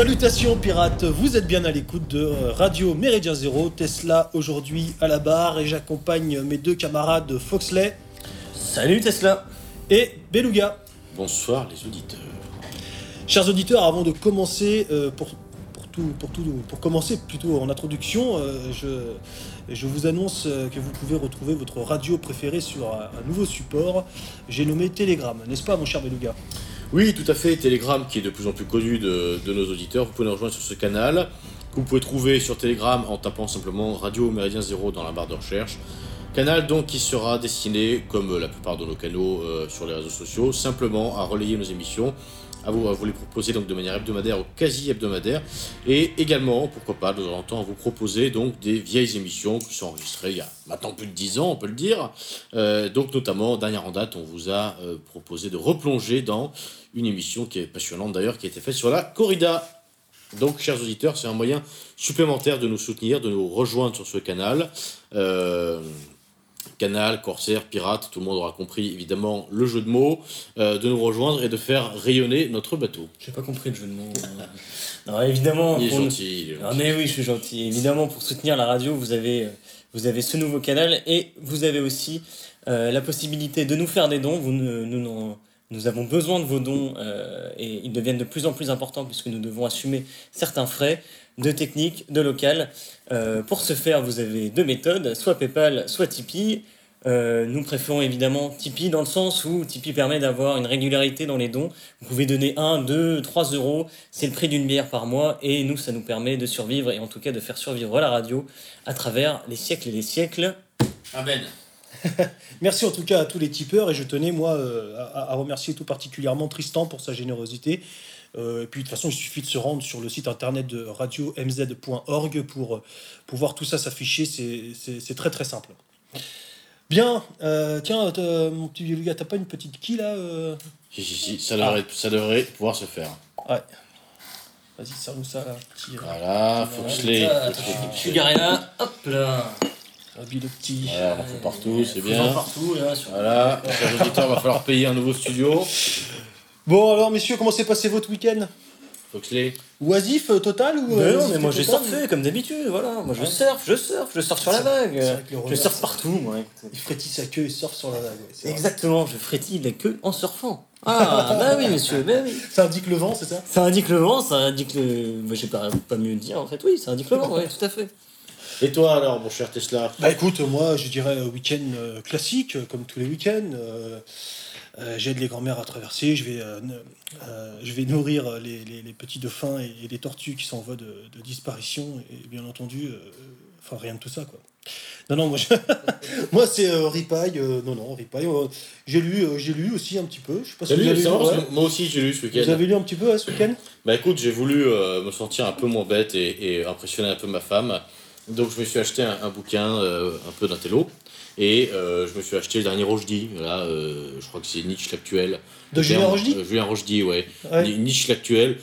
Salutations pirates, vous êtes bien à l'écoute de euh, Radio Méridien Zéro, Tesla aujourd'hui à la barre et j'accompagne mes deux camarades Foxley Salut Tesla et Beluga. Bonsoir les auditeurs. Chers auditeurs, avant de commencer, euh, pour, pour, tout, pour, tout, pour commencer plutôt en introduction, euh, je, je vous annonce que vous pouvez retrouver votre radio préférée sur un, un nouveau support. J'ai nommé Telegram, n'est-ce pas mon cher Beluga? Oui, tout à fait. Telegram qui est de plus en plus connu de, nos auditeurs. Vous pouvez nous rejoindre sur ce canal. que Vous pouvez trouver sur Telegram en tapant simplement Radio Méridien Zéro dans la barre de recherche. Canal donc qui sera destiné, comme la plupart de nos canaux euh, sur les réseaux sociaux, simplement à relayer nos émissions, à vous, à vous les proposer donc de manière hebdomadaire ou quasi hebdomadaire, et également, pourquoi pas, de temps en temps, à vous proposer donc des vieilles émissions qui sont enregistrées il y a maintenant plus de 10 ans, on peut le dire. Euh, donc notamment, dernière en date, on vous a euh, proposé de replonger dans une émission qui est passionnante d'ailleurs, qui a été faite sur la corrida. Donc, chers auditeurs, c'est un moyen supplémentaire de nous soutenir, de nous rejoindre sur ce canal. Euh, canal, corsaire, pirate, tout le monde aura compris évidemment le jeu de mots, euh, de nous rejoindre et de faire rayonner notre bateau. J'ai pas compris le jeu de mots. non, évidemment. Il est pour- gentil. il est Ah, mais oui, je suis gentil. Évidemment, pour soutenir la radio, vous avez, euh, vous avez ce nouveau canal et vous avez aussi euh, la possibilité de nous faire des dons. Vous, ne- nous, n'en- nous avons besoin de vos dons euh, et ils deviennent de plus en plus importants puisque nous devons assumer certains frais de technique, de local. Euh, pour ce faire, vous avez deux méthodes, soit PayPal, soit Tipeee. Euh, nous préférons évidemment Tipeee dans le sens où Tipeee permet d'avoir une régularité dans les dons. Vous pouvez donner 1, 2, 3 euros, c'est le prix d'une bière par mois et nous, ça nous permet de survivre et en tout cas de faire survivre la radio à travers les siècles et les siècles. Amen. Merci en tout cas à tous les tipeurs et je tenais moi euh, à, à remercier tout particulièrement Tristan pour sa générosité. Euh, et puis de toute façon, il suffit de se rendre sur le site internet de radio-mz.org pour, euh, pour voir tout ça s'afficher. C'est- très très simple. Bien, euh, tiens, mon petit vieux gars, t'as pas une petite qui là euh? Si, si, si, ça devrait, ça devrait pouvoir se faire. Ouais. Vas-y, serre-nous ça là. Petit, Voilà, Foxley. Ah, Foxley, Je suis garé là, hop là. Habille le petit. Voilà, on en fout partout, c'est bien. partout là. Sur... Voilà, chers auditeurs, va falloir payer un nouveau studio. Bon alors messieurs, comment s'est passé votre week-end? Foxley. Oisif euh, total ou Mais euh, non, mais moi j'ai total surfé comme d'habitude, voilà. Moi je Ouais. surfe, je surfe, je surfe sur la vague. Je surfe partout, moi. Il frétille sa queue et surfe sur la vague. ouais, c'est vrai. Exactement, je frétille la queue en surfant. Ah, bah oui, monsieur, bah oui. Ça indique le vent, c'est ça? Ça indique le vent, ça indique le. Moi, je sais pas, pas mieux dire en fait, oui, ça indique le vent, oui, tout à fait. Et toi alors, mon cher Tesla? Bah écoute, moi je dirais euh, week-end euh, classique, euh, comme tous les week-ends. Euh, J'aide les grands-mères à traverser, je vais, euh, euh, je vais nourrir les, les- les petits dauphins et, et les tortues qui sont en voie de, de disparition, et bien entendu, enfin rien de tout ça quoi. Non, non, moi, je- moi c'est ripaille, non, non, ripaille. j'ai lu, j'ai lu aussi un petit peu, je sais pas si vous avez lu. ouais. moi aussi j'ai lu ce week-end. Vous avez lu un petit peu ouais, ce week-end? Bah écoute, j'ai voulu me sentir un peu moins bête et, et impressionner un peu ma femme. Donc je me suis acheté un, un bouquin euh, un peu d'intello. Et euh, je me suis acheté le dernier Rochdy. Voilà, euh, je crois que c'est Nietzsche l'actuel. De Julien Rochdy Julien Rochdy, ouais. Ouais. Ni- Nietzsche l'actuel.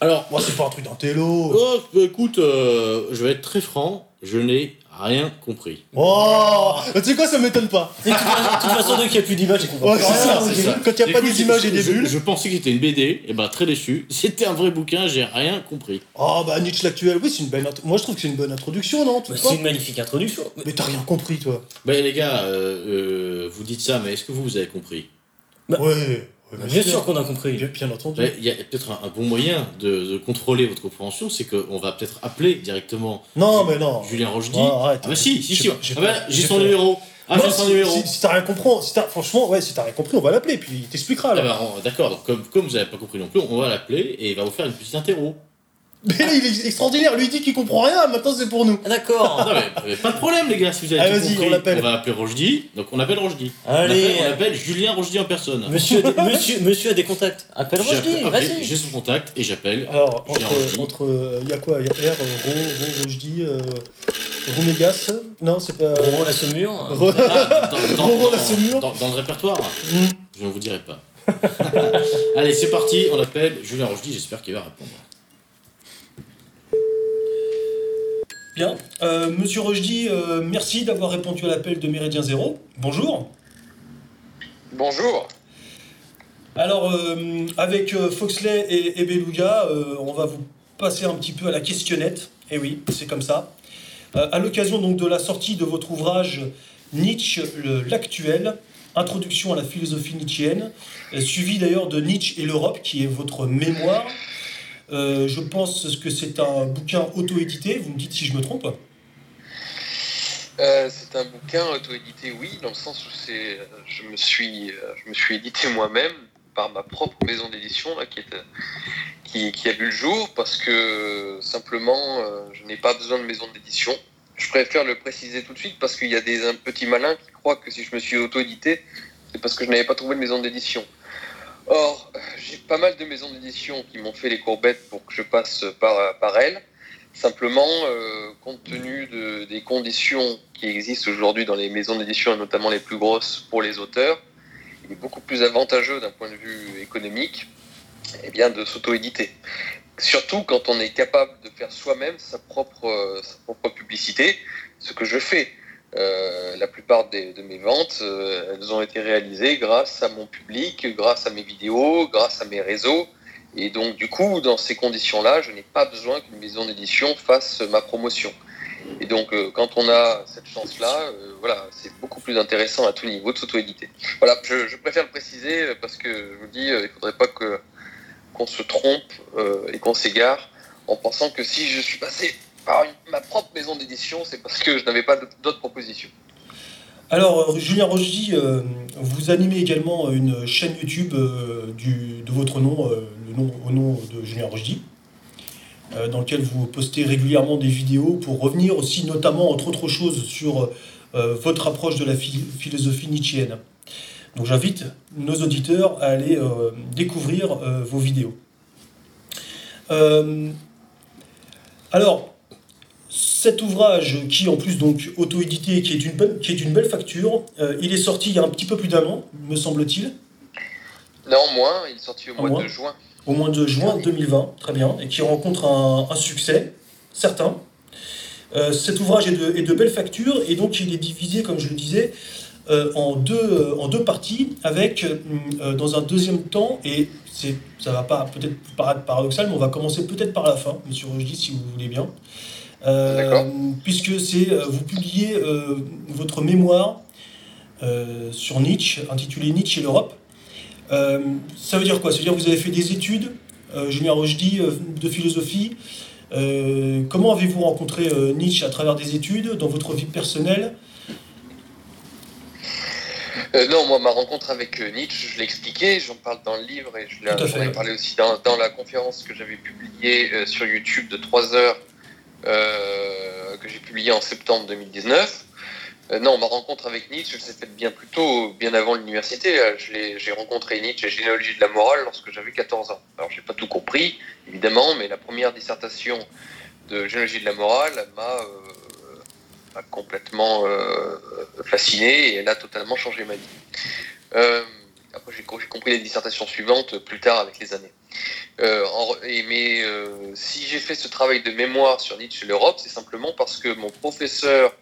Alors, Moi c'est pas un truc d'intello. oh, bah, écoute, je vais être très franc, je n'ai rien compris. Oh Tu sais quoi, ça m'étonne pas. De toute façon, dès qu'il n'y a plus d'images, j'ai compris. Ouais, c'est ça, c'est c'est ça. Quand il n'y a pas des images et des bulles. Je, pensais que c'était une BD, et ben très déçu. C'était un vrai bouquin, j'ai rien compris. Oh bah Nietzsche l'actuel, oui, c'est une belle. Moi je trouve que c'est une bonne introduction, non Bah, c'est une magnifique introduction. Mais t'as rien compris, toi. Ben les gars, euh, euh, vous dites ça, mais est-ce que vous, vous avez compris? Bah, ouais, ouais, Bien sûr qu'on a compris. Bien, bien entendu. Ben, Il y a peut-être un, un bon moyen de, de contrôler votre compréhension, c'est qu'on va peut-être appeler directement Non, mais non. Julien Rochdy. Non, arrête. ah bah si, si, J'ai si. j'ai Ah bah, pas- j'ai son numéro. Ah, Non, j'ai son si, numéro. si- si t'as rien compris, si t'as- franchement, ouais, si t'as rien compris, on va l'appeler, puis il t'expliquera Ah là. bah, on- D'accord, donc comme, comme vous n'avez pas compris non plus, on va l'appeler et il va vous faire une petite interro. Mais il est extraordinaire, lui il dit qu'il comprend rien, maintenant c'est pour nous. Ah, D'accord. Non, mais, euh, pas de problème, les gars, si vous avez Allez, tout vas-y, compris. on l'appelle. va appeler Rochdy, donc on appelle Rochdy. On Allez. appelle, on appelle Julien Rochdy en personne. Monsieur, a des- monsieur, monsieur a des contacts. Appelle appelé- vas-y. J'ai son contact et j'appelle. Alors, Julien entre. Rochdy. entre euh, y a quoi? Y a R, euh, Ro, Ro, Rochdy, euh, Romégas? Non, c'est pas. Roro la Saumure. Ro- Ah, dans, dans- Roro la dans- Saumure. dans- dans le répertoire Mm. Je ne vous dirai pas. Allez, c'est parti, on appelle Julien Rochdy, j'espère qu'il va répondre. Bien. Euh, Monsieur Rochdy, euh, merci d'avoir répondu à l'appel de Méridien Zéro. Bonjour. Bonjour. Alors, euh, avec Foxley et, et Beluga, on va vous passer un petit peu à la questionnette. Et eh oui, c'est comme ça. À l'occasion donc de la sortie de votre ouvrage Nietzsche, l'actuel, Introduction à la philosophie nietzschéenne, euh, suivi d'ailleurs de Nietzsche et l'Europe, qui est votre mémoire. Euh, je pense que c'est un bouquin auto-édité, vous me dites si je me trompe. c'est un bouquin auto-édité, oui, dans le sens où c'est, je me suis, je me suis édité moi-même par ma propre maison d'édition qui, qui, qui, a vu le jour parce que simplement je n'ai pas besoin de maison d'édition je préfère le préciser tout de suite parce qu'il y a des petits malins qui croient que si je me suis auto-édité, c'est parce que je n'avais pas trouvé de maison d'édition. Or, j'ai pas mal de maisons d'édition qui m'ont fait les courbettes pour que je passe par, par elles. Simplement, euh, compte tenu de, des conditions qui existent aujourd'hui dans les maisons d'édition, et notamment les plus grosses pour les auteurs, il est beaucoup plus avantageux d'un point de vue économique eh bien, de s'auto-éditer. Surtout quand on est capable de faire soi-même sa propre, sa propre publicité, ce que je fais. Euh, la plupart de mes ventes, euh, elles ont été réalisées grâce à mon public, grâce à mes vidéos, grâce à mes réseaux. Et donc, du coup, dans ces conditions-là, je n'ai pas besoin qu'une maison d'édition fasse ma promotion. Et donc, quand on a cette chance-là, voilà, c'est beaucoup plus intéressant à tout niveau de s'auto-éditer. Voilà, je, préfère le préciser parce que je vous dis, il ne faudrait pas qu'on se trompe euh, et qu'on s'égare en pensant que si je suis passé par ma propre maison d'édition, c'est parce que je n'avais pas d'autres propositions. Alors, euh, Julien Rochdy, euh, vous animez également une chaîne YouTube du, de votre nom, le nom, au nom de Julien Rochdy, dans lequel vous postez régulièrement des vidéos pour revenir aussi, notamment, entre autres choses, sur votre approche de la philosophie nietzschéenne. Donc j'invite nos auditeurs à aller euh, découvrir euh, vos vidéos. Euh, alors, cet ouvrage, qui en plus donc auto-édité, qui, est une qui est une belle facture, il est sorti il y a un petit peu plus d'un an, me semble-t-il. Non, moins, il est sorti au mois de juin. Au mois de juin 2020, très bien, et qui rencontre un, succès certain. cet ouvrage est de, est de belle facture, et donc il est divisé, comme je le disais, euh, en, deux, euh, en deux parties, avec euh, dans un deuxième temps, et ça va pas peut-être paraître paradoxal, mais on va commencer peut-être par la fin, monsieur Rochdy, si vous voulez bien. Puisque c'est vous publiez votre mémoire sur Nietzsche, intitulée Nietzsche et l'Europe. ça veut dire quoi? Ça veut dire que vous avez fait des études, Julien Rochdy, de philosophie. comment avez-vous rencontré Nietzsche à travers des études, dans votre vie personnelle? Euh, non, moi, ma rencontre avec euh, Nietzsche, je l'ai expliqué, j'en parle dans le livre et je l'ai ai parlé aussi dans, la conférence que j'avais publiée euh, sur YouTube de 3 heures, que j'ai publiée en septembre 2019. non, ma rencontre avec Nietzsche, s'est faite bien plus tôt, bien avant l'université. J'ai rencontré Nietzsche et généalogie de la morale lorsque j'avais 14 ans. Alors, j'ai pas tout compris, évidemment, mais la première dissertation de généalogie de la morale m'a complètement euh, fasciné et elle a totalement changé ma vie. Euh, après, j'ai compris les dissertations suivantes plus tard avec les années. Euh, mais si j'ai fait ce travail de mémoire sur Nietzsche et l'Europe, c'est simplement parce que mon professeur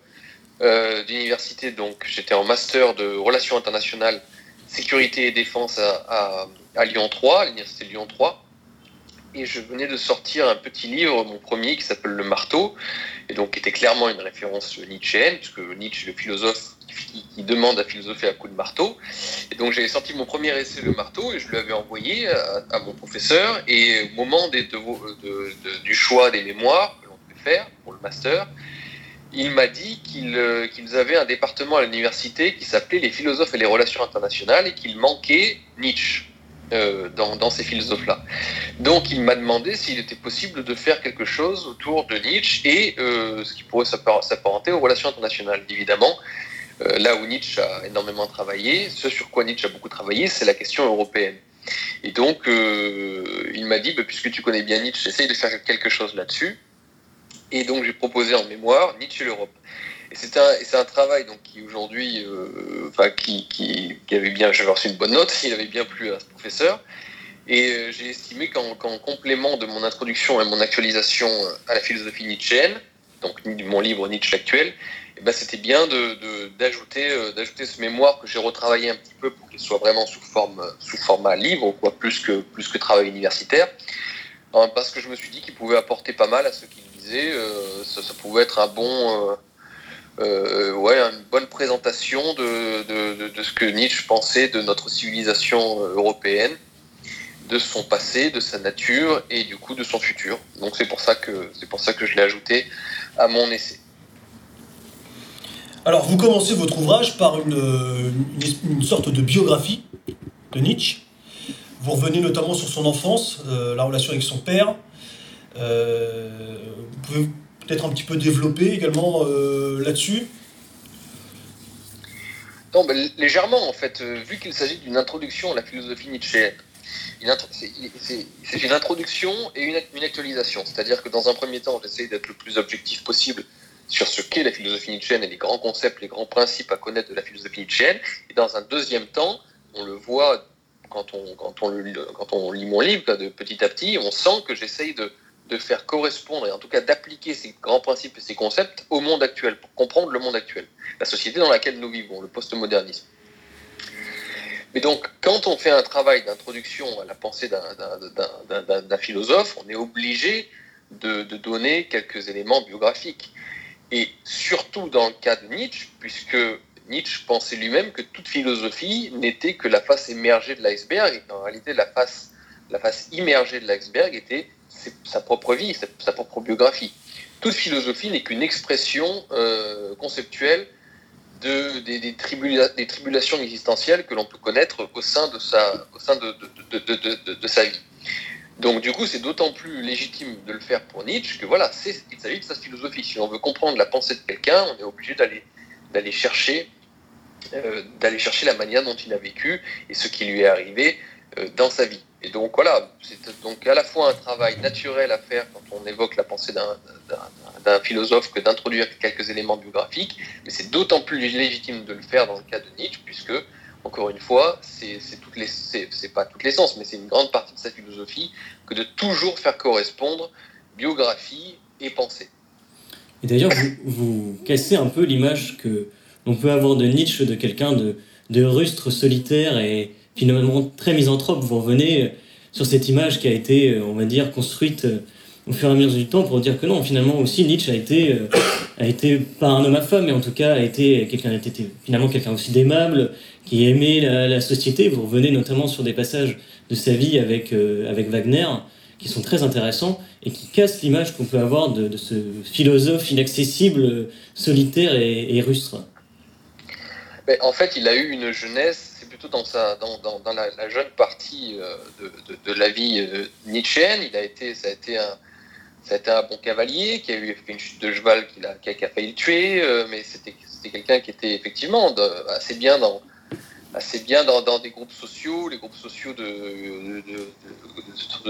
d'université, donc j'étais en master de relations internationales, sécurité et défense à, Lyon 3, à l'université Lyon 3, et je venais de sortir un petit livre, mon premier, qui s'appelle Le Marteau, et donc qui était clairement une référence nietzschéenne, puisque Nietzsche le philosophe qui, demande à philosopher à coup de marteau. Et donc j'avais sorti mon premier essai Le Marteau, et je lui avais envoyé à, mon professeur, et au moment du choix des mémoires que l'on peut faire pour le master, il m'a dit euh, qu'ils avaient un département à l'université qui s'appelait les philosophes et les relations internationales, et qu'il manquait Nietzsche. Euh, dans, ces philosophes-là. Donc il m'a demandé s'il était possible de faire quelque chose autour de Nietzsche et euh, ce qui pourrait s'apparenter aux relations internationales. Évidemment, là où Nietzsche a énormément travaillé, ce sur quoi Nietzsche a beaucoup travaillé, c'est la question européenne. Et donc il m'a dit, bah, puisque tu connais bien Nietzsche, essaye de faire quelque chose là-dessus. Et donc j'ai proposé en mémoire Nietzsche et l'Europe c'est un, travail qui aujourd'hui, euh, qui, avait bien, j'avais reçu une bonne note, il avait bien plu à ce professeur. Et euh, j'ai estimé qu'en complément de mon introduction et mon actualisation euh, à la philosophie nietzschéenne, donc mon livre Nietzsche actuel, ben, c'était bien d'ajouter de, d'ajouter ce mémoire que j'ai retravaillé un petit peu pour qu'il soit vraiment sous, forme, sous format livre, quoi, plus que, plus que travail universitaire, parce que je me suis dit qu'il pouvait apporter pas mal à ce qu'il disait. Ça, ça, pouvait être un bon, ouais, une bonne présentation de, de, de, ce que Nietzsche pensait de notre civilisation européenne, de son passé, de sa nature et du coup de son futur. Donc c'est pour ça que c'est pour ça que je l'ai ajouté à mon essai. Alors vous commencez votre ouvrage par une, une, sorte de biographie de Nietzsche. Vous revenez notamment sur son enfance, euh, la relation avec son père. Euh, vous pouvez peut-être un petit peu développer également euh, là-dessus Non, légèrement en fait, vu qu'il s'agit d'une introduction à la philosophie nietzschéenne. C'est une introduction et une, actualisation. C'est-à-dire que dans un premier temps, j'essaie d'être le plus objectif possible sur ce qu'est la philosophie nietzschéenne et les grands concepts, les grands principes à connaître de la philosophie nietzschéenne. Et dans un deuxième temps, on le voit quand on, lit mon livre, de petit à petit, on sent que j'essaye de, faire correspondre, et en tout cas d'appliquer ces grands principes et ces concepts au monde actuel, pour comprendre le monde actuel, la société dans laquelle nous vivons, le postmodernisme. Mais donc, quand on fait un travail d'introduction à la pensée d'un philosophe, on est obligé de, donner quelques éléments biographiques. Et surtout dans le cas de Nietzsche, puisque Nietzsche pensait lui-même que toute philosophie n'était que la face émergée de l'iceberg, et en réalité la face, la face immergée de l'iceberg était sa propre vie, sa, propre biographie. Toute philosophie n'est qu'une expression euh, conceptuelle de, des, tribulations existentielles que l'on peut connaître au sein de sa vie. Donc du coup, c'est d'autant plus légitime de le faire pour Nietzsche que voilà, il s'agit de sa philosophie. Si on veut comprendre la pensée de quelqu'un, on est obligé d'aller d'aller chercher euh, d'aller chercher la manière dont il a vécu et ce qui lui est arrivé euh, dans sa vie. Et donc voilà, c'est donc à la fois un travail naturel à faire quand on évoque la pensée d'un philosophe que d'introduire quelques éléments biographiques, mais c'est d'autant plus légitime de le faire dans le cas de Nietzsche puisque encore une fois, c'est toutes c'est pas toutes les sens, mais c'est une grande partie de sa philosophie que de toujours faire correspondre biographie et pensée. Et d'ailleurs, vous, cassez un peu l'image que on peut avoir de Nietzsche, de quelqu'un de, de rustre, solitaire et finalement très misanthrope. Vous revenez sur cette image qui a été, on va dire, construite au fur et à mesure du temps pour dire que non, finalement aussi Nietzsche a été, euh, a été pas un homme à femme, mais en tout cas a été quelqu'un, finalement quelqu'un aussi d'aimable, qui aimait la, société. Vous revenez notamment sur des passages de sa vie avec, euh, avec Wagner qui sont très intéressants et qui cassent l'image qu'on peut avoir de, ce philosophe inaccessible, solitaire et, rustre. Mais en fait, il a eu une jeunesse, c'est plutôt dans, sa, dans, dans, la, jeune partie euh, de, de, la vie nietzschéenne. Il a été, ça a été c'était un bon cavalier qui a eu une chute de cheval qui a, a, failli le tuer, euh, mais c'était quelqu'un qui était effectivement assez bien dans des groupes sociaux, les groupes sociaux de,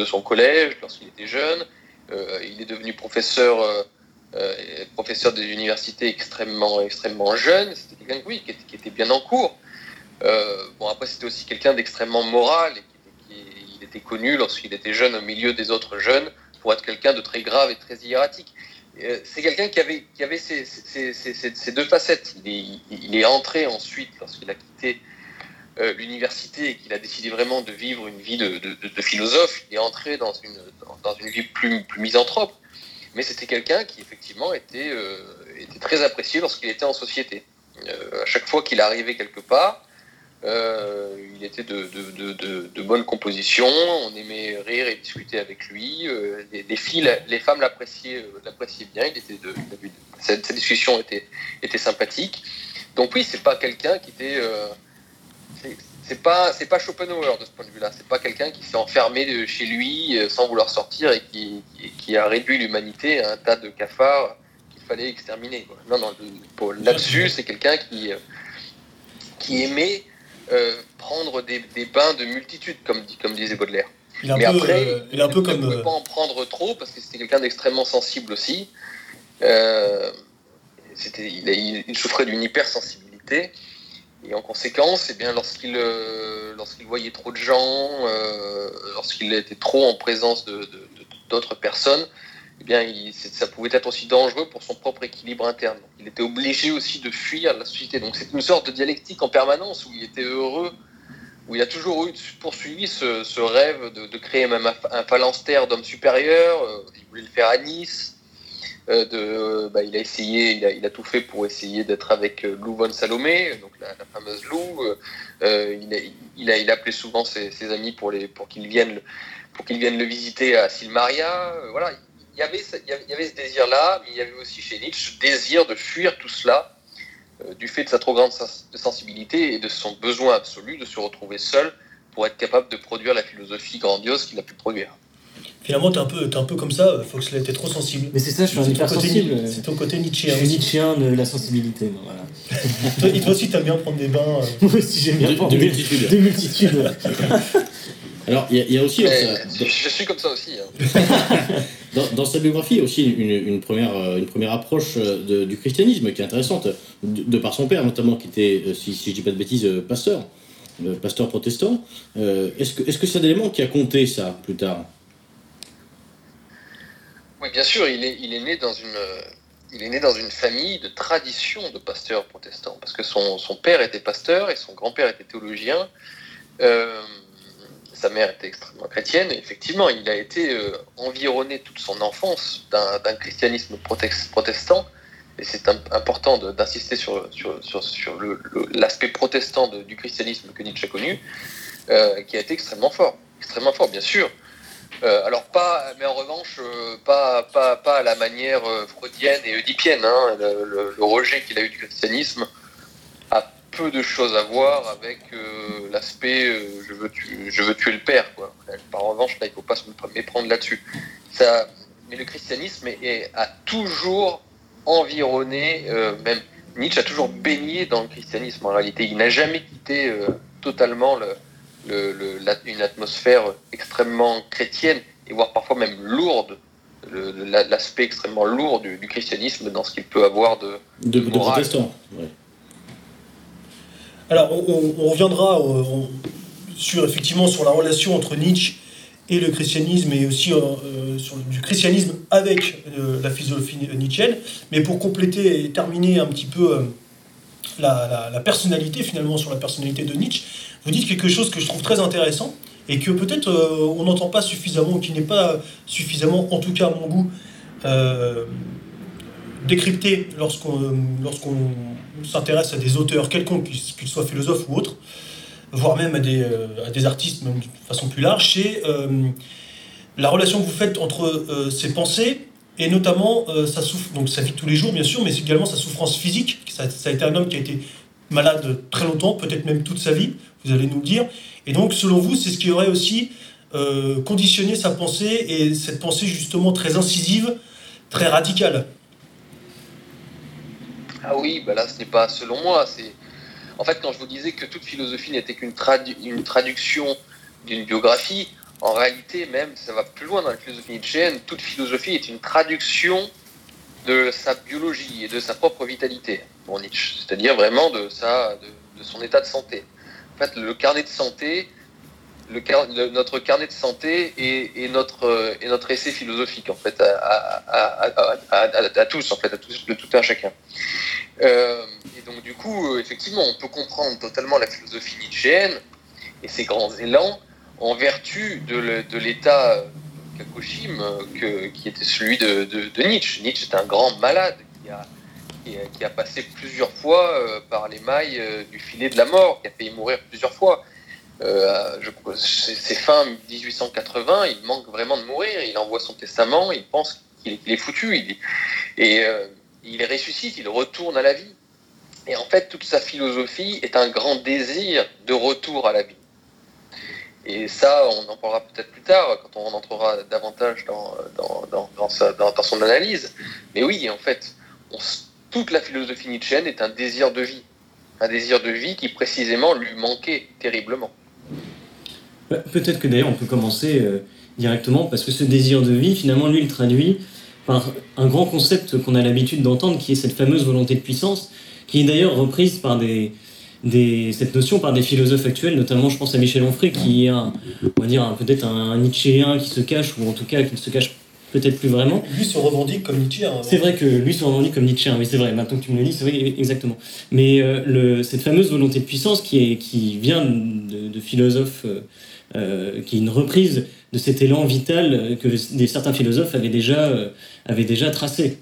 son collège lorsqu'il était jeune. Euh, il est devenu professeur, euh, professeur des universités extrêmement, extrêmement jeune. C'était quelqu'un qui, était bien en cours. bon, après, c'était aussi quelqu'un d'extrêmement moral il était connu lorsqu'il était jeune au milieu des autres jeunes pour être quelqu'un de très grave et très hiératique. Euh, c'est quelqu'un qui avait, qui avait ces, deux facettes. Il est, entré ensuite, lorsqu'il a quitté euh, l'université et qu'il a décidé vraiment de vivre une vie de, philosophe, il est entré dans une, dans une vie plus, plus misanthrope. Mais c'était quelqu'un qui, effectivement, était, euh, était très apprécié lorsqu'il était en société. à chaque fois qu'il arrivait quelque part, euh, il était de, de, de, bonne composition, on aimait rire et discuter avec lui. Euh, les, filles, les femmes l'appréciaient, euh, l'appréciaient bien. Il était cette, discussion était, était sympathique. Donc oui, c'est pas quelqu'un qui était, c'est pas, pas Schopenhauer de ce point de vue-là. C'est pas quelqu'un qui s'est enfermé chez lui sans vouloir sortir et qui, qui a réduit l'humanité à un tas de cafards qu'il fallait exterminer. Non, non, là-dessus, c'est quelqu'un qui, qui aimait euh, prendre des, bains de multitude, comme, comme disait Baudelaire. Mais après, euh, il, un peu comme... ne pouvait pas en prendre trop, parce que c'était quelqu'un d'extrêmement sensible aussi. Euh, il, il, souffrait d'une hypersensibilité. Et en conséquence, eh bien, lorsqu'il lorsqu'il voyait trop de gens, lorsqu'il était trop en présence d'autres de, personnes, eh bien, ça pouvait être aussi dangereux pour son propre équilibre interne. Il était obligé aussi de fuir la société. Donc c'est une sorte de dialectique en permanence où il était heureux où il a toujours poursuivi ce, rêve de, créer même un, phalanstère d'hommes supérieurs. il voulait le faire à Nice. de, bah, il a essayé, il a, tout fait pour essayer d'être avec Lou von Salomé, donc la, fameuse Lou. il, a, il, appelé souvent ses, amis pour, qu'ils viennent, le visiter à Silmaria. voilà, il y avait, il y avait ce désir-là, mais il y avait aussi chez Nietzsche ce désir de fuir tout cela euh, du fait de sa trop grande sensibilité et de son besoin absolu de se retrouver seul pour être capable de produire la philosophie grandiose qu'il a pu produire. Finalement, tu es, un peu, es un peu comme ça, Foxley, tu es trop sensible. Mais c'est ça, je suis un hyper sensible. C'est ton côté Nietzschéen. Je suis Nietzschéen de la sensibilité. toi, et toi aussi, tu aimes bien prendre des bains. Euh. Moi aussi, j'aime bien prendre des multitudes. Des multitudes. Alors, il y, a aussi. je suis comme ça aussi. Hein. dans, sa biographie, aussi une, première, euh, une première approche euh, du christianisme qui est intéressante, de, par son père notamment, qui était, euh, si, si je dis pas de bêtises, pasteur, pasteur protestant. Est-ce que c'est -ce élément qui a compté ça plus tard? Oui, bien sûr, il est, il est né dans une. Il est né dans une famille de tradition de pasteurs protestants, parce que son, son père était pasteur et son grand-père était théologien. Sa mère était extrêmement chrétienne, effectivement, il a été euh, environné toute son enfance d'un christianisme protestant, et c'est important d'insister sur, sur, l'aspect protestant du christianisme que Nietzsche a connu, euh, qui a été extrêmement fort, extrêmement fort, bien sûr. Euh, alors pas, mais en revanche, pas, pas, pas à la manière freudienne et oedipienne. Hein, le, rejet qu'il a eu du christianisme peu de choses à voir avec euh, l'aspect euh, je, veux tuer, je veux tuer le père. Quoi. Par revanche, là, il ne faut pas se méprendre là-dessus. Ça, mais le christianisme est, a toujours environné, euh, même Nietzsche a toujours baigné dans le christianisme en réalité. Il n'a jamais quitté totalement le, une atmosphère extrêmement chrétienne et voire parfois même lourde l'aspect extrêmement lourd du, christianisme dans ce qu'il peut avoir de, de, de protestant. Alors, on, reviendra euh, sur, effectivement sur la relation entre Nietzsche et le christianisme, et aussi euh, euh, sur du christianisme avec la philosophie nietzschéenne. Mais pour compléter et terminer un petit peu la, personnalité, finalement, sur la personnalité de Nietzsche, vous dites quelque chose que je trouve très intéressant et que peut-être on n'entend pas suffisamment, qui n'est pas suffisamment, en tout cas à mon goût, décrypté lorsqu'on s'intéresse à des auteurs quelconques, qu'ils soient philosophes ou autres, voire même à des, euh, à des artistes, même de façon plus large, c'est euh, la relation que vous faites entre euh, ces pensées et notamment sa, donc sa vie de tous les jours, bien sûr, mais également sa souffrance physique. Ça, a été un homme qui a été malade très longtemps, peut-être même toute sa vie, vous allez nous le dire. Et donc, selon vous, c'est ce qui aurait aussi conditionné sa pensée et cette pensée justement très incisive, très radicale. Ah oui, bah là, ce n'est pas selon moi. En fait, quand je vous disais que toute philosophie n'était qu'une une traduction d'une biographie, en réalité, même, ça va plus loin dans la philosophie nietzschéenne. Toute philosophie est une traduction de sa biologie et de sa propre vitalité, pour Nietzsche. C'est-à-dire vraiment de, de, son état de santé. En fait, le carnet de santé, le, notre carnet de santé et, notre, et notre essai philosophique, en fait, à, tous, en fait, à tous, de tout un chacun. Euh, et donc, du coup, euh, effectivement, on peut comprendre totalement la philosophie nietzschéenne et ses grands élans en vertu de l'état Kakoshim qui était celui de, Nietzsche. Nietzsche est un grand malade qui a, qui a, passé plusieurs fois euh, par les mailles du filet de la mort, qui a failli mourir plusieurs fois. Euh, c'est fin 1880, il manque vraiment de mourir, il envoie son testament, il pense qu'il est, foutu, et il ressuscite, il retourne à la vie. Et en fait, toute sa philosophie est un grand désir de retour à la vie. Et ça, on en parlera peut-être plus tard, quand on entrera davantage dans, dans, dans, son analyse. Mais oui, en fait, toute la philosophie nietzschéenne est un désir de vie. Un désir de vie qui précisément lui manquait terriblement. Bah, peut-être que d'ailleurs on peut commencer euh, directement, parce que ce désir de vie, finalement, lui, il traduit par un grand concept qu'on a l'habitude d'entendre, qui est cette fameuse volonté de puissance, qui est d'ailleurs reprise par des, des, cette notion par des philosophes actuels, notamment je pense à Michel Onfray, qui est un, on va dire peut-être un Nietzschéen qui se cache, ou en tout cas qui ne se cache peut-être plus vraiment. Lui se revendique comme Nietzsche. Hein, c'est vrai que lui se revendique comme Nietzsche, oui c'est vrai, maintenant que tu me le dis, c'est vrai exactement. Mais le, cette fameuse volonté de puissance qui, est, qui vient de, philosophes, qui est une reprise de cet élan vital que des, certains philosophes avaient déjà, avaient déjà tracé.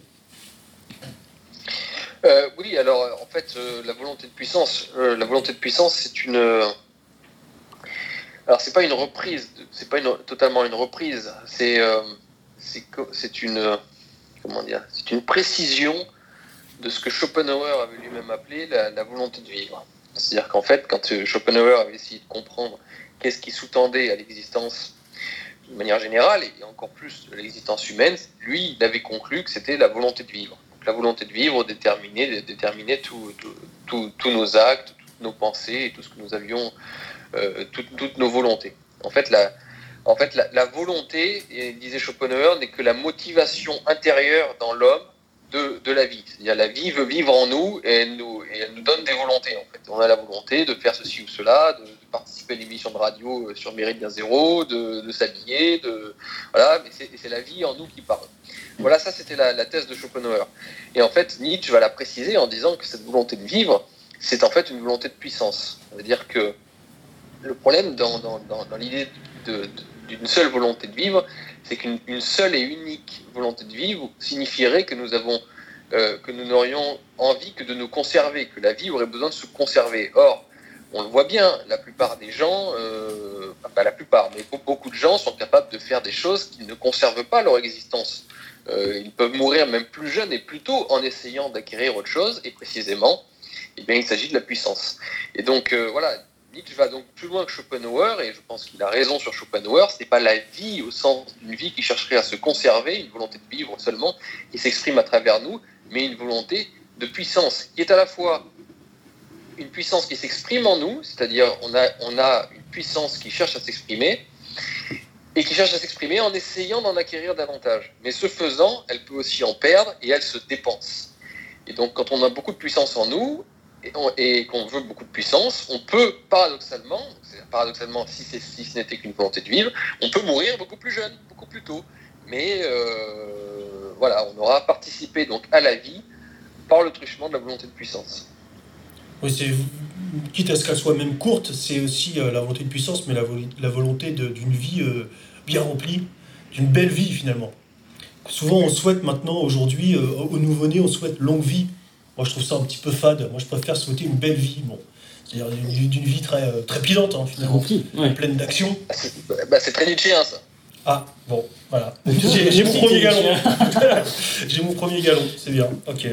Euh, oui, alors en fait, euh, la volonté de puissance, euh, la volonté de puissance, c'est une. alors c'est pas une reprise, c'est pas une, totalement une reprise. C'est c'est une comment dire, c'est une précision de ce que Schopenhauer avait lui-même appelé la, la, volonté de vivre. C'est-à-dire qu'en fait, quand Schopenhauer avait essayé de comprendre qu'est-ce qui sous-tendait à l'existence de manière générale et encore plus l'existence humaine, lui, il avait conclu que c'était la volonté de vivre la volonté de vivre déterminait, déterminait tous nos actes, toutes nos pensées et tout ce que nous avions, euh, toutes nos volontés. En fait, la, volonté, disait Schopenhauer, n'est que la motivation intérieure dans l'homme de, la vie. C'est-à-dire la vie veut vivre en nous et elle nous, et elle nous donne des volontés. En fait. On a la volonté de faire ceci ou cela, de, participer à une émission de radio euh, sur Méridien Zéro, de, s'habiller, de voilà, mais c'est la vie en nous qui parle. Voilà, ça c'était la, thèse de Schopenhauer. Et en fait, Nietzsche va la préciser en disant que cette volonté de vivre, c'est en fait une volonté de puissance. Ça veut dire que le problème dans, l'idée d'une seule volonté de vivre, c'est qu'une seule et unique volonté de vivre signifierait que nous avons euh, que nous n'aurions envie que de nous conserver, que la vie aurait besoin de se conserver. Or, on le voit bien, la plupart des gens, euh, pas la plupart, mais beaucoup de gens sont capables de faire des choses qui ne conservent pas leur existence. Euh, ils peuvent mourir même plus jeunes et plus tôt en essayant d'acquérir autre chose, et précisément, eh il s'agit de la puissance. Et donc, euh, voilà, Nietzsche va donc plus loin que Schopenhauer, et je pense qu'il a raison sur Schopenhauer, ce n'est pas la vie au sens d'une vie qui chercherait à se conserver, une volonté de vivre seulement, qui s'exprime à travers nous, mais une volonté de puissance, qui est à la fois une puissance qui s'exprime en nous, c'est-à-dire on a, on a une puissance qui cherche à s'exprimer, et qui cherche à s'exprimer en essayant d'en acquérir davantage. Mais ce faisant, elle peut aussi en perdre et elle se dépense. Et donc quand on a beaucoup de puissance en nous et, qu'on veut beaucoup de puissance, on peut paradoxalement, paradoxalement si, ce n'était qu'une volonté de vivre, on peut mourir beaucoup plus jeune, beaucoup plus tôt. Mais euh, voilà, on aura participé donc à la vie par le truchement de la volonté de puissance. Oui, c'est quitte à ce qu'elle soit même courte, c'est aussi euh, la volonté de puissance, mais la, la volonté d'une vie euh, bien remplie, d'une belle vie finalement. Souvent, on souhaite maintenant, aujourd'hui, euh, au nouveau-né, on souhaite longue vie. Moi, je trouve ça un petit peu fade. Moi, je préfère souhaiter une belle vie. Bon, c'est-à-dire d'une vie très, très pilante, hein, finalement, pleine d'action. Bah, c'est très Nietzschéen, ça. Ah, bon, voilà. J'ai mon premier galon. J'ai mon premier galon, c'est bien. Ok.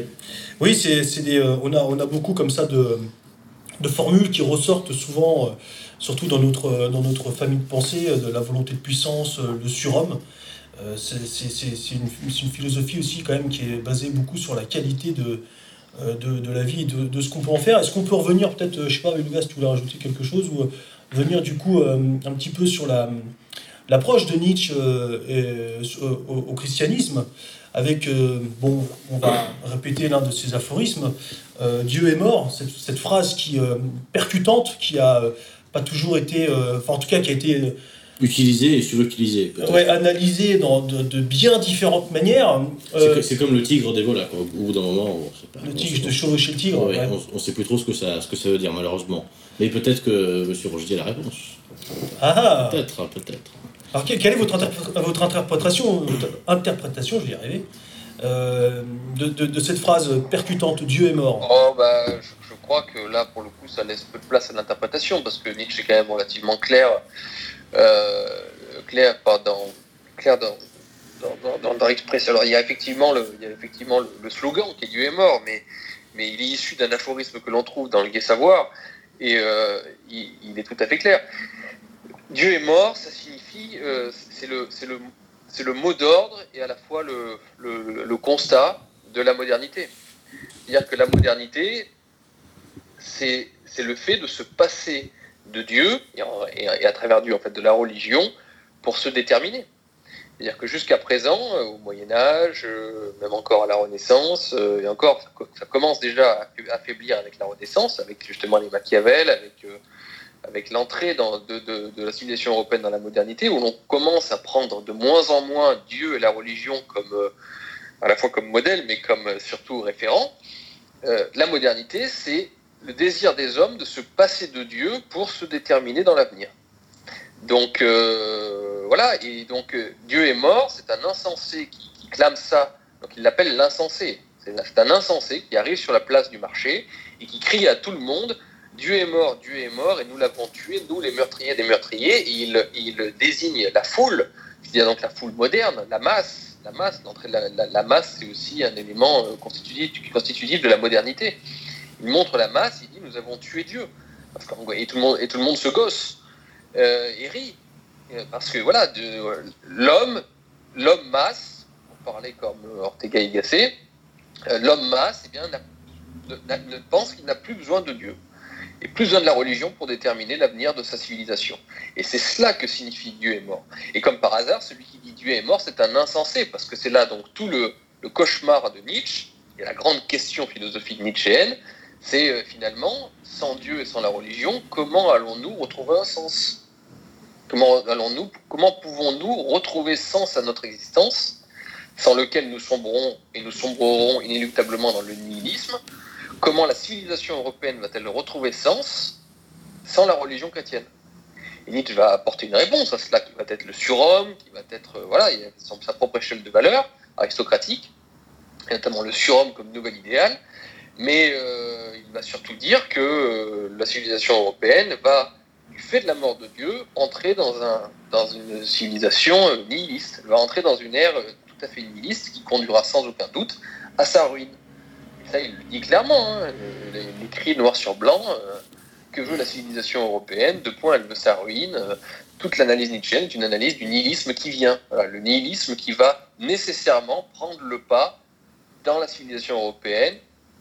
Oui, c'est des, euh, on, a, on a beaucoup comme ça de, de formules qui ressortent souvent, euh, surtout dans notre, euh, dans notre famille de pensée, de la volonté de puissance, le surhomme. c'est une, une, philosophie aussi quand même qui est basée beaucoup sur la qualité de, de, de la vie et de, de ce qu'on peut en faire. Est-ce qu'on peut revenir peut-être, je sais pas, Lucas, tu voulais rajouter quelque chose, ou venir du coup un petit peu sur la l'approche de Nietzsche au, christianisme avec, euh, bon, on va répéter l'un de ses aphorismes, euh, Dieu est mort, cette, cette phrase qui euh, percutante, qui a pas toujours été, enfin en tout cas qui a été utilisée et surutilisée. Ouais, analysée dans de, bien différentes manières. c'est comme le tigre des volats, au bout d'un moment. pas, le tigre de chevaucher le tigre. On ne sait plus trop ce que, ça, ce que ça veut dire, malheureusement. Mais peut-être que M. Rogier a la réponse. Ah Peut-être, peut-être. Alors, quelle est votre, votre interprétation, interprétation, je vais y arriver, euh, de, cette phrase percutante Dieu est mort? Oh, bah, je, crois que là, pour le coup, ça laisse peu de place à l'interprétation, parce que Nietzsche est quand même relativement clair, euh, clair, dans, dans, dans, l'expression. Alors, il y a effectivement le, il y a effectivement le, slogan qui est Dieu est mort, mais, mais il est issu d'un aphorisme que l'on trouve dans le Gai Savoir, et euh, il, est tout à fait clair. Dieu est mort, ça signifie, euh, c'est le, mot d'ordre et à la fois le, constat de la modernité. C'est-à-dire que la modernité, c'est le fait de se passer de Dieu et, à travers Dieu, en fait, de la religion pour se déterminer. C'est-à-dire que jusqu'à présent, euh, au Moyen Âge, euh, même encore à la Renaissance, et encore, ça, commence déjà à affaiblir avec la Renaissance, avec justement les Machiavel, avec avec l'entrée de, la civilisation européenne dans la modernité, où l'on commence à prendre de moins en moins Dieu et la religion comme, euh, à la fois comme modèle, mais comme euh, surtout référent, euh, la modernité, c'est le désir des hommes de se passer de Dieu pour se déterminer dans l'avenir. Donc voilà, et donc Dieu est mort, c'est un insensé qui, qui clame ça, donc il l'appelle l'insensé. C'est un insensé qui arrive sur la place du marché et qui crie à tout le monde Dieu est mort, Dieu est mort, et nous l'avons tué, nous les meurtriers des meurtriers. Il, désigne la foule, c'est-à-dire donc la foule moderne, la masse. La masse, de la, masse, c'est aussi un élément euh, constitutif, de la modernité. Il montre la masse, il dit nous avons tué Dieu. Et, tout le monde, se gosse euh, et rit. Euh, parce que voilà, l'homme, l'homme masse, on parlait comme Ortega y Gasset, l'homme masse, eh bien, ne pense qu'il n'a plus besoin de Dieu et plus besoin de la religion pour déterminer l'avenir de sa civilisation. Et c'est cela que signifie Dieu est mort. Et comme par hasard, celui qui dit Dieu est mort, c'est un insensé, parce que c'est là donc tout le, cauchemar de Nietzsche, et la grande question philosophique nietzschéenne, c'est euh, finalement, sans Dieu et sans la religion, comment allons-nous retrouver un sens? Comment, allons-nous, comment pouvons-nous retrouver sens à notre existence, sans lequel nous sombrerons et nous sombrerons inéluctablement dans le nihilisme? Comment la civilisation européenne va-t-elle retrouver sens sans la religion chrétienne? Et Nietzsche va apporter une réponse à cela, qui va être le surhomme, qui va être, euh, voilà, il a sa propre échelle de valeur aristocratique, et notamment le surhomme comme nouvel idéal, mais euh, il va surtout dire que euh, la civilisation européenne va, du fait de la mort de Dieu, entrer dans, dans une civilisation nihiliste, elle va entrer dans une ère tout à fait nihiliste qui conduira sans aucun doute à sa ruine ça il le dit clairement, hein, l'écrit noir sur blanc, euh, que veut la civilisation européenne, de point elle veut sa ruine. Euh, toute l'analyse nietzschéenne est une analyse du nihilisme qui vient, le nihilisme qui va nécessairement prendre le pas dans la civilisation européenne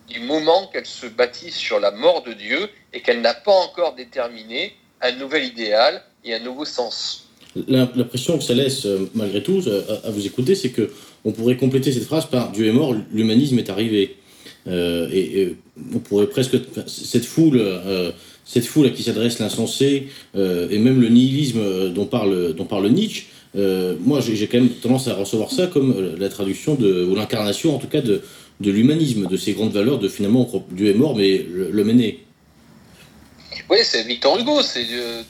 du moment qu'elle se bâtit sur la mort de Dieu et qu'elle n'a pas encore déterminé un nouvel idéal et un nouveau sens. L'impression que ça laisse, euh, malgré tout, à vous écouter, c'est que on pourrait compléter cette phrase par Dieu est mort, l'humanisme est arrivé. Euh, et, on pourrait presque cette foule, euh, cette foule à qui s'adresse l'insensé euh, et même le nihilisme dont parle, dont parle Nietzsche. moi, j'ai quand même tendance à recevoir ça comme la traduction de, ou l'incarnation, en tout cas, de, de l'humanisme, de ces grandes valeurs, de finalement Dieu est mort, mais l'homme est né. Oui, c'est Victor Hugo, c'est Dieu,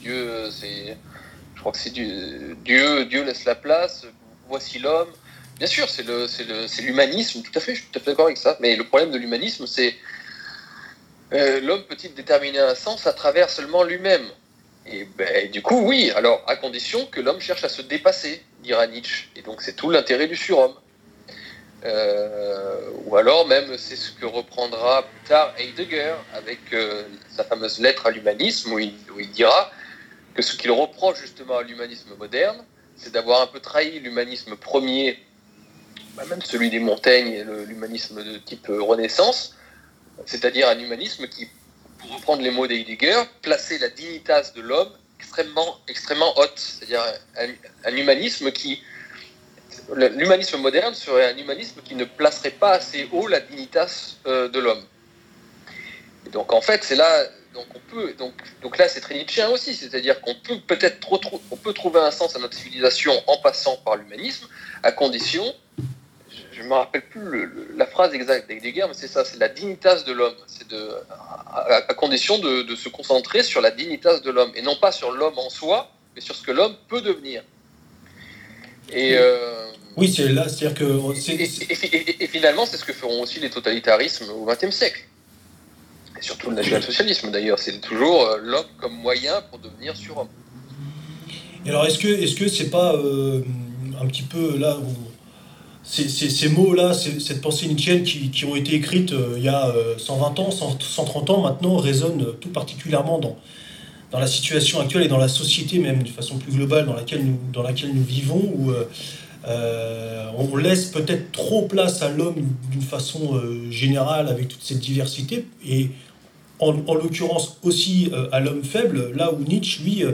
je crois que c'est Dieu, Dieu laisse la place, voici l'homme. Bien sûr, c'est l'humanisme, tout à fait, je suis tout à fait d'accord avec ça. Mais le problème de l'humanisme, c'est euh, l'homme peut-il déterminer un sens à travers seulement lui-même? Et ben, du coup, oui, alors à condition que l'homme cherche à se dépasser, dira Nietzsche. Et donc c'est tout l'intérêt du surhomme. Euh, ou alors même, c'est ce que reprendra plus tard Heidegger avec euh, sa fameuse lettre à l'humanisme, où il, où il dira que ce qu'il reproche justement à l'humanisme moderne, c'est d'avoir un peu trahi l'humanisme premier bah, même celui des montagnes, l'humanisme de type euh, Renaissance, c'est-à-dire un humanisme qui, pour reprendre les mots d'Heidegger, plaçait la dignitas de l'homme extrêmement, extrêmement haute, c'est-à-dire un, humanisme qui, l'humanisme moderne serait un humanisme qui ne placerait pas assez haut la dignitas euh, de l'homme. donc en fait, c'est là, donc on peut, donc, donc là c'est très nietzschéen aussi, c'est-à-dire qu'on peut peut-être on peut trouver un sens à notre civilisation en passant par l'humanisme, à condition je ne me rappelle plus la phrase exacte d'Heidegger, mais c'est ça, c'est la dignitas de l'homme. C'est de, à, condition de, se concentrer sur la dignitas de l'homme, et non pas sur l'homme en soi, mais sur ce que l'homme peut devenir. Et, euh, oui, c'est là, c'est-à-dire que. Et, finalement, c'est ce que feront aussi les totalitarismes au XXe siècle. Et surtout le national-socialisme d'ailleurs. C'est toujours euh, l'homme comme moyen pour devenir surhomme. Et alors, est-ce que est-ce que c'est pas euh, un petit peu là où ces, mots-là, cette pensée nietzschéenne qui, qui, ont été écrites euh, il y a 120 euh, ans, 130 ans maintenant, résonnent tout particulièrement dans, dans la situation actuelle et dans la société même, de façon plus globale dans laquelle nous, dans laquelle nous vivons, où euh, on laisse peut-être trop place à l'homme d'une façon générale avec toute cette diversité, et en, en l'occurrence aussi à l'homme faible, là où Nietzsche, lui, euh,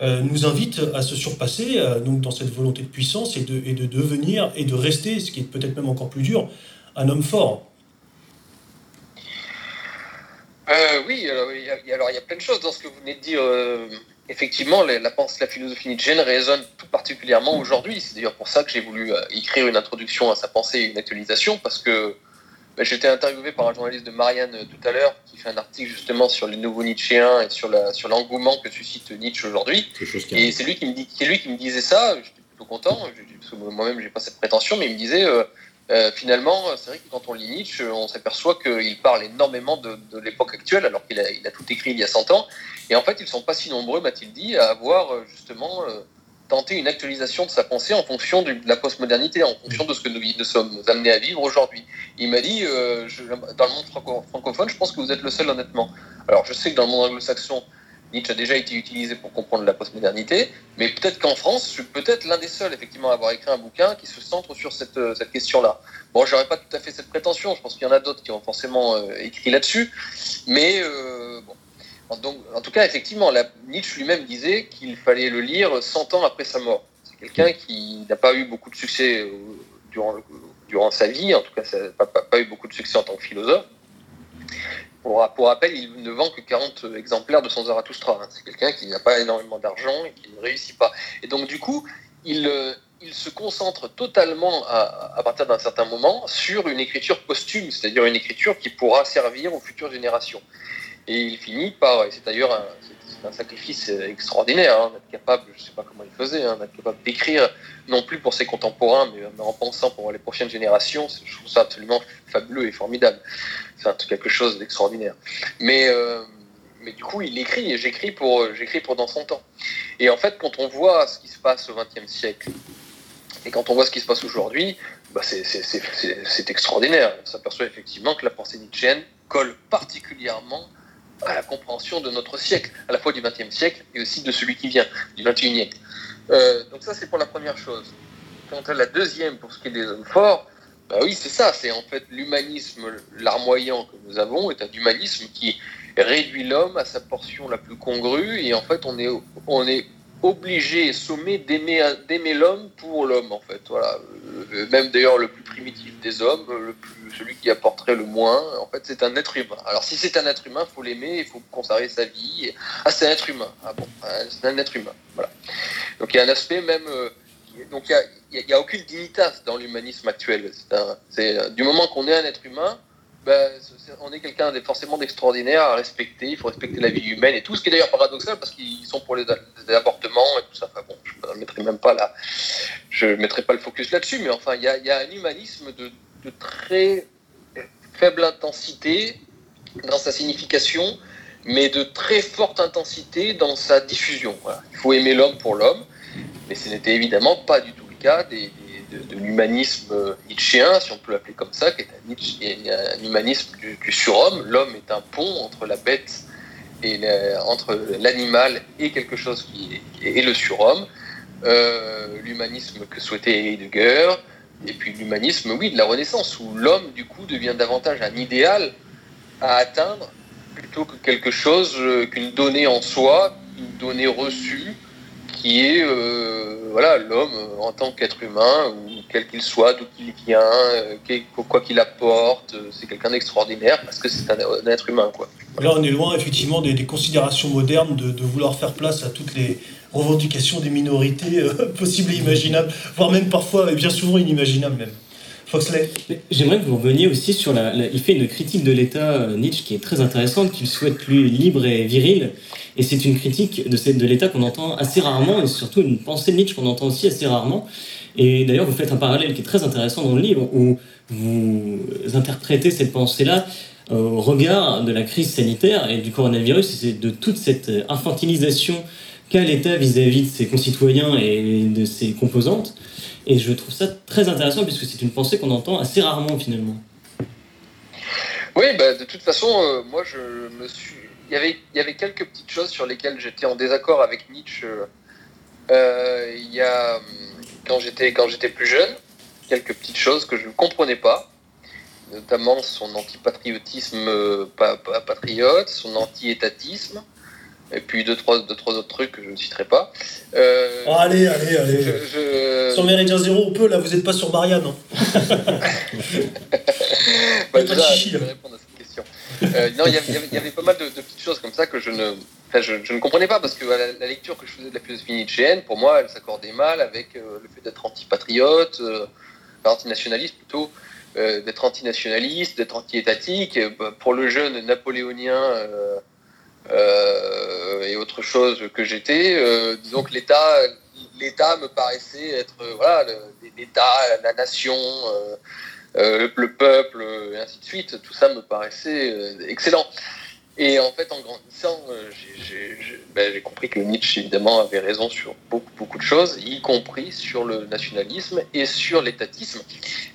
nous invite à se surpasser euh, donc dans cette volonté de puissance et de, devenir et de rester, ce qui est peut-être même encore plus dur, un homme fort. Euh, oui, alors il, y a, plein de choses dans ce que vous venez de dire. Euh, effectivement, la, la, la, philosophie nietzschéenne résonne tout particulièrement aujourd'hui. C'est d'ailleurs pour ça que j'ai voulu euh, écrire une introduction à sa pensée et une actualisation, parce que j'étais interviewé par un journaliste de Marianne tout à l'heure, qui fait un article justement sur les nouveaux Nietzschéens et sur l'engouement sur que suscite Nietzsche aujourd'hui. Et c'est lui, qui me dit, lui qui me disait ça, j'étais plutôt content, parce que moi-même, j'ai pas cette prétention, mais il me disait... Euh, finalement, c'est vrai que quand on lit Nietzsche, on s'aperçoit qu'il parle énormément de, l'époque actuelle, alors qu'il a, il a, tout écrit il y a 100 ans. Et en fait, ils ne sont pas si nombreux, m'a-t-il dit, à avoir euh, justement euh, tenté une actualisation de sa pensée en fonction de la postmodernité, en fonction de ce que nous, sommes amenés à vivre aujourd'hui. Il m'a dit, je, dans le monde francophone, je pense que vous êtes le seul honnêtement. Alors, je sais que dans le monde anglo-saxon, Nietzsche a déjà été utilisé pour comprendre la postmodernité, mais peut-être qu'en France, je suis peut-être l'un des seuls effectivement à avoir écrit un bouquin qui se centre sur cette, euh, question-là. Bon, j'aurais pas tout à fait cette prétention, je pense qu'il y en a d'autres qui ont forcément euh, écrit là-dessus, mais euh, bon. Donc, en tout cas, effectivement, la, Nietzsche lui-même disait qu'il fallait le lire 100 ans après sa mort. C'est quelqu'un qui n'a pas eu beaucoup de succès durant, durant sa vie, en tout cas, n'a pas, pas eu beaucoup de succès en tant que philosophe. Pour, rappel, il ne vend que 40 exemplaires de son Zarathustra. Hein. C'est quelqu'un qui n'a pas énormément d'argent et qui ne réussit pas. Et donc, du coup, il, euh, il se concentre totalement, à, à partir d'un certain moment, sur une écriture posthume, c'est-à-dire une écriture qui pourra servir aux futures générations. Et il finit par, et c'est d'ailleurs un, sacrifice extraordinaire, hein, d'être capable, je ne sais pas comment il faisait, hein, d'être capable d'écrire non plus pour ses contemporains, mais, en pensant pour les prochaines générations. Je trouve ça absolument fabuleux et formidable. C'est quelque chose d'extraordinaire. Mais, euh, mais du coup, il écrit et j'écris pour, pour dans son temps. Et en fait, quand on voit ce qui se passe au XXe siècle et quand on voit ce qui se passe aujourd'hui, bah c'est extraordinaire. On s'aperçoit effectivement que la pensée nietzschéenne colle particulièrement à la compréhension de notre siècle, à la fois du XXe siècle et aussi de celui qui vient, du XXIe. Euh, donc ça, c'est pour la première chose. Quant à la deuxième, pour ce qui est des hommes forts, bah oui, c'est ça, c'est en fait l'humanisme larmoyant que nous avons est un humanisme qui réduit l'homme à sa portion la plus congrue et en fait on est, on est obligé, sommé d'aimer l'homme pour l'homme en fait. Voilà. Euh, même d'ailleurs le plus primitif des hommes, plus, celui qui apporterait le moins, en fait c'est un être humain. Alors si c'est un être humain, il faut l'aimer, il faut conserver sa vie. Ah c'est un être humain. Ah bon, c'est un être humain. Voilà. Donc il y a un aspect même... Euh, donc il n'y a, aucune dignitas dans l'humanisme actuel. Du moment qu'on est un être humain, ben, on est quelqu'un forcément d'extraordinaire à respecter. Il faut respecter la vie humaine et tout, ce qui est d'ailleurs paradoxal parce qu'ils sont pour les, avortements et tout ça. Bon, je ne mettrai même pas je mettrai pas le focus là-dessus, mais enfin, il y a, un humanisme de, très faible intensité dans sa signification, mais de très forte intensité dans sa diffusion. Il faut aimer l'homme pour l'homme, mais ce n'était évidemment pas du tout le cas des de, l'humanisme nietzschéen, si on peut l'appeler comme ça, qui est un, humanisme du, surhomme. L'homme est un pont entre la bête et entre l'animal et quelque chose qui est, le surhomme. Euh, l'humanisme que souhaitait Heidegger, et puis l'humanisme, oui, de la Renaissance, où l'homme, du coup, devient davantage un idéal à atteindre plutôt que quelque chose, euh, qu'une donnée en soi, une donnée reçue, qui est euh, voilà l'homme euh, en tant qu'être humain, ou quel qu'il soit, d'où qu'il vient, euh, quoi qu'il apporte, c'est quelqu'un d'extraordinaire parce que c'est un, être humain. Quoi. Là, on est loin effectivement des, considérations modernes de, vouloir faire place à toutes les revendications des minorités possibles et imaginables, voire même parfois et bien souvent inimaginables même. J'aimerais que vous reveniez aussi sur la, Il fait une critique de l'État, Nietzsche, qui est très intéressante, qu'il souhaite plus libre et viril. Et c'est une critique de, de l'État qu'on entend assez rarement, et surtout une pensée de Nietzsche qu'on entend aussi assez rarement. Et d'ailleurs, vous faites un parallèle qui est très intéressant dans le livre, où vous interprétez cette pensée-là au regard de la crise sanitaire et du coronavirus, et de toute cette infantilisation qu'a l'État vis-à-vis de ses concitoyens et de ses composantes. Et je trouve ça très intéressant puisque c'est une pensée qu'on entend assez rarement finalement. Oui, bah, de toute façon, euh, moi je me suis il y, avait, quelques petites choses sur lesquelles j'étais en désaccord avec Nietzsche euh, il y a, quand j'étais quand j'étais plus jeune, quelques petites choses que je ne comprenais pas, notamment son antipatriotisme euh, pas, patriote, son anti-étatisme, et puis deux trois, deux, trois autres trucs que je ne citerai pas. Euh, oh, allez, allez, allez. Sur Méridien Zéro, on peut, là, vous n'êtes pas sur Marianne. Hein. bah, déjà, je vais répondre à cette question. non, il y, avait pas mal de, petites choses comme ça que je ne, je, ne comprenais pas parce que la, lecture que je faisais de la philosophie nietzschéenne, pour moi, elle s'accordait mal avec le fait d'être antipatriote, antinationaliste plutôt, d'être antinationaliste, d'être anti-étatique. Bah, pour le jeune napoléonien et autre chose que j'étais, disons que l'État l'État me paraissait être voilà l'État, la nation, euh, le, peuple, et ainsi de suite. Tout ça me paraissait euh, excellent. Et en fait, en grandissant, euh, ben, j'ai compris que Nietzsche, évidemment, avait raison sur beaucoup, beaucoup de choses, y compris sur le nationalisme et sur l'étatisme.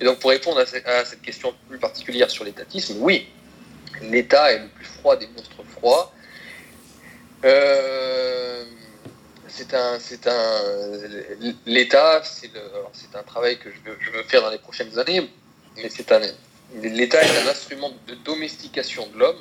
Et donc, pour répondre à, cette question plus particulière sur l'étatisme, oui, l'État est le plus froid des monstres froids. C'est un, c'est un, l'État, c'est, un travail que je veux, je veux, faire dans les prochaines années mais c'est un, l'État est un instrument de domestication de l'homme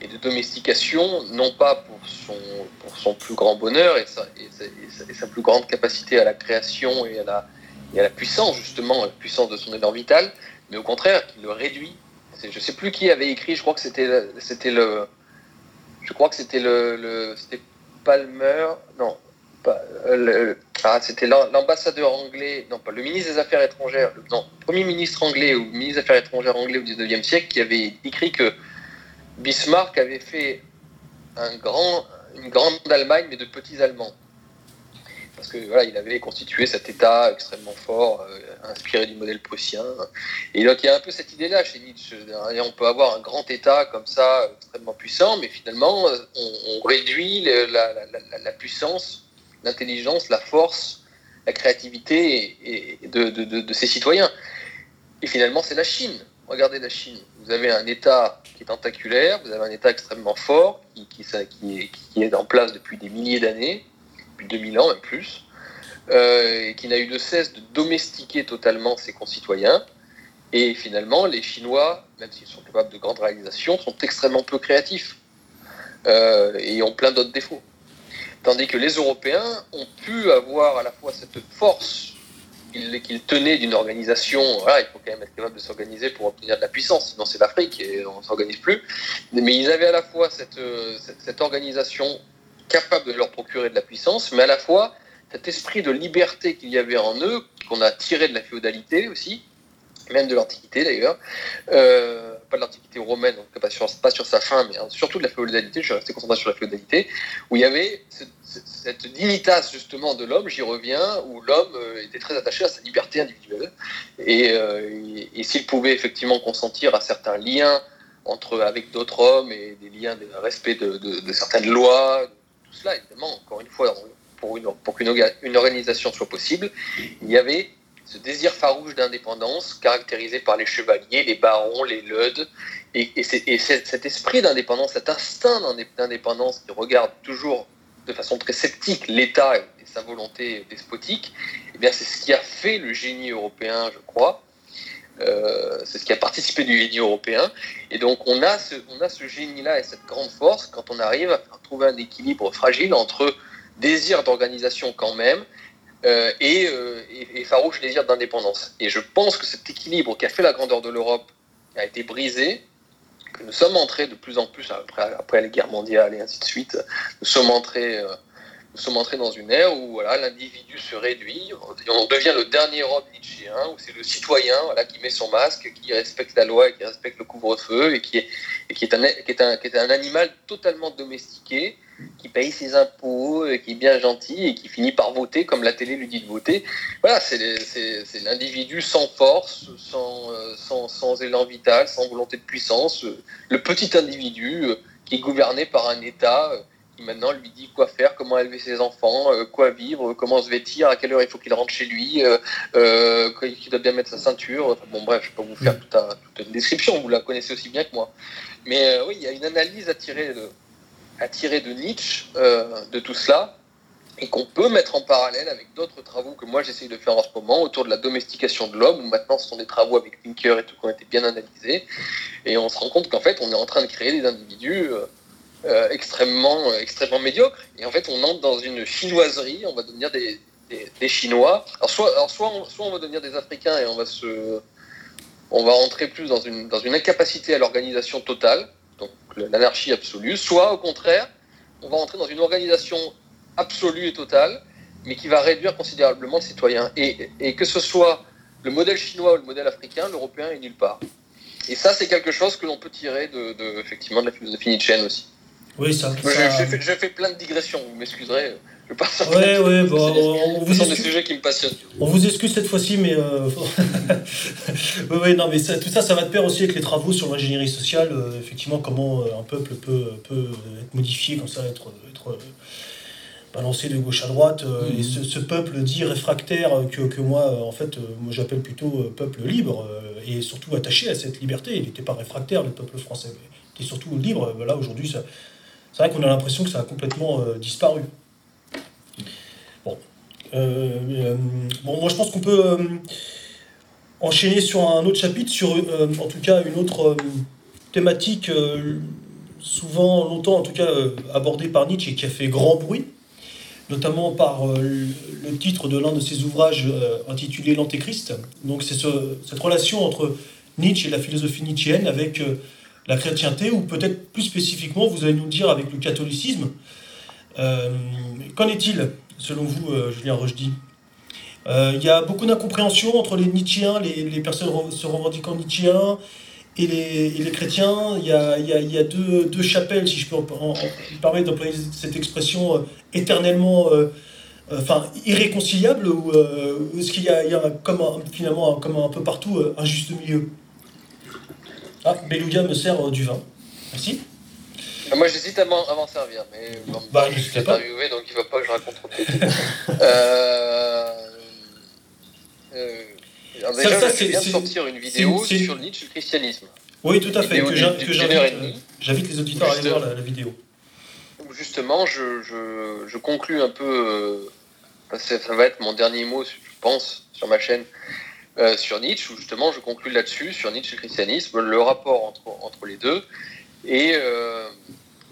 et de domestication, non pas pour son, pour son plus grand bonheur et sa, et, sa, plus grande capacité à la création et à la, et à la puissance, justement, la puissance de son élan vital, mais au contraire, qui le réduit. je ne sais plus qui avait écrit, je crois que c'était, c'était le. Je crois que c'était le, le c'était Palmer, non, euh, ah, c'était l'ambassadeur anglais, non pas le ministre des Affaires étrangères, non, premier ministre anglais ou ministre des Affaires étrangères anglais au 19e siècle qui avait écrit que Bismarck avait fait un grand, une grande Allemagne mais de petits Allemands. Parce que voilà, il avait constitué cet État extrêmement fort, euh, inspiré du modèle prussien. Et donc il y a un peu cette idée-là chez Nietzsche. on peut avoir un grand État comme ça, extrêmement puissant, mais finalement on, réduit la puissance l'intelligence, la force, la créativité de, ses citoyens. Et finalement, c'est la Chine. Regardez la Chine. Vous avez un État qui est tentaculaire, vous avez un État extrêmement fort, qui, qui, est, en place depuis des milliers d'années, depuis 2000 ans même plus, euh, et qui n'a eu de cesse de domestiquer totalement ses concitoyens. Et finalement, les Chinois, même s'ils sont capables de grandes réalisations, sont extrêmement peu créatifs euh, et ont plein d'autres défauts. Tandis que les Européens ont pu avoir à la fois cette force qu'ils tenaient d'une organisation, il faut quand même être capable de s'organiser pour obtenir de la puissance, sinon c'est l'Afrique et on ne s'organise plus. Mais ils avaient à la fois cette, cette, organisation capable de leur procurer de la puissance, mais à la fois cet esprit de liberté qu'il y avait en eux, qu'on a tiré de la féodalité aussi, même de l'Antiquité d'ailleurs, euh, pas de l'Antiquité romaine, donc pas sur, pas sur sa fin, mais hein, surtout de la féodalité, je suis resté concentré sur la féodalité, où il y avait cette dignitas justement de l'homme, j'y reviens, où l'homme euh, était très attaché à sa liberté individuelle, euh, et, s'il pouvait effectivement consentir à certains liens entre, avec d'autres hommes, et des liens de respect de, certaines lois, tout cela, évidemment, encore une fois, pour, une, pour qu'une une organisation soit possible, il y avait ce désir farouche d'indépendance caractérisé par les chevaliers, les barons, les leudes, et, et, cet esprit d'indépendance, cet instinct d'indépendance qui regarde toujours de façon très sceptique l'État et, sa volonté despotique, eh bien c'est ce qui a fait le génie européen, je crois. Euh, c'est ce qui a participé du génie européen. Et donc on a ce, on a ce génie-là et cette grande force quand on arrive à trouver un équilibre fragile entre désir d'organisation quand même euh, euh, et, farouche désir d'indépendance. Et je pense que cet équilibre qui a fait la grandeur de l'Europe a été brisé, que nous sommes entrés de plus en plus, après, après les guerres mondiales et ainsi de suite, nous sommes entrés, nous sommes entrés dans une ère où voilà, l'individu se réduit, on devient le dernier homme nietzschéen, où c'est le citoyen voilà, qui met son masque, qui respecte la loi et qui respecte le couvre-feu, et qui est, et qui est, un, qui est, un, qui est un animal totalement domestiqué, qui paye ses impôts, euh, qui est bien gentil et qui finit par voter comme la télé lui dit de voter. Voilà, c'est l'individu sans force, sans, euh, sans, sans, élan vital, sans volonté de puissance, euh, le petit individu qui est gouverné par un État maintenant lui dit quoi faire, comment élever ses enfants, quoi vivre, comment se vêtir, à quelle heure il faut qu'il rentre chez lui, euh, qu'il doit bien mettre sa ceinture. bon bref, je peux vous faire toute, toute, une description, vous la connaissez aussi bien que moi. Mais oui, il y a une analyse à tirer de, à tirer de Nietzsche euh, de tout cela et qu'on peut mettre en parallèle avec d'autres travaux que moi j'essaye de faire en ce moment autour de la domestication de l'homme, où maintenant ce sont des travaux avec Pinker et tout qui ont été bien analysés, et on se rend compte qu'en fait on est en train de créer des individus euh, euh, extrêmement, extrêmement médiocres, et en fait on entre dans une chinoiserie, on va devenir des, des, Chinois, alors soit, alors soit, on, soit on va devenir des Africains et on va se on va entrer plus dans une, dans une incapacité à l'organisation totale, donc l'anarchie absolue, soit au contraire, on va entrer dans une organisation absolue et totale, mais qui va réduire considérablement le citoyen. Et, et que ce soit le modèle chinois ou le modèle africain, l'européen est nulle part. Et ça, c'est quelque chose que l'on peut tirer de, effectivement, de la philosophie Nietzsche aussi. Oui, ça. ça... J'ai fait, plein de digressions, vous m'excuserez. Je passe ouais, ouais, bon, on, vous excuse... des sujets qui me passionnent. On vous excuse cette fois-ci, mais. Euh... oui, non, mais tout ça, ça va de pair aussi avec les travaux sur l'ingénierie sociale. Euh, effectivement, comment euh, un peuple peut, peut être modifié, comme ça, être, être balancé de gauche à droite. Euh, et ce, peuple dit réfractaire que, que moi, en fait, moi j'appelle plutôt peuple libre et surtout attaché à cette liberté. Il n'était pas réfractaire, le peuple français. Il était surtout libre. Là, aujourd'hui, c'est vrai qu'on a l'impression que ça a complètement disparu. Euh, euh, bon, moi je pense qu'on peut euh, enchaîner sur un autre chapitre, sur en tout cas une autre thématique souvent, longtemps en tout cas, abordée par Nietzsche et qui a fait grand bruit, notamment par le titre de l'un de ses ouvrages intitulé L'Antéchrist. Donc c'est cette relation entre Nietzsche et la philosophie nietzschéenne avec la chrétienté, ou peut-être plus spécifiquement, vous allez nous dire avec le catholicisme. Qu'en est-il selon vous, euh, Julien Rochdy euh, Il y a beaucoup d'incompréhension entre les Nietzschéens, les, les, personnes se revendiquant Nietzschéens, et les, chrétiens. Il y a, y a, deux, deux, chapelles, si je peux me permettre d'employer cette expression, euh, éternellement enfin, irréconciliable, ou est-ce qu'il y a, comme finalement, comme un peu partout, un juste milieu? Ah, Beluga me sert du vin. Merci. Moi, j'hésite à m'en servir, mais bon, bah, je suis interviewé, donc il ne va pas que je raconte trop de euh, euh, alors déjà, ça, je viens de sortir une vidéo sur Nietzsche et le christianisme. Oui, tout à fait, que j'invite les auditeurs à aller voir la, vidéo. Justement, je, je, je, conclus un peu, euh, ça va être mon dernier mot, je pense, sur ma chaîne, euh, sur Nietzsche, où justement je conclus là-dessus, sur Nietzsche et le christianisme, le rapport entre, les deux. Et, euh,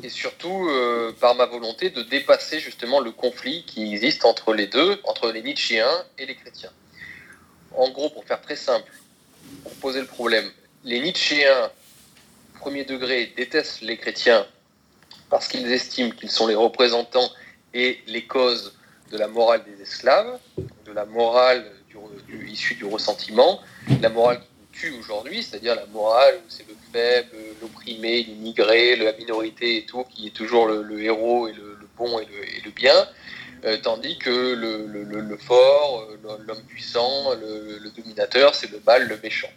surtout euh, par ma volonté de dépasser justement le conflit qui existe entre les deux, entre les Nietzschéens et les chrétiens. En gros, pour faire très simple, pour poser le problème, les Nietzschéens, premier degré, détestent les chrétiens parce qu'ils estiment qu'ils sont les représentants et les causes de la morale des esclaves, de la morale du, issue du ressentiment, la morale qui nous tue aujourd'hui, c'est-à-dire la morale où c'est le faible, l'opprimé, l'immigré, la minorité et tout, qui est toujours le, héros et le, bon et le, bien, euh, tandis que le, fort, euh, l'homme puissant, le, dominateur, c'est le mal, le méchant.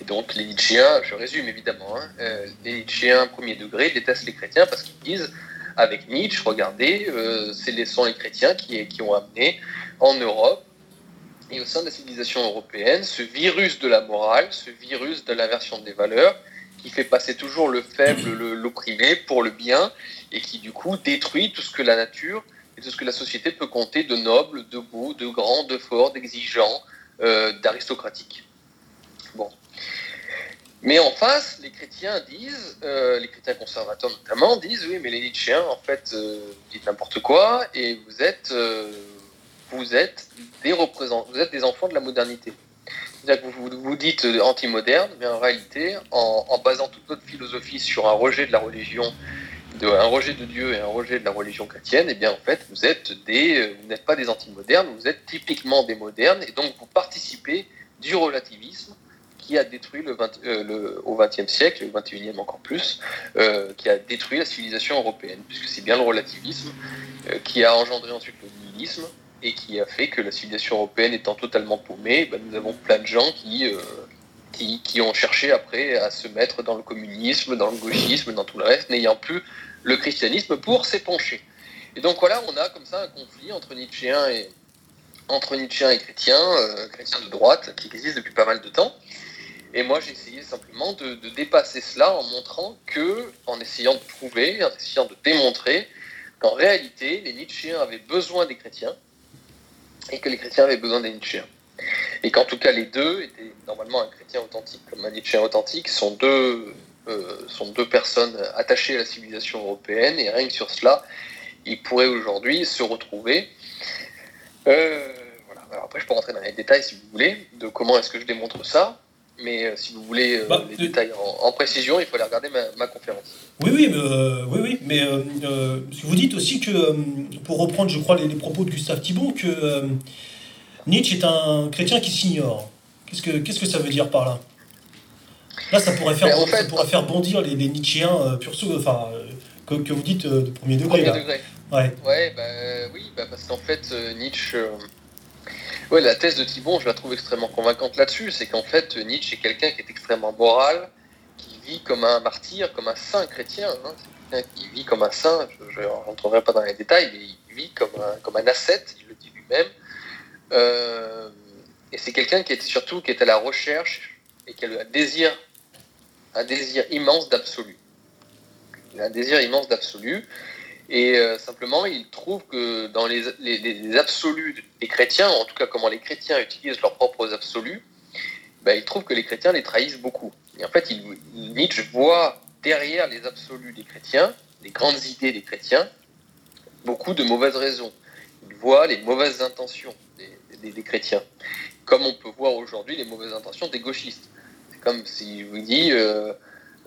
Et donc les Nietzschéens, je résume évidemment, hein, euh, les Nietzschéens premier degré détestent les chrétiens parce qu'ils disent, avec Nietzsche, regardez, c'est les, sont les chrétiens qui, qui ont amené en Europe et au sein de la civilisation européenne, ce virus de la morale, ce virus de l'inversion des valeurs, qui fait passer toujours le faible, l'opprimé pour le bien, et qui du coup détruit tout ce que la nature et tout ce que la société peut compter de noble, de beau, de grand, de fort, d'exigeant, euh, d'aristocratique. Bon. Mais en face, les chrétiens disent, euh, les chrétiens conservateurs notamment, disent oui, mais les Nietzschéens, en fait, euh, dites n'importe quoi, et vous êtes, vous êtes des représentants, vous êtes des enfants de la modernité. Vous vous dites anti-moderne, mais en réalité, en, basant toute notre philosophie sur un rejet de la religion, de, un rejet de Dieu et un rejet de la religion chrétienne, et eh bien en fait, vous êtes des, vous n'êtes pas des anti-modernes, vous êtes typiquement des modernes, et donc vous participez du relativisme qui a détruit le, 20, euh, le au XXe siècle, au XXIe encore plus, euh, qui a détruit la civilisation européenne, puisque c'est bien le relativisme euh, qui a engendré ensuite le nihilisme, et qui a fait que la civilisation européenne étant totalement paumée, ben, nous avons plein de gens euh, qui, qui, ont cherché après à se mettre dans le communisme, dans le gauchisme, dans tout le reste, n'ayant plus le christianisme pour s'épancher. Et donc voilà, on a comme ça un conflit entre Nietzschéens et, entre et chrétiens, euh, chrétiens de droite, qui existe depuis pas mal de temps. Et moi, j'ai essayé simplement de, de, dépasser cela en montrant que, en essayant de prouver, en essayant de démontrer qu'en réalité, les Nietzschéens avaient besoin des chrétiens, et que les chrétiens avaient besoin des Nietzschéens. Et qu'en tout cas, les deux étaient normalement un chrétien authentique comme un Nietzschéen authentique, sont deux, euh, sont deux personnes attachées à la civilisation européenne, et rien que sur cela, ils pourraient aujourd'hui se retrouver. Euh, voilà. Alors après, je peux rentrer dans les détails si vous voulez, de comment est-ce que je démontre ça. Mais si vous voulez bah, les détails en, précision, il faut aller regarder ma, conférence. Oui, oui, mais, oui, oui, mais vous dites aussi que, pour reprendre, je crois, les, propos de Gustave Thibon, que Nietzsche est un chrétien qui s'ignore. Qu'est-ce que, qu'est-ce que ça veut dire par là? Là, ça pourrait faire, ça pourrait faire bondir les, les Nietzschéens pur enfin, que, que, vous dites de premier degré. Premier degré. Ouais. Ouais, bah, oui, bah, parce qu'en fait, Nietzsche Ouais, la thèse de Thibon, je la trouve extrêmement convaincante là-dessus. C'est qu'en fait, Nietzsche est quelqu'un qui est extrêmement moral, qui vit comme un martyr, comme un saint chrétien. Hein. C'est quelqu'un qui vit comme un saint. Je ne rentrerai pas dans les détails, mais il vit comme un, comme un ascète, il le dit lui-même. Euh, et c'est quelqu'un qui est surtout qui est à la recherche et qui a un désir, un désir immense d'absolu. Il a un désir immense d'absolu. Et euh, simplement, il trouve que dans les, absolus des chrétiens, en tout cas comment les chrétiens utilisent leurs propres absolus, ben, il trouve que les chrétiens les trahissent beaucoup. Et en fait, il, Nietzsche voit derrière les absolus des chrétiens, les grandes idées des chrétiens, beaucoup de mauvaises raisons. Il voit les mauvaises intentions des, chrétiens, comme on peut voir aujourd'hui les mauvaises intentions des gauchistes. C'est comme si je vous dis... Euh,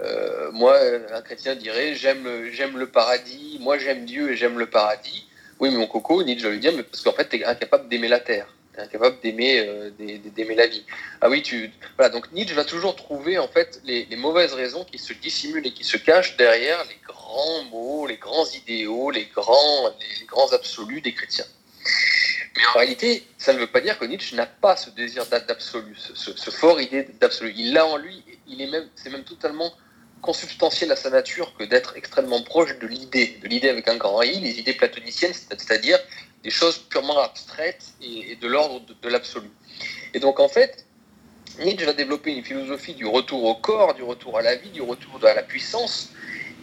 euh, moi, un chrétien dirait j'aime le paradis, moi j'aime Dieu et j'aime le paradis. Oui, mais mon coco, Nietzsche va lui dire, mais parce qu'en fait, tu es incapable d'aimer la terre, tu es incapable d'aimer euh, d'aimer la vie. Ah oui, tu voilà. Donc Nietzsche va toujours trouver en fait les, mauvaises raisons qui se dissimulent et qui se cachent derrière les grands mots, les grands idéaux, les grands les, grands absolus des chrétiens. Mais en réalité, ça ne veut pas dire que Nietzsche n'a pas ce désir d'absolu, ce, ce, fort idée d'absolu. Il l'a en lui, il même, c'est même totalement consubstantiel à sa nature que d'être extrêmement proche de l'idée, de l'idée avec un grand I, les idées platoniciennes, c'est-à-dire des choses purement abstraites et, de l'ordre de, l'absolu. Et donc en fait, Nietzsche va développer une philosophie du retour au corps, du retour à la vie, du retour à la puissance.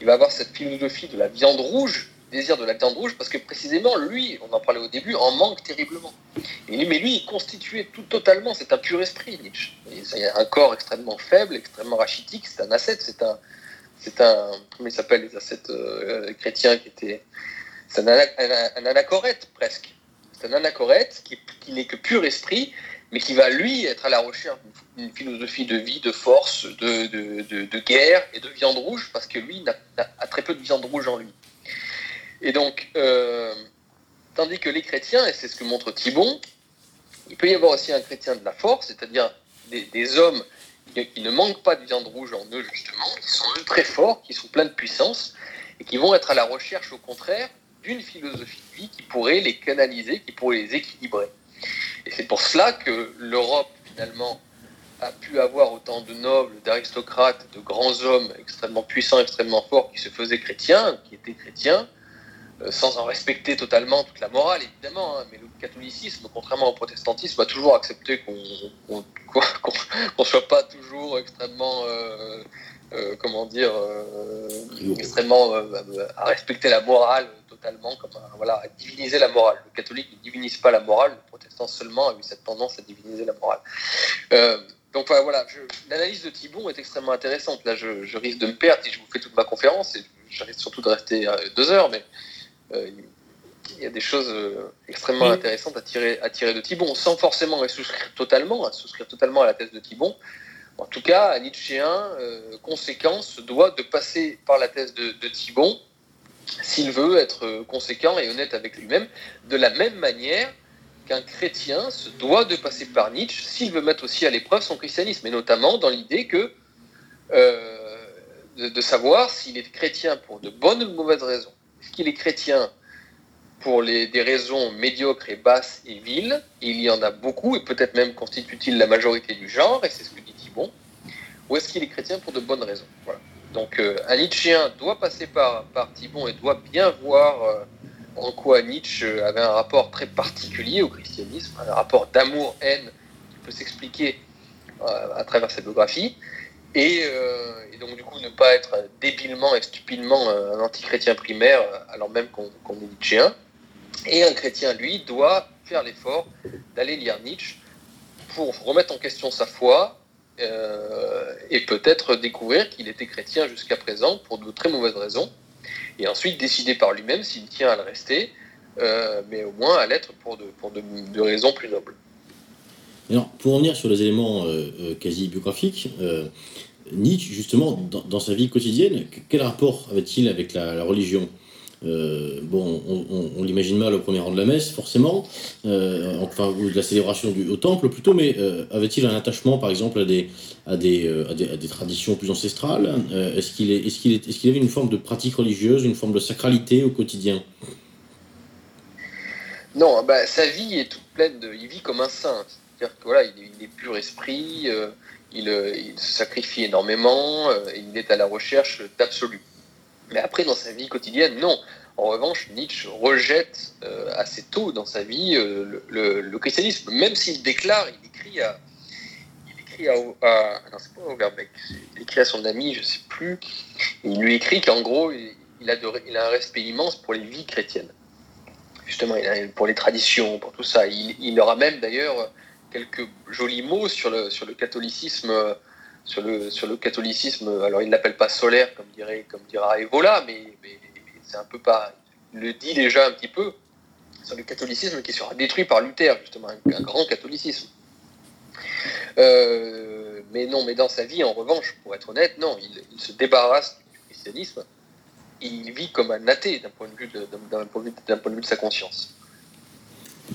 Il va avoir cette philosophie de la viande rouge, désir de la viande rouge, parce que précisément, lui, on en parlait au début, en manque terriblement. mais lui, il est constitué tout totalement, c'est un pur esprit, Nietzsche. Il a un corps extrêmement faible, extrêmement rachitique, c'est un ascète, c'est un, c'est un, comment il s'appelle les ascètes euh, chrétiens qui étaient, c'est un, un, anachorète presque. C'est un anachorète qui, qui n'est que pur esprit, mais qui va lui être à la recherche d'une philosophie de vie, de force, de, de, de, guerre et de viande rouge, parce que lui a très peu de viande rouge en lui. Et donc, euh, tandis que les chrétiens, et c'est ce que montre Thibon, il peut y avoir aussi un chrétien de la force, c'est-à-dire des, hommes qui, ne manquent pas de viande rouge en eux, justement, qui sont très forts, qui sont pleins de puissance, et qui vont être à la recherche, au contraire, d'une philosophie de vie qui pourrait les canaliser, qui pourrait les équilibrer. Et c'est pour cela que l'Europe, finalement, a pu avoir autant de nobles, d'aristocrates, de grands hommes extrêmement puissants, extrêmement forts, qui se faisaient chrétiens, qui étaient chrétiens, sans en respecter totalement toute la morale, évidemment, hein, mais le catholicisme, contrairement au protestantisme, a toujours accepté qu'on ne soit pas toujours extrêmement, euh, euh, comment dire, extrêmement à respecter la morale totalement, comme voilà, à diviniser la morale. Le catholique ne divinise pas la morale, le protestant seulement a eu cette tendance à diviniser la morale. donc voilà, l'analyse de Thibon est extrêmement intéressante. Là, je, je, risque de me perdre si je vous fais toute ma conférence, et je risque surtout de rester deux heures, mais euh, il y a des choses euh, extrêmement intéressantes à tirer, à tirer de Thibon, sans forcément souscrire totalement, à souscrire totalement à la thèse de Thibon. En tout cas, un Nietzschéen euh, conséquent se doit de passer par la thèse de, de Thibon s'il veut être conséquent et honnête avec lui-même, de la même manière qu'un chrétien se doit de passer par Nietzsche s'il veut mettre aussi à l'épreuve son christianisme, et notamment dans l'idée que de, de, savoir s'il est chrétien pour de bonnes ou de mauvaises raisons. Est-ce qu'il est chrétien pour des raisons médiocres et basses et viles Il y en a beaucoup, et peut-être même constitue-t-il la majorité du genre, et c'est ce que dit Thibon. Ou est-ce qu'il est chrétien pour de bonnes raisons? Donc euh, un Nietzschéen doit passer par, par Thibon et doit bien voir euh, en quoi Nietzsche avait un rapport très particulier au christianisme, un rapport d'amour-haine qui peut s'expliquer euh, à travers sa biographie. Euh, et, donc, du coup, ne pas être débilement et stupidement un anti-chrétien primaire, alors même qu'on est nietzschéen. Et un chrétien, lui, doit faire l'effort d'aller lire Nietzsche pour remettre en question sa foi euh, et peut-être découvrir qu'il était chrétien jusqu'à présent pour de très mauvaises raisons, et ensuite décider par lui-même s'il tient à le rester, euh, mais au moins à l'être pour de raisons plus nobles. Alors, pour revenir sur les éléments quasi biographiques, Nietzsche, justement, dans, sa vie quotidienne, quel rapport avait-il avec la religion? Euh, bon, on, l'imagine mal au premier rang de la messe, forcément, euh, enfin, ou de la célébration du, au temple plutôt, mais euh, avait-il un attachement, par exemple, à des, à des, à des, traditions plus ancestrales? Est-ce qu'il est, est, est, est avait une forme de pratique religieuse, une forme de sacralité au quotidien? Non, bah, sa vie est toute pleine de. Il vit comme un saint. C'est-à-dire que voilà, il est, pur esprit, il, il, se sacrifie énormément, et il est à la recherche d'absolu. Mais après, dans sa vie quotidienne, non. En revanche, Nietzsche rejette euh, assez tôt dans sa vie euh, le, christianisme, même s'il déclare, il écrit à, à, non, c'est pas Overbeck, il écrit à son ami, je sais plus, il lui écrit qu'en gros, il, a un respect immense pour les vies chrétiennes. Justement, pour les traditions, pour tout ça. Il aura même d'ailleurs quelques jolis mots sur le, sur le catholicisme sur le, sur le catholicisme, alors il ne l'appelle pas solaire comme, dirait, comme dira Evola, mais, c'est un peu pas. Il le dit déjà un petit peu sur le catholicisme qui sera détruit par Luther, justement, un, grand catholicisme. Euh, mais non, mais dans sa vie, en revanche, pour être honnête, non, il, se débarrasse du christianisme. Il vit comme un athée d'un point, point, point de vue de sa conscience.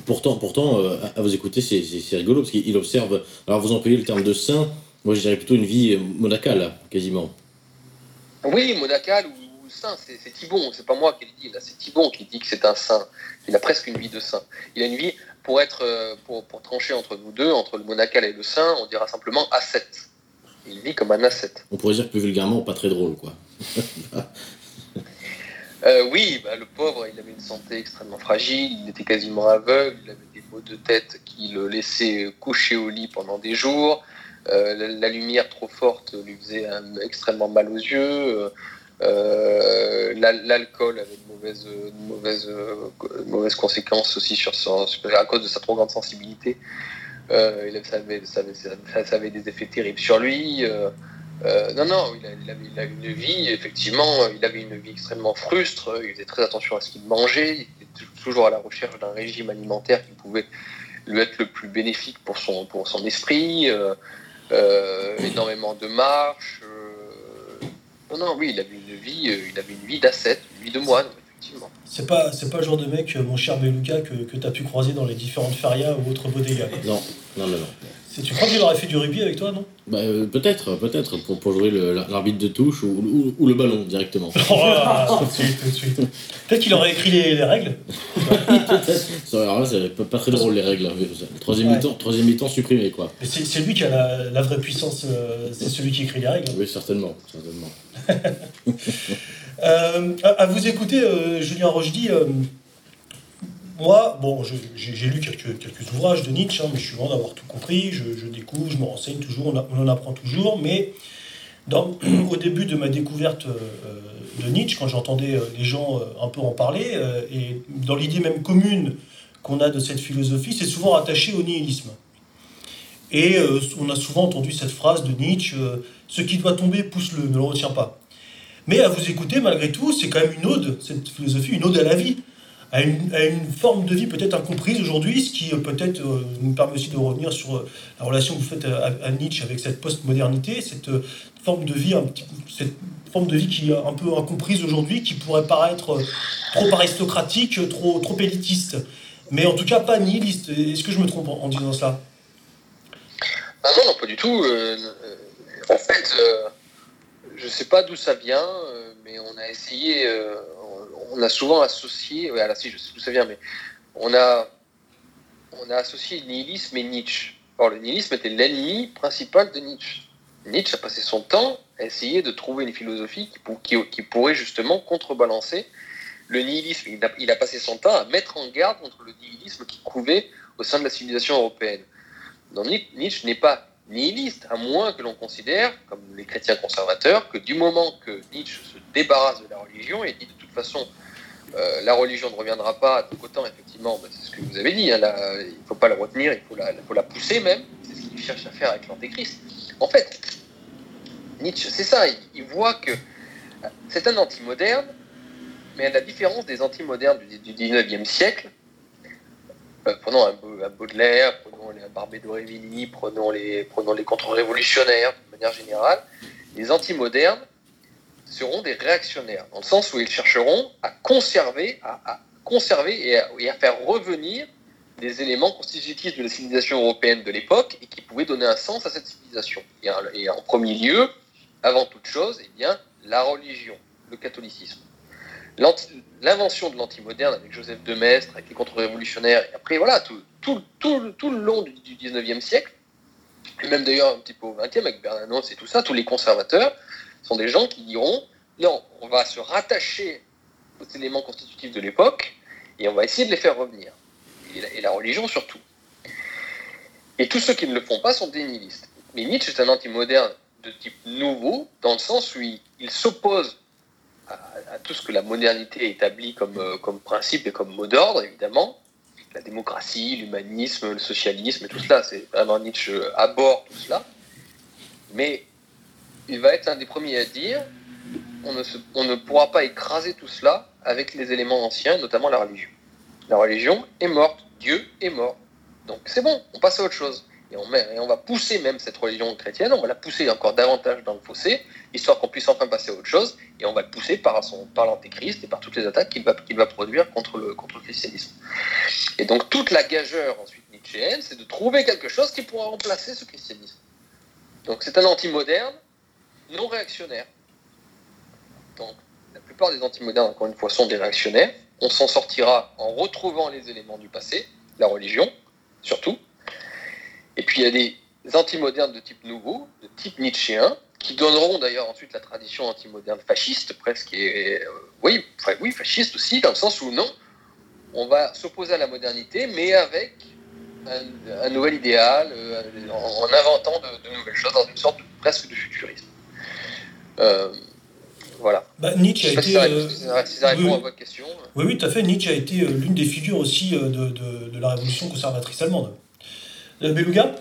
Pourtant, pourtant euh, à vous écouter, c'est rigolo parce qu'il observe. Alors, vous employez le terme de saint moi, je dirais plutôt une vie monacale, quasiment. Oui, monacale ou saint, c'est Thibon, c'est pas moi qui le dis, là, c'est Thibon qui dit que c'est un saint. Il a presque une vie de saint. Il a une vie, pour être, euh, pour, trancher entre nous deux, entre le monacal et le saint, on dira simplement ascète. Il vit comme un ascète. On pourrait dire plus vulgairement, pas très drôle, quoi. Euh, oui, bah, le pauvre, il avait une santé extrêmement fragile, il était quasiment aveugle, il avait des maux de tête qui le laissaient coucher au lit pendant des jours. Euh, la, lumière trop forte lui faisait extrêmement mal aux yeux. Euh, l'alcool avait de mauvaises, conséquences aussi sur son, à cause de sa trop grande sensibilité. Euh, ça, avait, des effets terribles sur lui. Non, non, il, a, il, avait, une vie, effectivement, il avait une vie extrêmement frustre, il faisait très attention à ce qu'il mangeait, il était toujours à la recherche d'un régime alimentaire qui pouvait lui être le plus bénéfique pour son, pour son esprit. Euh, énormément de marches. Euh, non, non, oui, il avait une vie, euh, il avait une vie d'ascète, une vie de moine, effectivement. C'est pas, c'est pas le genre de mec, mon cher Beluga, que, que tu as pu croiser dans les différentes ferias ou autres bodegas. Non, non, non, non. Tu crois qu'il aurait fait du rugby avec toi, non bah, Peut-être, peut-être, pour, pour jouer l'arbitre de touche ou, ou, le ballon directement. Oh, tout de suite, tout de suite. Peut-être qu'il aurait écrit les, les règles. peut-être. c'est pas, très drôle les règles. Troisième mi-temps, troisième mi-temps supprimé quoi. C'est lui qui a la, la vraie puissance. Euh, c'est celui qui écrit les règles. Oui, certainement, certainement. euh, à, vous écouter, euh, Julien Rochdy moi, bon, j'ai lu quelques, ouvrages de Nietzsche, hein, mais je suis loin d'avoir tout compris. Je, découvre, je me renseigne toujours, on, en apprend toujours. Mais au début de ma découverte euh, de Nietzsche, quand j'entendais euh, les gens euh, un peu en parler, et dans l'idée même commune qu'on a de cette philosophie, c'est souvent attaché au nihilisme. Et on a souvent entendu cette phrase de Nietzsche Ce qui doit tomber, pousse-le, ne le retiens pas. Mais à vous écouter, malgré tout, c'est quand même une ode, cette philosophie, une ode à la vie à une, forme de vie peut-être incomprise aujourd'hui, ce qui euh, peut-être euh, nous permet aussi de revenir sur euh, la relation que vous faites à, Nietzsche avec cette post-modernité, cette forme de vie, cette forme de vie qui est un peu incomprise aujourd'hui, qui pourrait paraître trop aristocratique, trop, trop élitiste, mais en tout cas pas nihiliste. Est-ce que je me trompe en, disant cela? Ah Non, non, pas du tout. en fait, je ne sais pas d'où ça vient, mais on a essayé on a souvent associé, ouais, si je sais d'où ça vient, mais on a, on a associé nihilisme et Nietzsche. Or, le nihilisme était l'ennemi principal de Nietzsche. Nietzsche a passé son temps à essayer de trouver une philosophie qui, pourrait justement contrebalancer le nihilisme. Il a, passé son temps à mettre en garde contre le nihilisme qui couvait au sein de la civilisation européenne. Nietzsche n'est pas nihiliste, à moins que l'on considère, comme les chrétiens conservateurs, que du moment que Nietzsche se débarrasse de la religion et dit toute façon euh, la religion ne reviendra pas, donc autant effectivement, bah, c'est ce que vous avez dit, hein, il ne faut pas la retenir, il faut la, pousser même, c'est ce qu'il cherche à faire avec l'antéchrist. En fait, Nietzsche, c'est ça, il, voit que c'est un anti-moderne, mais à la différence des anti-modernes du, du 19e siècle, Euh, prenons un, Baudelaire, prenons un Barbé d'Aurevilly, prenons les, prenons les contre-révolutionnaires de manière générale. Les anti-modernes seront des réactionnaires, dans le sens où ils chercheront à conserver, à, conserver et à, faire revenir des éléments constitutifs de la civilisation européenne de l'époque et qui pouvaient donner un sens à cette civilisation. Et, en premier lieu, avant toute chose, eh bien, la religion, le catholicisme. L'invention de l'antimoderne avec Joseph de Maistre, avec les contre-révolutionnaires, et après, voilà, tout, tout, tout, tout le long du, 19e siècle, et même d'ailleurs un petit peu au 20e avec Bernanos et tout ça, tous les conservateurs sont des gens qui diront non, on va se rattacher aux éléments constitutifs de l'époque et on va essayer de les faire revenir et la, religion surtout. Et tous ceux qui ne le font pas sont des nihilistes. Mais Nietzsche est un anti-moderne de type nouveau, dans le sens où il, s'oppose à, tout ce que la modernité établit comme, euh, comme principe et comme mot d'ordre, évidemment. La démocratie, l'humanisme, le socialisme, tout cela, c'est vraiment Nietzsche aborde tout cela. Mais il va être l'un des premiers à dire on ne, on ne pourra pas écraser tout cela avec les éléments anciens, notamment la religion. La religion est morte, Dieu est mort. Donc c'est bon, on passe à autre chose. Et on, met, et on va pousser même cette religion chrétienne, on va la pousser encore davantage dans le fossé, histoire qu'on puisse enfin passer à autre chose, et on va le pousser par, son, par l'antéchrist et par toutes les attaques qu'il va, va produire contre le, contre le christianisme. Et donc toute la gageure ensuite nietzschéenne, c'est de trouver quelque chose qui pourra remplacer ce christianisme. Donc c'est un anti-moderne non réactionnaire. Donc la plupart des anti-modernes, encore une fois, sont des réactionnaires, on s'en sortira en retrouvant les éléments du passé, la religion, surtout. Et puis il y a des antimodernes de type nouveau, de type nietzschéen, qui donneront d'ailleurs ensuite la tradition antimoderne fasciste, presque, et, euh, oui, oui, fasciste aussi, dans le sens où non, on va s'opposer à la modernité, mais avec un, nouvel idéal, euh, en, inventant de, nouvelles choses, dans une sorte presque de futurisme. Euh, voilà. Bah, Nietzsche a été. Si ça, répond, oui, à votre question. Oui, oui, tout à fait. Nietzsche a été euh, l'une des figures aussi euh, de, de, de, la révolution conservatrice allemande. Euh, Beluga?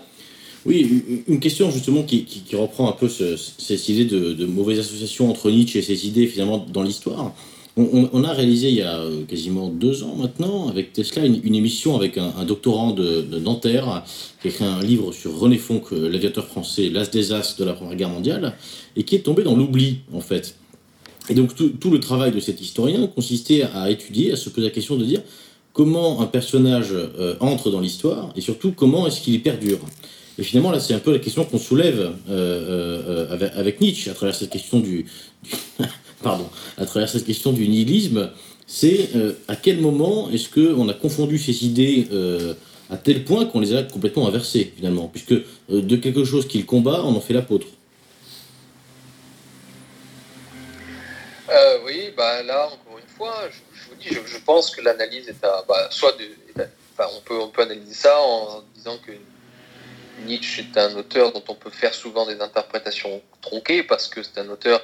Oui, une question justement qui, qui, reprend un peu ce, cette idée de, de, mauvaise association entre Nietzsche et ses idées finalement dans l'histoire. On, a réalisé il y a quasiment deux ans maintenant avec Tesla une, émission avec un, doctorant de, de, Nanterre qui a écrit un livre sur René Fonck, l'aviateur français, l'as des as de la Première Guerre mondiale, et qui est tombé dans l'oubli en fait. Et donc tout, le travail de cet historien consistait à étudier, à se poser la question de dire comment un personnage euh, entre dans l'histoire et surtout comment est-ce qu'il y perdure. Et finalement là c'est un peu la question qu'on soulève euh, euh, avec, Nietzsche à travers cette question du, pardon à travers cette question du nihilisme, c'est à quel moment est-ce qu'on a confondu ces idées à tel point qu'on les a complètement inversées finalement, puisque de quelque chose qu'il combat on en fait l'apôtre. Euh, oui, bah là, encore une fois, je, vous dis, je, pense que l'analyse est à. Bah, soit on, peut, analyser ça en disant que Nietzsche est un auteur dont on peut faire souvent des interprétations tronquées parce que c'est un auteur,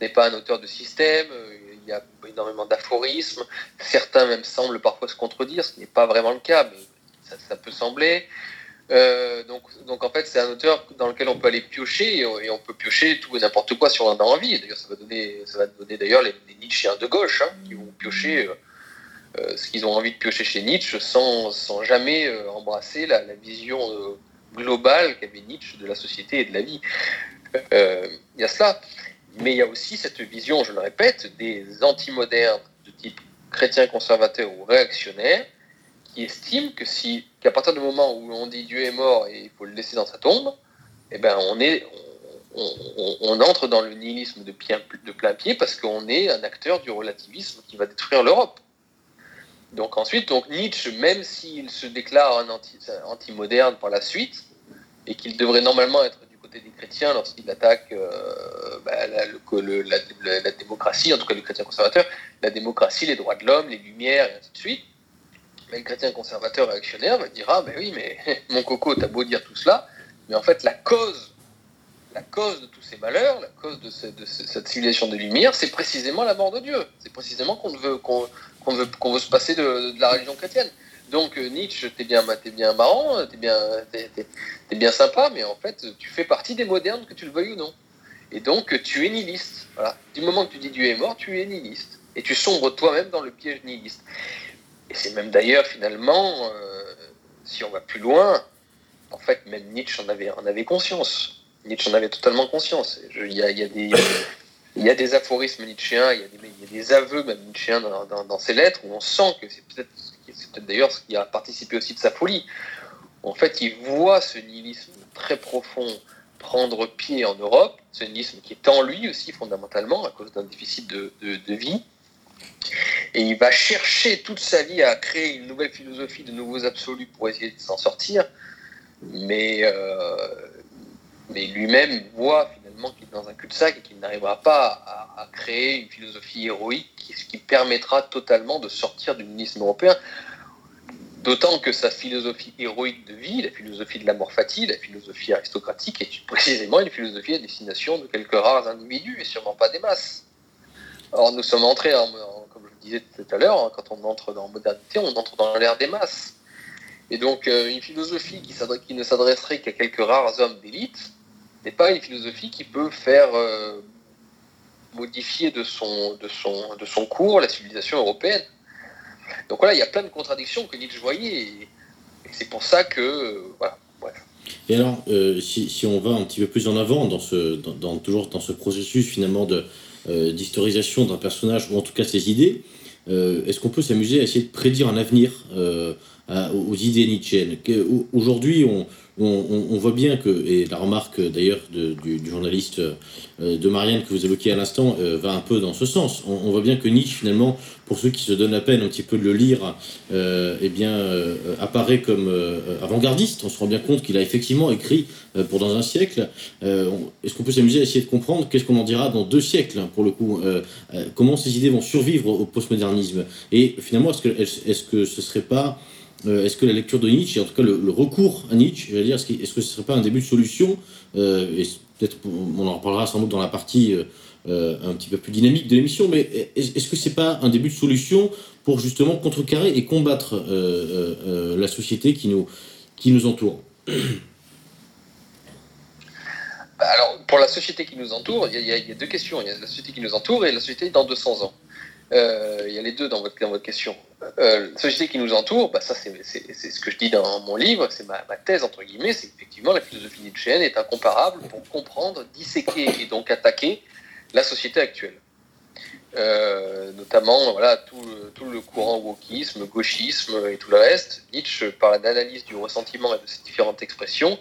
n'est pas un auteur de système, euh, il y a énormément d'aphorismes, certains même semblent parfois se contredire, ce n'est pas vraiment le cas, mais ça, peut sembler. Euh, donc, en fait, c'est un auteur dans lequel on peut aller piocher et, on peut piocher tout et n'importe quoi si on en a envie. D'ailleurs, ça va donner, donner d'ailleurs les, les de gauche hein, qui vont piocher euh, ce qu'ils ont envie de piocher chez Nietzsche sans, sans jamais embrasser la vision globale qu'avait Nietzsche de la société et de la vie. Il y a cela, mais il y a aussi cette vision, je le répète, des antimodernes de type chrétien conservateur ou réactionnaire qui estime que si qu'à partir du moment où on dit Dieu est mort et il faut le laisser dans sa tombe, eh ben on est on, entre dans le nihilisme de, plein pied parce qu'on est un acteur du relativisme qui va détruire l'Europe. Donc ensuite, donc Nietzsche, même s'il se déclare un anti, moderne par la suite, et qu'il devrait normalement être des chrétiens lorsqu'il attaque euh, bah, la, démocratie, en tout cas les chrétiens conservateurs, la démocratie, les droits de l'homme, les lumières, et ainsi de suite, mais le chrétien conservateur réactionnaire va dire Ah, mais oui, mais mon coco, t'as beau dire tout cela, mais en fait, la cause, la cause de tous ces malheurs, la cause de, cette civilisation de lumière, c'est précisément la mort de Dieu. C'est précisément qu'on veut, veut, qu'on veut se passer de, la religion chrétienne. Donc euh, Nietzsche, t'es bien, es bien marrant, t'es bien, es, bien sympa, mais en fait, tu fais partie des modernes, que tu le veuilles ou non. Et donc, tu es nihiliste. Voilà. Du moment que tu dis Dieu est mort, tu es nihiliste. Et tu sombres toi-même dans le piège nihiliste. Et c'est même d'ailleurs finalement euh, si on va plus loin, en fait, même Nietzsche en avait, en avait conscience. Nietzsche en avait totalement conscience. Il y a, des, aphorismes nietzschéens, il y, a des aveux même nietzschéens dans, dans, ses lettres où on sent que c'est peut-être peut d'ailleurs ce qui a participé aussi de sa folie. En fait, il voit ce nihilisme très profond prendre pied en Europe, ce nihilisme qui est en lui aussi fondamentalement à cause d'un déficit de, de, vie. Et il va chercher toute sa vie à créer une nouvelle philosophie de nouveaux absolus pour essayer de s'en sortir. Mais, euh, mais lui-même voit finalement qu'il est dans un cul-de-sac et qu'il n'arrivera pas à, créer une philosophie héroïque qui, qui permettra totalement de sortir du nihilisme européen. D'autant que sa philosophie héroïque de vie, la philosophie de la mort fatile, la philosophie aristocratique, est précisément une philosophie à destination de quelques rares individus et sûrement pas des masses. Alors nous sommes entrés, comme je le disais tout à l'heure, hein, quand on entre dans la modernité, on entre dans l'ère des masses. Et donc euh, une philosophie qui, ne s'adresserait qu'à quelques rares hommes d'élite n'est pas une philosophie qui peut faire euh, modifier de son cours la civilisation européenne. Donc voilà, il y a plein de contradictions que Nietzsche voyait, et, c'est pour ça que. Euh, voilà, Et alors, euh, si, on va un petit peu plus en avant, dans ce, toujours dans ce processus finalement de, euh, d'historisation d'un personnage, ou en tout cas ses idées, est-ce qu'on peut s'amuser à essayer de prédire un avenir aux idées Nietzsche Aujourd'hui, on, on, voit bien que, et la remarque d'ailleurs du, journaliste euh, de Marianne que vous évoquiez à l'instant euh, va un peu dans ce sens. On, voit bien que Nietzsche, finalement, pour ceux qui se donnent la peine un petit peu de le lire, euh, eh bien, apparaît comme avant-gardiste. On se rend bien compte qu'il a effectivement écrit pour dans un siècle. Est-ce qu'on peut s'amuser à essayer de comprendre qu'est-ce qu'on en dira dans deux siècles, hein, pour le coup Comment ces idées vont survivre au postmodernisme? Et finalement, est-ce que, est-ce que ce serait pas euh, est-ce que la lecture de Nietzsche, et en tout cas le, recours à Nietzsche, je dire, est-ce que, ce ne serait pas un début de solution euh, et Peut-être on en reparlera sans doute dans la partie euh, un petit peu plus dynamique de l'émission, mais est-ce que ce n'est pas un début de solution pour justement contrecarrer et combattre la société qui nous, qui nous entoure? Bah, Alors, pour la société qui nous entoure, il y, a deux questions. Il y a la société qui nous entoure et la société dans 200 ans. Euh, il y a les deux dans votre, dans votre question. Euh, la société qui nous entoure, bah ça c'est ce que je dis dans mon livre, c'est ma, thèse entre guillemets, c'est effectivement la philosophie nietzschéenne est incomparable pour comprendre, disséquer et donc attaquer la société actuelle. Euh, notamment voilà, tout, le, tout le courant wokisme, gauchisme et tout le reste. Nietzsche, par l'analyse du ressentiment et de ses différentes expressions,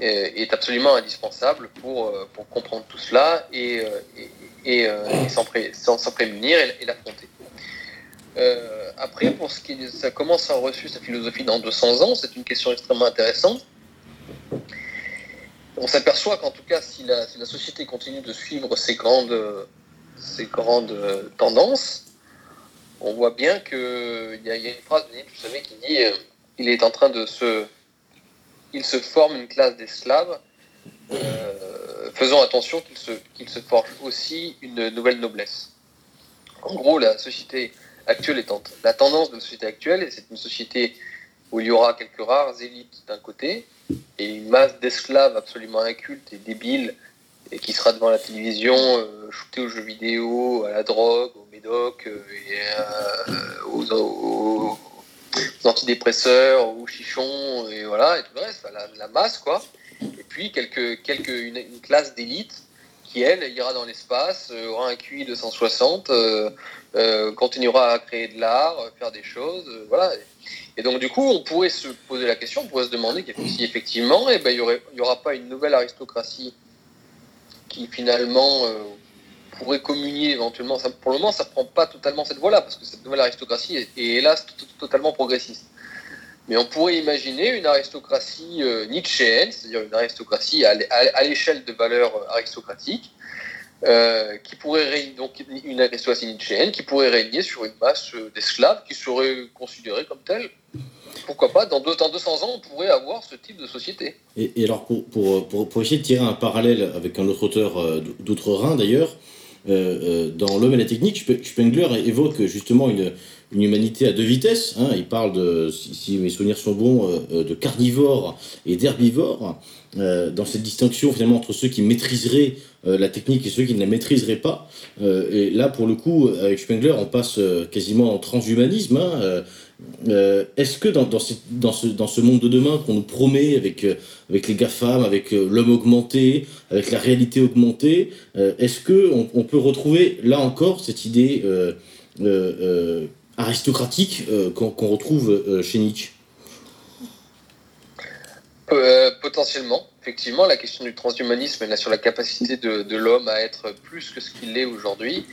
est absolument indispensable pour, pour comprendre tout cela et, et, euh, s'en prémunir et, l'affronter. Euh, après, pour ce qui ça commence à reçu sa philosophie dans 200 ans, c'est une question extrêmement intéressante. On s'aperçoit qu'en tout cas, si la, société continue de suivre ces grandes, grandes tendances, on voit bien qu'il y, a une phrase de vous savez, qui dit euh, il est en train de se. Il se forme une classe d'esclaves faisons attention qu'il se, qu'il forge aussi une nouvelle noblesse. En gros, la société actuelle étant la tendance de la société actuelle, c'est une société où il y aura quelques rares élites d'un côté et une masse d'esclaves absolument incultes et débiles et qui sera devant la télévision, euh, shooté aux jeux vidéo, à la drogue, au médoc euh, et euh, aux, antidépresseurs, aux chichons et voilà et tout le reste, la, masse quoi et puis quelques, quelques, une, classe d'élite qui, elle, ira dans l'espace, euh, aura un QI de 160, euh, euh, continuera à créer de l'art, faire des choses, voilà. Et donc, du coup, on pourrait se poser la question, on pourrait se demander si effectivement, eh ben, il n'y aura pas une nouvelle aristocratie qui finalement pourrait communier éventuellement. pour le moment, ça ne prend pas totalement cette voie-là, parce que cette nouvelle aristocratie est, hélas totalement progressiste. Mais on pourrait imaginer une aristocratie euh, nietzschéenne, c'est-à-dire une aristocratie à, l'échelle de valeurs euh, aristocratiques, euh, qui pourrait donc une aristocratie nietzschéenne qui pourrait régner sur une masse d'esclaves qui serait considérée comme telle. Pourquoi pas, dans, deux, 200 ans, on pourrait avoir ce type de société. Et, alors, pour, pour, pour, essayer de tirer un parallèle avec un autre auteur d'outre-Rhin d'ailleurs, dans L'homme et la technique, Spengler évoque justement une, une humanité à deux vitesses. Hein. Il parle, de, si, mes souvenirs sont bons, euh, euh, de carnivores et d'herbivores, euh, dans cette distinction finalement entre ceux qui maîtriseraient la technique et ceux qui ne la maîtriseraient pas. et là, pour le coup, avec Spengler, on passe quasiment en transhumanisme. Hein, est-ce que dans, ce, dans, ce, dans, ce, monde de demain qu'on nous promet avec, avec les GAFAM, avec l'homme augmenté, avec la réalité augmentée, est-ce qu'on on peut retrouver là encore cette idée aristocratique qu'on retrouve chez Nietzsche Potentiellement, effectivement, la question du transhumanisme là sur la capacité de, l'homme à être plus que ce qu'il est aujourd'hui.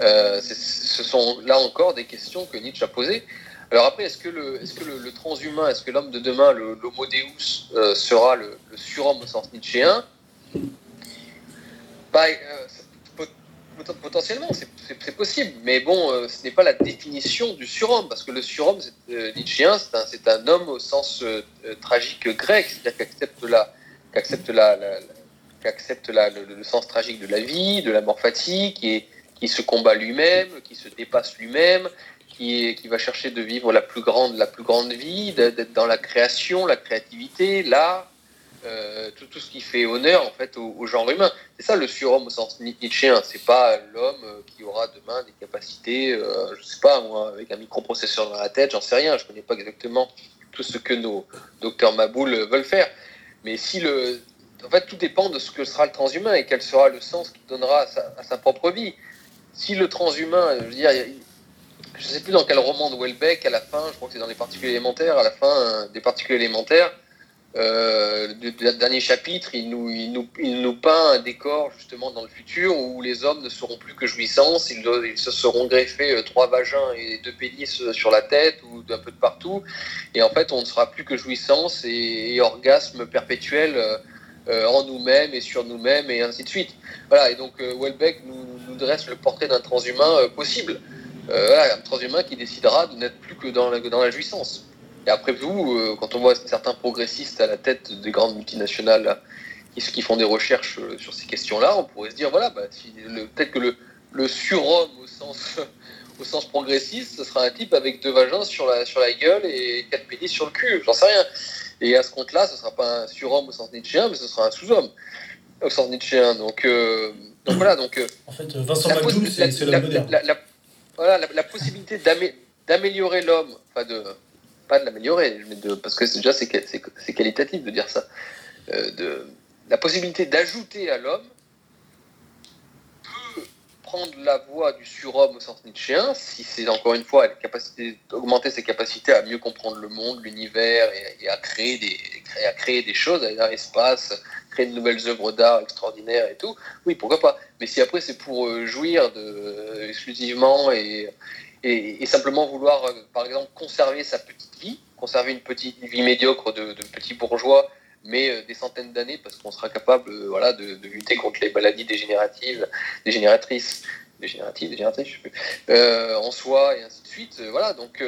ce sont là encore des questions que Nietzsche a posées. Alors après, est-ce que le, est-ce que le, transhumain, est-ce que l'homme de demain, l'homo deus, euh, sera le, surhomme au sens nietzschéen? Euh, Potentiellement, c'est possible, mais bon, euh, ce n'est pas la définition du surhomme, parce que le surhomme nietzschéen, c'est un, homme au sens tragique grec, c'est-à-dire qui accepte, la, le, sens tragique de la vie, de la mort fatigue, qui, qui se combat lui-même, qui se dépasse lui-même, qui, va chercher de vivre la plus grande, la plus grande vie, d'être dans la création, la créativité, l'art, euh, tout, ce qui fait honneur en fait au, genre humain. C'est ça le surhomme au sens nietzschéen. C'est pas l'homme euh, qui aura demain des capacités, euh, je sais pas moi, avec un microprocesseur dans la tête, j'en sais rien. Je connais pas exactement tout ce que nos docteurs Maboul veulent faire. Mais si le, en fait, tout dépend de ce que sera le transhumain et quel sera le sens qu'il donnera à sa, propre vie. Si le transhumain, je veux dire, je sais plus dans quel roman de Welbeck, à la fin, je crois que c'est dans les particules élémentaires, à la fin euh, des particules élémentaires, euh, du, dernier chapitre, il nous, il, nous, il nous, peint un décor justement dans le futur où les hommes ne seront plus que jouissance, ils, se seront greffés euh, trois vagins et deux pénis sur la tête ou d'un peu de partout, et en fait on ne sera plus que jouissance et, orgasme perpétuel en nous-mêmes et sur nous-mêmes et ainsi de suite. Voilà, et donc Welbeck nous, dresse le portrait d'un transhumain possible. Euh, un transhumain qui décidera de n'être plus que dans la jouissance. Et après vous, euh, quand on voit certains progressistes à la tête des grandes multinationales qui, font des recherches euh, sur ces questions-là, on pourrait se dire, voilà, bah, peut-être que le, le surhomme au sens, au sens progressiste, ce sera un type avec deux vagins sur la, sur la gueule et quatre pénis sur le cul, j'en sais rien. Et à ce compte-là, ce ne sera pas un surhomme au sens nietzschéen, mais ce sera un sous-homme au sens nietzschéen. Donc, donc voilà. Donc, en fait, Vincent McDoom, c'est la, la, voilà, la, possibilité d'améliorer l'homme, enfin de pas de l'améliorer, parce que déjà c'est qualitatif de dire ça, euh, de, la possibilité d'ajouter à l'homme peut prendre la voie du surhomme au sens nietzschéen, si c'est encore une fois d'augmenter ses capacités à mieux comprendre le monde, l'univers et, à créer des à créer des choses, à l'espace, créer de nouvelles œuvres d'art extraordinaires et tout, oui, pourquoi pas. Mais si après c'est pour euh, jouir de, exclusivement et, et, simplement vouloir, euh, par exemple, conserver sa petite vie, conserver une petite vie médiocre de, petit bourgeois, mais euh, des centaines d'années, parce qu'on sera capable voilà, de, lutter contre les maladies dégénératives, dégénératrices, dégénératives, dégénératrices, je sais plus, en soi, et ainsi de suite. voilà, donc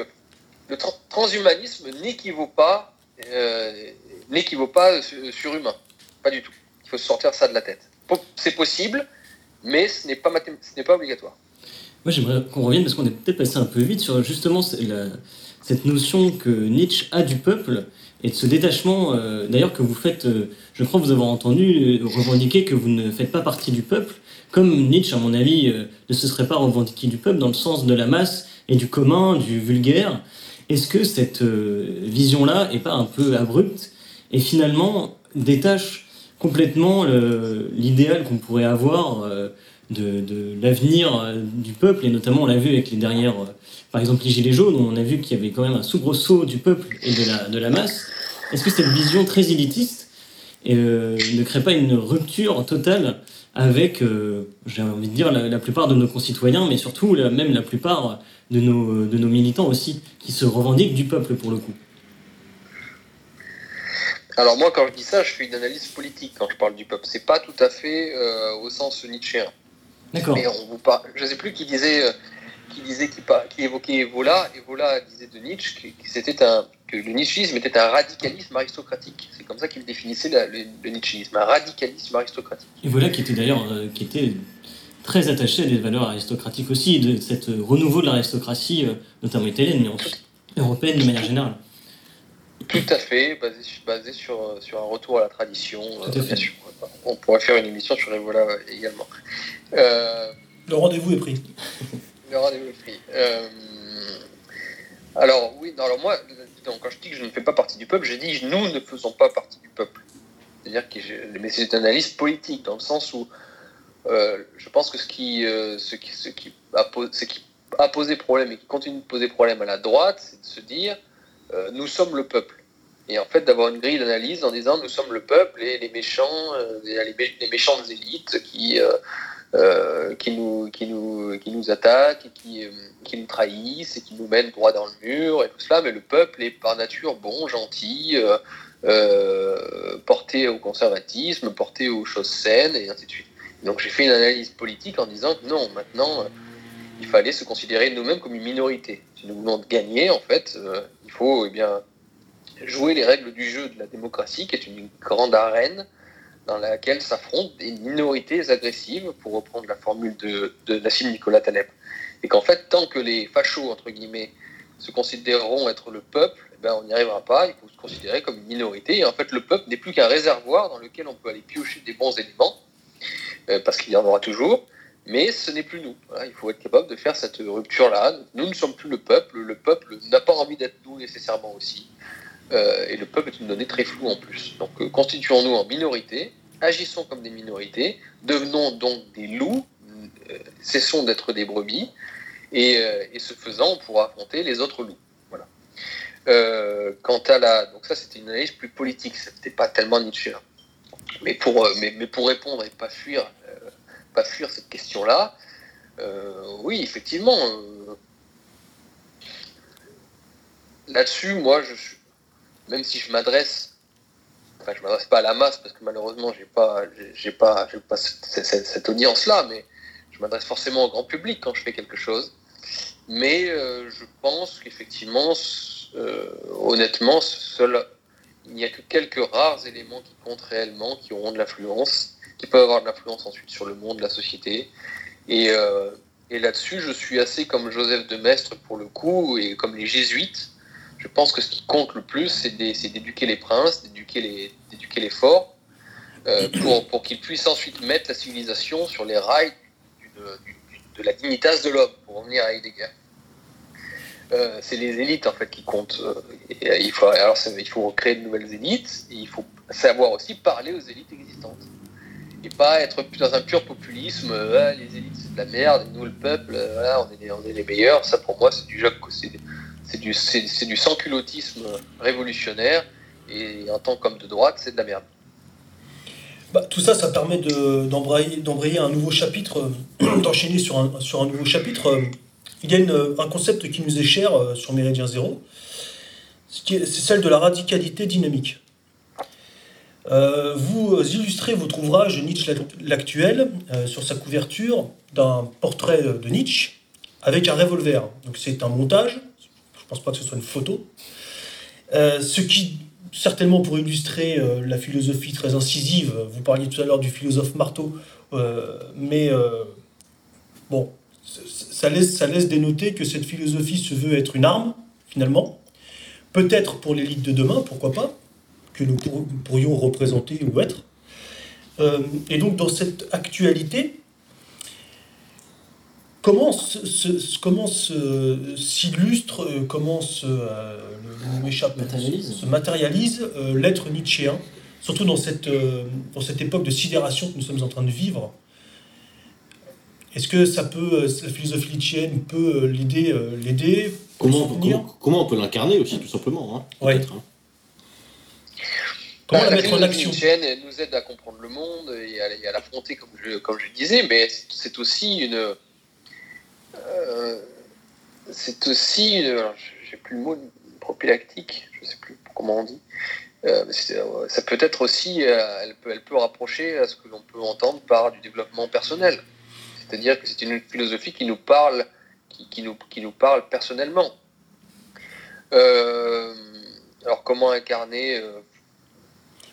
le transhumanisme n'équivaut pas, n'équivaut pas surhumain. Pas du tout. Il faut sortir ça de la tête. C'est possible, mais ce n'est pas, ce n'est pas obligatoire. Moi, j'aimerais qu'on revienne parce qu'on est peut-être passé un peu vite sur justement cette notion que Nietzsche a du peuple et de ce détachement, euh, d'ailleurs, que vous faites, euh, je crois vous avoir entendu euh, revendiquer que vous ne faites pas partie du peuple, comme Nietzsche, à mon avis, ne se serait pas revendiqué du peuple dans le sens de la masse et du commun, du vulgaire. Est-ce que cette vision-là est pas un peu abrupte et finalement détache complètement l'idéal qu'on pourrait avoir euh, de, l'avenir euh, du peuple, et notamment on l'a vu avec les dernières, euh, par exemple les Gilets jaunes, on a vu qu'il y avait quand même un soubresaut du peuple et de la, masse. Est-ce que cette vision très élitiste ne crée pas une rupture totale avec, j'ai envie de dire, la, plupart de nos concitoyens, mais surtout même la plupart de nos, militants aussi, qui se revendiquent du peuple pour le coup? Alors moi, quand je dis ça, je fais une analyse politique quand je parle du peuple. C'est pas tout à fait euh, au sens nietzschéen. D'accord. Mais on vous parle. Je sais plus qui disait, euh, qui disait, qui, qui évoquait Evola. Evola disait de Nietzsche que, c'était un, que le nietzschisme était un radicalisme aristocratique. C'est comme ça qu'il définissait le, le, nietzschisme, un radicalisme aristocratique. Evola qui était d'ailleurs, euh, qui était très attaché à des valeurs aristocratiques aussi, de cette renouveau de l'aristocratie, notamment italienne, mais aussi européenne de manière générale. Tout à fait, basé, basé sur, sur un retour à la tradition. Euh, On pourrait faire une émission sur Evola euh, également. Euh, le rendez-vous est pris. le rendez-vous est pris. Alors oui, alors moi, quand je dis que je ne fais pas partie du peuple, j'ai dit nous ne faisons pas partie du peuple. C'est-à-dire que c'est une analyse politique dans le sens où euh, je pense que ce qui, euh, ce qui, ce qui, a posé, qui a posé problème et qui continue de poser problème à la droite, c'est de se dire euh, nous sommes le peuple. Et en fait, d'avoir une grille d'analyse en disant nous sommes le peuple et les méchants, les, les, méchantes élites qui, qui, nous, qui, nous, qui nous attaquent et qui, qui nous trahissent et qui nous mènent droit dans le mur et tout cela. Mais le peuple est par nature bon, gentil. porté au conservatisme, porté aux choses saines, et ainsi de suite. Donc j'ai fait une analyse politique en disant que non, maintenant, euh, il fallait se considérer nous-mêmes comme une minorité. Si nous voulons gagner, en fait, euh, il faut eh bien, jouer les règles du jeu de la démocratie, qui est une grande arène dans laquelle s'affrontent des minorités agressives, pour reprendre la formule de, Nassim Nicolas Taleb. Et qu'en fait, tant que les fachos, entre guillemets, se considéreront être le peuple, eh ben, on n'y arrivera pas, il faut se considérer comme une minorité. Et en fait, le peuple n'est plus qu'un réservoir dans lequel on peut aller piocher des bons éléments euh, parce qu'il y en aura toujours, mais ce n'est plus nous. il faut être capable de faire cette rupture-là. Nous ne sommes plus le peuple, le peuple n'a pas envie d'être nous nécessairement aussi, euh, et le peuple est une donnée très floue en plus. Donc euh, constituons-nous en minorité, agissons comme des minorités, devenons donc des loups, cessons d'être des brebis, et, ce faisant, on pourra affronter les autres loups. Voilà. quant à la... Donc ça, c'était une analyse plus politique, c'était pas tellement Nietzsche. Mais pour, euh, mais, mais pour répondre et pas fuir, euh, pas fuir cette question-là, euh, oui, effectivement. Là-dessus, moi, je, même si je m'adresse, enfin, je m'adresse pas à la masse parce que malheureusement, j'ai pas, j'ai pas, pas cette, audience-là, mais je m'adresse forcément au grand public quand je fais quelque chose. Mais je pense qu'effectivement, honnêtement, seul il n'y a que quelques rares éléments qui comptent réellement, qui auront de l'influence, qui peuvent avoir de l'influence ensuite sur le monde, la société. Et, euh, et là-dessus, je suis assez comme Joseph de Maistre pour le coup, et comme les jésuites. Je pense que ce qui compte le plus, c'est d'éduquer les princes, d'éduquer les, forts, euh, pour, qu'ils puissent ensuite mettre la civilisation sur les rails de la dignitas de l'homme, pour revenir à Heidegger. Euh, c'est les élites en fait qui comptent. Euh, euh, il faut alors créer de nouvelles élites. Et il faut savoir aussi parler aux élites existantes et pas être dans un pur populisme. Ah, les élites c'est de la merde, nous le peuple, on, est les, meilleurs. Ça pour moi c'est du c'est c'est du sans culottisme révolutionnaire et en tant qu'homme de droite c'est de la merde. Bah, tout ça, ça permet d'embrayer un nouveau chapitre, d'enchaîner sur un, nouveau chapitre il y a un concept qui nous est cher euh, sur Méridien Zéro, c'est celle de la radicalité dynamique. Euh, vous illustrez votre ouvrage Nietzsche l'actuel euh, sur sa couverture d'un portrait de Nietzsche avec un revolver. Donc c'est un montage, je ne pense pas que ce soit une photo. ce qui, certainement pour illustrer la philosophie très incisive, vous parliez tout à l'heure du philosophe Marteau, mais bon, ça laisse, ça laisse dénoter que cette philosophie se veut être une arme, finalement. Peut-être pour l'élite de demain, pourquoi pas, que nous pourrions représenter ou être. Euh, et donc, dans cette actualité, comment s'illustre, euh, comment se, euh, matérialise, se matérialise l'être nietzschéen, surtout dans cette, dans cette époque de sidération que nous sommes en train de vivre est-ce que ça peut, la philosophie nietzschéenne peut l'aider, l'aider comment, comment, on peut l'incarner aussi, tout simplement hein, ouais. hein. Comment la, mettre en action nietzschéenne nous aide à comprendre le monde et à, l'affronter, comme je, comme je disais, mais c'est aussi une. Euh, c'est aussi une. J'ai plus le mot propylactique, je ne sais plus comment on dit. Euh, ça peut être aussi, euh, elle, peut, rapprocher à ce que l'on peut entendre par du développement personnel. C'est-à-dire que c'est une philosophie qui nous parle, qui, nous, parle personnellement. Euh, alors comment incarner euh,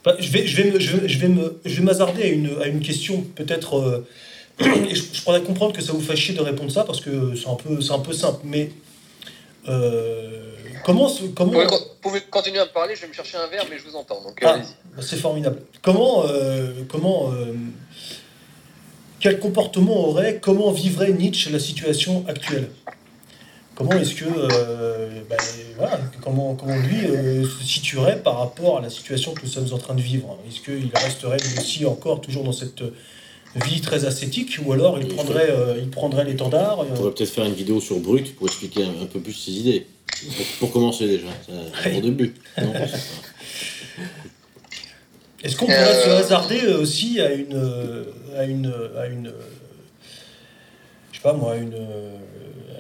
bah, je, vais, je, vais, je, vais, je, vais m'hazarder à une question peut-être... Euh, et je, je, pourrais comprendre que ça vous chier de répondre ça parce que c'est un peu, c'est un peu simple. Mais comment... comment... Vous, pouvez, continuer à me parler, je vais me chercher un verre, mais je vous entends. Donc, ah, bah, c'est formidable. Comment... comment quel comportement aurait, comment vivrait Nietzsche la situation actuelle? Comment est-ce que, bah, voilà, comment, comment lui se situerait par rapport à la situation que nous sommes en train de vivre? Est-ce qu'il resterait aussi encore toujours dans cette vie très ascétique, ou alors il prendrait, il prendrait l'étendard On pourrait peut-être faire une vidéo sur Brut pour expliquer un, peu plus ses idées. Pour, commencer déjà, au début. Est-ce qu'on pourrait se hasarder aussi à une, à une, à une, je sais pas moi, à une,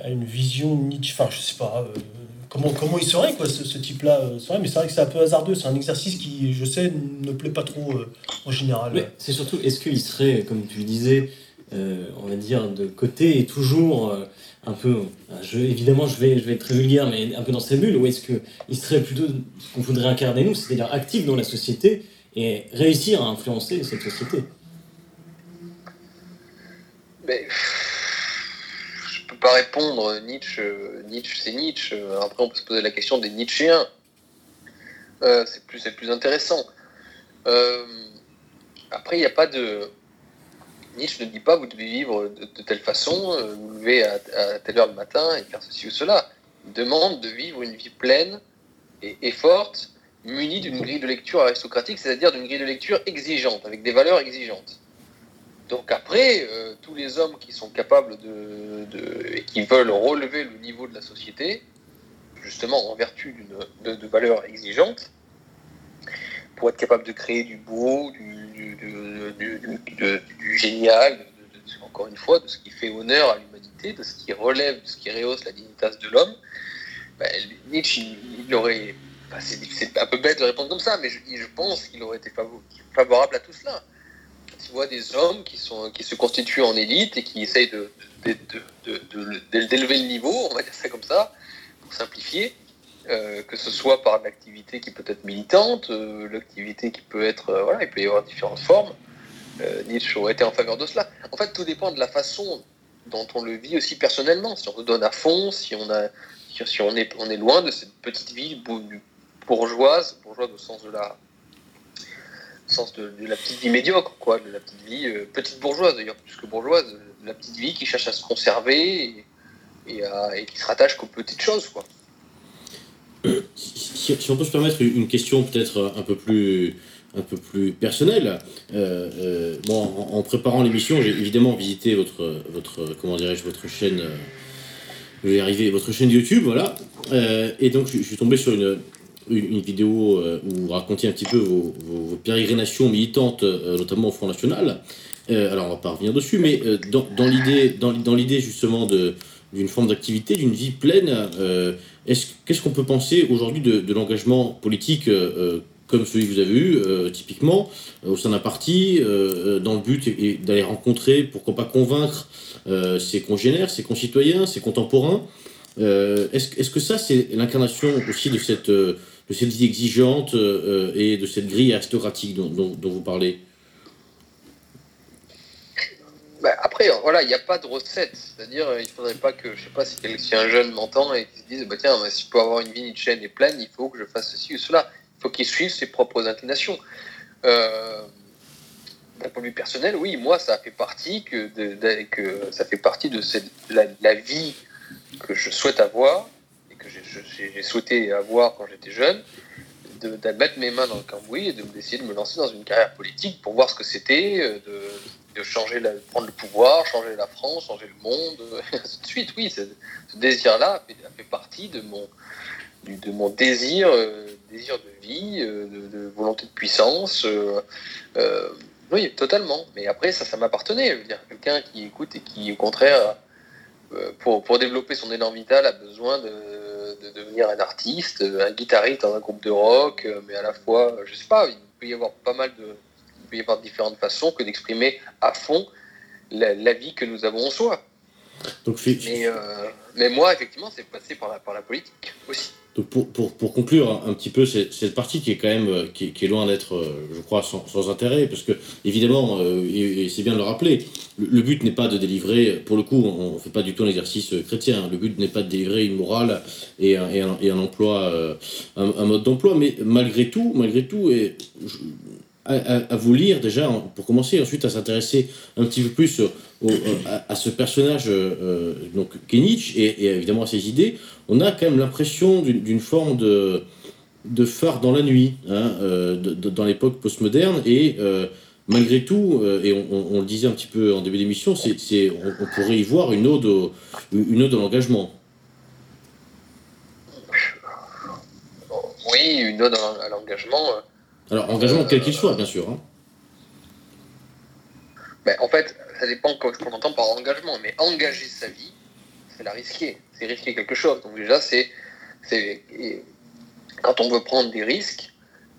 à une vision Nietzsche, enfin je sais pas, comment, comment il serait quoi ce, type-là mais c'est vrai que c'est un peu hasardeux, c'est un exercice qui, je sais, ne plaît pas trop en général. c'est surtout, est-ce qu'il serait, comme tu le disais, on va dire, de côté et toujours un peu, je, évidemment je vais, je vais être très vulgaire, mais un peu dans sa bulle, ou est-ce qu'il serait plutôt ce qu'on voudrait incarner nous, c'est-à-dire actif dans la société et réussir à influencer cette société? Mais, peux pas répondre, Nietzsche, Nietzsche c'est Nietzsche, après on peut se poser la question des Nietzschéens, euh, c'est plus, plus intéressant. Euh, après il n'y a pas de Nietzsche ne dit pas vous devez vivre de, telle façon, euh, vous levez à, telle heure le matin et faire ceci ou cela. Il demande de vivre une vie pleine et, forte, munie d'une grille de lecture aristocratique, c'est-à-dire d'une grille de lecture exigeante, avec des valeurs exigeantes. Donc après, euh, tous les hommes qui sont capables de, et qui veulent relever le niveau de la société, justement en vertu de, de valeurs exigeantes, pour être capable de créer du beau, du, génial, encore une fois, de ce qui fait honneur à l'humanité, de ce qui relève, de ce qui rehausse la dignitas de l'homme, ben, Nietzsche, il, aurait. c'est un peu bête de répondre comme ça, mais je pense qu'il aurait été favorable à tout cela. Tu vois des hommes qui, sont, qui se constituent en élite et qui essayent d'élever le niveau, on va dire ça comme ça, pour simplifier, euh, que ce soit par l'activité qui peut être militante, euh, l'activité qui peut être, euh, voilà, il peut y avoir différentes formes. Nietzsche aurait été en faveur de cela. En fait, tout dépend de la façon dont on le vit aussi personnellement. Si on se donne à fond, si on a, si on est, on est loin de cette petite vie bourgeoise, bourgeoise au sens de la, sens de, la petite vie médiocre, quoi, de la petite vie petite bourgeoise d'ailleurs, plus que bourgeoise, de la petite vie qui cherche à se conserver et, qui se rattache qu'aux petites choses, quoi si, on peut se permettre une question peut-être un peu plus un peu plus personnelle. Euh, euh, bon, en, préparant l'émission, j'ai évidemment visité votre votre comment dirais-je votre chaîne. Euh, je vais votre chaîne YouTube, voilà. et donc je, suis tombé sur une, une, vidéo où vous racontiez un petit peu vos, vos, pérégrinations militantes, notamment au Front National. alors on va pas revenir dessus, mais dans, l'idée justement d'une forme d'activité, d'une vie pleine. Euh, Qu'est-ce qu'on peut penser aujourd'hui de, l'engagement politique euh, euh, comme celui que vous avez eu, euh, typiquement, au sein d'un parti, dans le but d'aller rencontrer, pourquoi pas convaincre ses congénères, ses concitoyens, ses contemporains Est-ce est que ça, c'est l'incarnation aussi de cette, de cette vie exigeante et de cette grille aristocratique dont, vous parlez bah, après, voilà, il n'y a pas de recette. C'est-à-dire, euh, il ne faudrait pas que, je sais pas, si, un jeune m'entend et qu'il se dise, bah, tiens, si je peux avoir une vie chaîne et pleine, il faut que je fasse ceci ou cela. Il faut qu'il suive ses propres inclinations. Euh, d'un point de vue personnel, oui, moi, ça fait partie que, de, ça fait partie de la, vie que je souhaite avoir que j'ai souhaité avoir quand j'étais jeune, de, mettre mes mains dans le cambouis et d'essayer de me lancer dans une carrière politique pour voir ce que c'était, euh, de, de changer, la, prendre le pouvoir, changer la France, changer le monde, et ainsi de suite. Oui, ce, désir-là fait, fait, partie de mon, de désir, euh, désir de vie, euh, de, volonté de puissance. Euh, oui, totalement. Mais après, ça, ça m'appartenait. Quelqu'un qui écoute et qui, au contraire, pour, pour développer son élan vital, a besoin de, de, devenir un artiste, un guitariste dans un groupe de rock, mais à la fois, je sais pas, il peut y avoir pas mal de peut y avoir différentes façons que d'exprimer à fond la, vie que nous avons en soi. Donc, mais, euh, mais moi, effectivement, c'est passé par la, par la politique aussi. Donc pour, pour, pour, conclure un, petit peu cette, partie qui est quand même euh, qui, est loin d'être, euh, je crois, sans, sans, intérêt, parce que évidemment, et, c'est bien de le rappeler, le, but n'est pas de délivrer, pour le coup, on ne fait pas du tout un exercice chrétien, le but n'est pas de délivrer une morale et un, et un, et un emploi, un, mode d'emploi, mais malgré tout, malgré tout, et à, vous lire déjà pour commencer, ensuite à s'intéresser un petit peu plus à, ce personnage, donc Kenich, et, évidemment à ses idées, on a quand même l'impression d'une forme de, phare dans la nuit, hein, dans l'époque postmoderne, et malgré tout, et on, le disait un petit peu en début d'émission, on, pourrait y voir une ode, une ode à l'engagement. Oui, une ode à l'engagement. Alors, engagement quel qu'il soit, bien sûr. Hein. Ben, en fait, ça dépend de ce qu'on entend par engagement, mais engager sa vie, c'est la risquer. C'est risquer quelque chose. Donc déjà, c'est, quand on veut prendre des risques,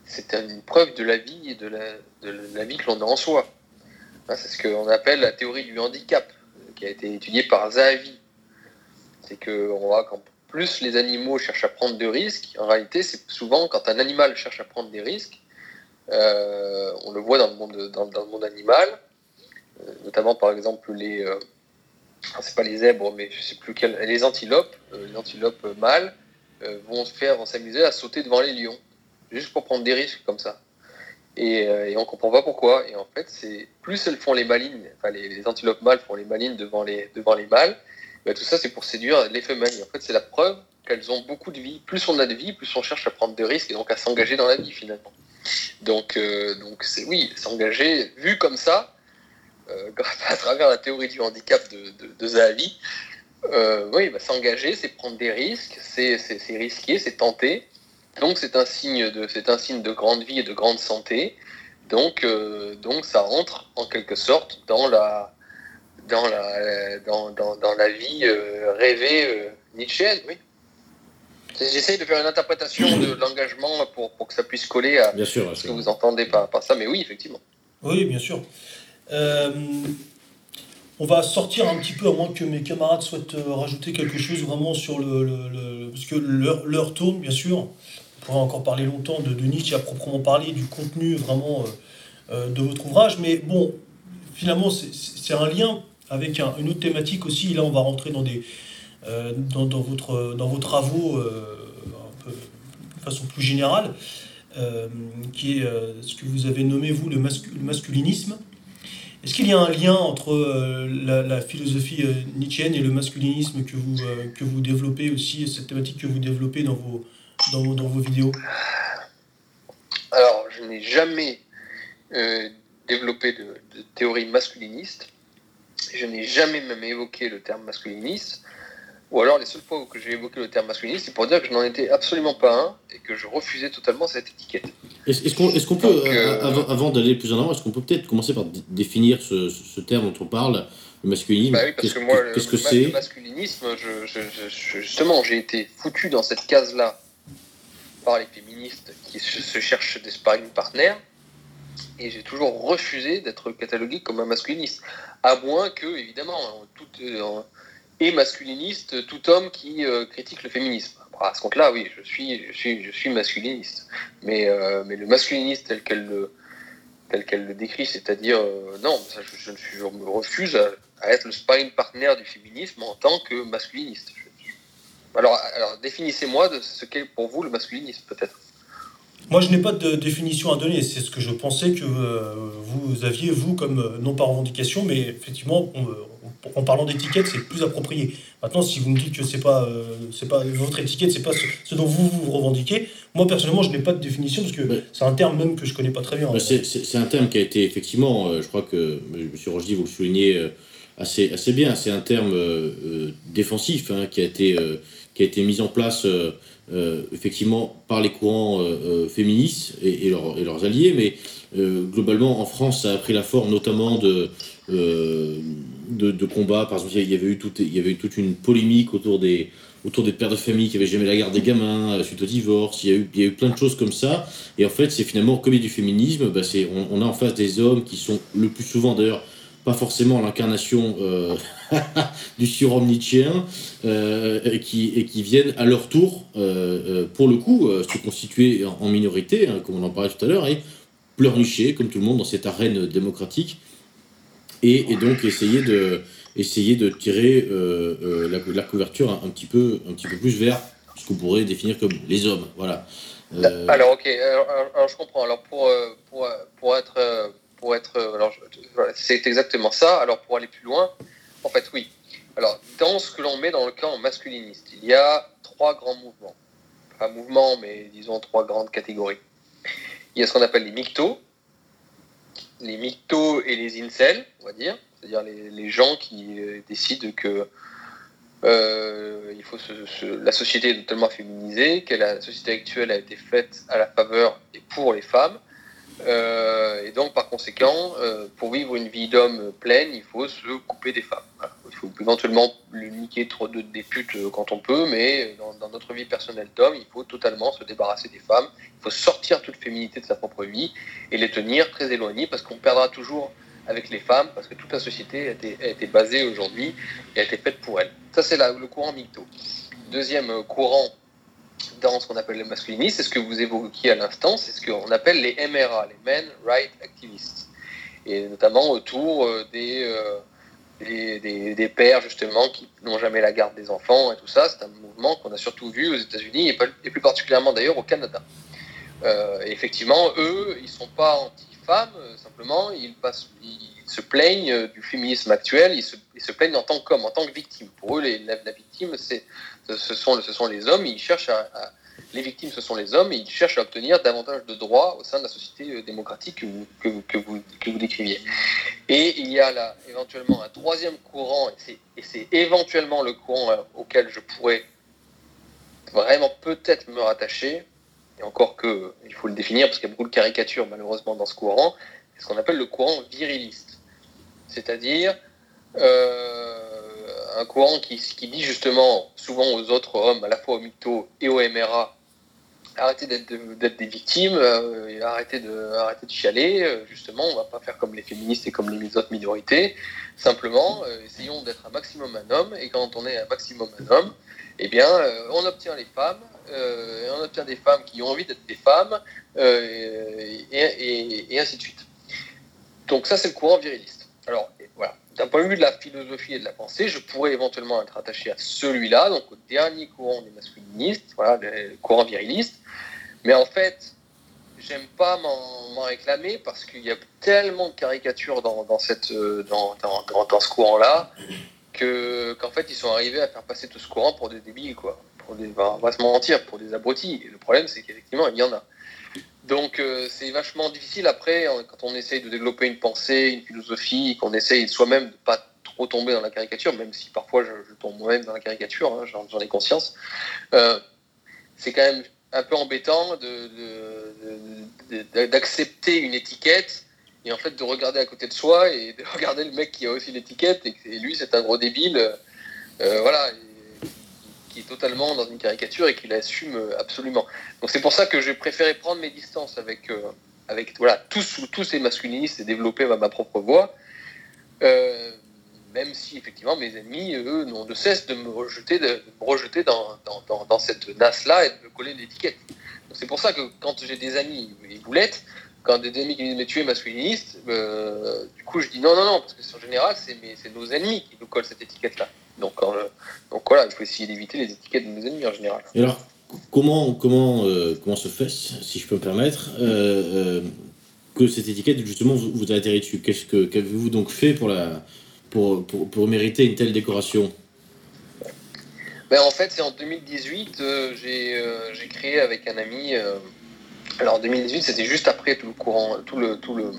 c'est une preuve de la vie et de la, vie que l'on a en soi. C'est ce qu'on appelle la théorie du handicap, qui a été étudiée par Zahavi. C'est que voit qu'en plus les animaux cherchent à prendre de risques, en réalité, c'est souvent quand un animal cherche à prendre des risques, euh, on le voit dans le monde, dans, le monde animal, euh, notamment par exemple les, euh, les zèbres, mais je sais plus quel, les antilopes, les antilopes mâles vont se faire, s'amuser à sauter devant les lions, juste pour prendre des risques comme ça. Et, et on comprend pas pourquoi. Et en fait, c'est plus elles font les malines, enfin les, antilopes mâles font les malines devant les, devant les mâles, bah, tout ça c'est pour séduire les femelles. en fait, c'est la preuve qu'elles ont beaucoup de vie. Plus on a de vie, plus on cherche à prendre des risques et donc à s'engager dans la vie finalement. Donc, euh, donc c'est oui, s'engager, vu comme ça, euh, à travers la théorie du handicap de, de, euh, oui, bah, s'engager, c'est prendre des risques, c'est risquer, c'est tenter. Donc c'est un signe de c'est un signe de grande vie et de grande santé. Donc donc ça rentre en quelque sorte dans la dans la dans, dans, dans la vie rêvée nietzschéenne, oui. J'essaie de faire une interprétation de l'engagement pour, pour, que ça puisse coller à ce que vous entendez par, par, ça, mais oui, effectivement. Oui, bien sûr. Euh, on va sortir un petit peu, à moins que mes camarades souhaitent euh, rajouter quelque chose vraiment sur le. le, parce que l'heure tourne, bien sûr. On pourrait encore parler longtemps de, de Nietzsche à proprement parler, du contenu vraiment euh, de votre ouvrage, mais bon, finalement, c'est un lien avec une autre thématique aussi. Là, on va rentrer dans des euh, dans, votre, dans vos travaux euh, de façon plus générale, euh, qui est ce que vous avez nommé, vous, le, masculinisme. Est-ce qu'il y a un lien entre la, philosophie nietzschéenne et le masculinisme que vous, que vous développez aussi, cette thématique que vous développez dans vos, dans, dans vos vidéos? Alors, je n'ai jamais développé de, de, théorie masculiniste. Je n'ai jamais même évoqué le terme masculiniste. Ou alors les seules fois où j'ai évoqué le terme masculiniste, c'est pour dire que je n'en étais absolument pas un et que je refusais totalement cette étiquette. Est-ce qu'on peut, euh, euh, avant, d'aller plus en avant, est-ce qu'on peut peut-être commencer par définir ce, terme dont on parle, le masculinisme? Bah oui, parce que moi, le, que c'est? le masculinisme, justement, j'ai été foutu dans cette case-là par les féministes qui se, cherchent des sparring partners et j'ai toujours refusé d'être catalogué comme un masculiniste. À moins que, évidemment, tout, euh, et masculiniste, tout homme qui euh, critique le féminisme. à ce compte-là, oui, je suis, je suis, je suis masculiniste. Mais, euh, mais le masculiniste tel qu'elle le, tel qu'elle le décrit, c'est-à-dire, euh, non, ça, je, je, me refuse à, être le sparring partner du féminisme en tant que masculiniste. alors, alors définissez-moi de ce qu'est pour vous le masculinisme, peut-être. Moi, je n'ai pas de définition à donner. C'est ce que je pensais que vous aviez, vous, comme, non pas revendication, mais effectivement, on, en parlant d'étiquette, c'est plus approprié. Maintenant, si vous me dites que c'est pas, euh, c'est pas votre étiquette, c'est pas ce, dont vous vous revendiquez, moi personnellement, je n'ai pas de définition parce que c'est un terme même que je connais pas très bien. c'est, un terme qui a été effectivement, euh, je crois que M. Rochdy, vous le soulignez euh, assez, assez bien, c'est un terme défensif hein, qui, a été, qui a été mis en place effectivement par les courants féministes et, et, et, leurs alliés, mais globalement en France, ça a pris la forme notamment de de, combats. Par exemple, il y avait eu, il y avait toute une polémique autour des, autour des pères de famille qui avaient jamais la garde des gamins euh, suite au divorce. Il y, a eu, il y a eu plein de choses comme ça. Et en fait, c'est finalement, comme il du féminisme, bah c'est, on, a en face des hommes qui sont le plus souvent d'ailleurs pas forcément l'incarnation euh, du surhomme nietzschéen, euh, et, qui, et qui viennent à leur tour, pour le coup, se constituer en, minorité, hein, comme on en parlait tout à l'heure, et pleurnicher, comme tout le monde, dans cette arène démocratique et, donc essayer de, essayer de tirer euh, euh, la, couverture un, petit peu, un petit peu plus vers ce qu'on pourrait définir comme les hommes. Voilà. Alors, ok, je comprends. Alors, pour, pour, pour être. Pour être alors, c'est exactement ça. Alors, pour aller plus loin, en fait, oui. Alors, dans ce que l'on met dans le camp masculiniste, il y a trois grands mouvements. Pas mouvements, mais disons trois grandes catégories. Il y a ce qu'on appelle les mictos, les mictos et les incels, on va dire, c'est-à-dire les, gens qui euh, décident que euh, il faut la société est totalement féminisée, que la société actuelle a été faite à la faveur et pour les femmes, euh, et donc, par conséquent, euh, pour vivre une vie d'homme pleine, il faut se couper des femmes. Il faut éventuellement lui niquer trop de, des putes euh, quand on peut, mais dans, notre vie personnelle d'homme, il faut totalement se débarrasser des femmes. Il faut sortir toute féminité de sa propre vie et les tenir très éloignées parce qu'on perdra toujours avec les femmes parce que toute la société a été, basée aujourd'hui et a été faite pour elles. Ça, c'est le courant micto. Deuxième courant dans ce qu'on appelle le masculinisme, c'est ce que vous évoquiez à l'instant, c'est ce qu'on appelle les MRA, les Men Right Activists, et notamment autour euh, euh, des, des, pères justement qui n'ont jamais la garde des enfants et tout ça. C'est un mouvement qu'on a surtout vu aux États-Unis et, plus particulièrement d'ailleurs au Canada. Euh, effectivement, eux, ils sont pas anti-femmes, simplement ils, se plaignent du féminisme actuel, ils se, ils se plaignent en tant qu'hommes, en tant que victimes. Pour eux, les, la, la, victime, c'est ce sont, les hommes, ils cherchent à, les victimes, ce sont les hommes, et ils cherchent à obtenir davantage de droits au sein de la société euh, démocratique que vous, décriviez. Et il y a là éventuellement un troisième courant, et c'est éventuellement le courant euh, auquel je pourrais vraiment peut-être me rattacher, et encore que il faut le définir parce qu'il y a beaucoup de caricatures malheureusement dans ce courant, c'est ce qu'on appelle le courant viriliste. C'est-à-dire euh, un courant qui, qui, dit justement souvent aux autres hommes, à la fois au mytho et au MRA, arrêtez d'être des victimes, euh, arrêtez, de, arrêtez de chialer, euh, justement, on va pas faire comme les féministes et comme les autres minorités, simplement, euh, essayons d'être un maximum un homme, et quand on est un maximum un homme, eh bien, on obtient les femmes, on obtient des femmes qui ont envie d'être des femmes, et, et, et ainsi de suite. Donc ça, c'est le courant viriliste. Alors, d'un point de vue de la philosophie et de la pensée, je pourrais éventuellement être attaché à celui-là, donc au dernier courant des masculinistes, voilà, le courant viriliste. Mais en fait, j'aime pas m'en réclamer parce qu'il y a tellement de caricatures dans, cette, euh, dans, dans ce courant-là qu'en fait, ils sont arrivés à faire passer tout ce courant pour des débiles, quoi. Pour des, on va se mentir, pour des abrutis. Et le problème, c'est qu'effectivement, il y en a. Donc euh, c'est vachement difficile après, hein, quand on essaye de développer une pensée, une philosophie, qu'on essaye soi-même de pas trop tomber dans la caricature, même si parfois je, tombe moi-même dans la caricature, hein, j'en ai conscience. Euh, c'est quand même un peu embêtant d'accepter une étiquette et en fait de regarder à côté de soi et de regarder le mec qui a aussi l'étiquette et, lui c'est un gros débile. Euh, voilà qui est totalement dans une caricature et qui l'assume absolument. Donc c'est pour ça que j'ai préféré prendre mes distances avec, euh, voilà, tous, ces masculinistes et développer ma, propre voix, euh, même si effectivement mes ennemis, eux, n'ont de cesse de me rejeter, de, me rejeter dans, cette nasse-là et de me coller l'étiquette. C'est pour ça que quand j'ai des amis, et boulettes, quand des amis qui disent tu es masculiniste, euh, du coup je dis non, non, non, parce que en général, c'est nos ennemis qui nous collent cette étiquette-là. Donc, donc voilà, il faut essayer d'éviter les étiquettes de nos ennemis en général. Et alors, comment, comment, euh, comment se fait, si je peux me permettre, euh, que cette étiquette, justement, vous, vous a atterri dessus? Qu'est-ce que qu'avez-vous donc fait pour, la, pour, pour, pour mériter une telle décoration? Ben, En fait, c'est en 2018, j'ai créé avec un ami alors en 2018, c'était juste après tout le courant, tout le, tout le,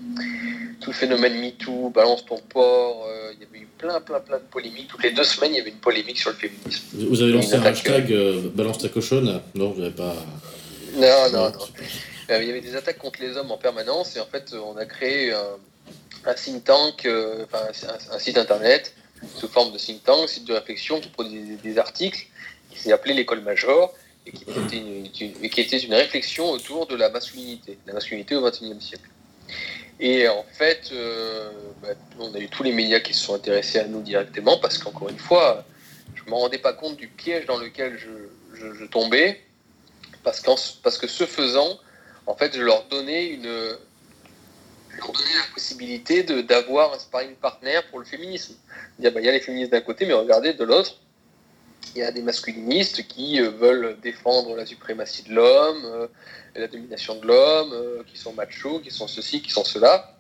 tout le phénomène MeToo, balance ton port, euh, il y avait eu plein, plein, plein de polémiques. Toutes les deux semaines, il y avait une polémique sur le féminisme. Vous avez lancé un hashtag euh, balance ta cochonne Non, vous n'avez pas. Non, non, non. Euh, il y avait des attaques contre les hommes en permanence et en fait, on a créé un, think tank, enfin un, site internet sous forme de think tank, site de réflexion qui produisait des articles qui s'est appelé l'école Major et qui était, une, réflexion autour de la masculinité, la masculinité au XXIe siècle. Et en fait, euh, bah, on a eu tous les médias qui se sont intéressés à nous directement parce qu'encore une fois, je ne me rendais pas compte du piège dans lequel je, tombais parce, parce que ce faisant, en fait, je leur donnais une, la possibilité d'avoir un sparring partner pour le féminisme. Bah, il y a les féministes d'un côté, mais regardez de l'autre, il y a des masculinistes qui veulent défendre la suprématie de l'homme, la domination de l'homme, qui sont machos, qui sont ceci, qui sont cela.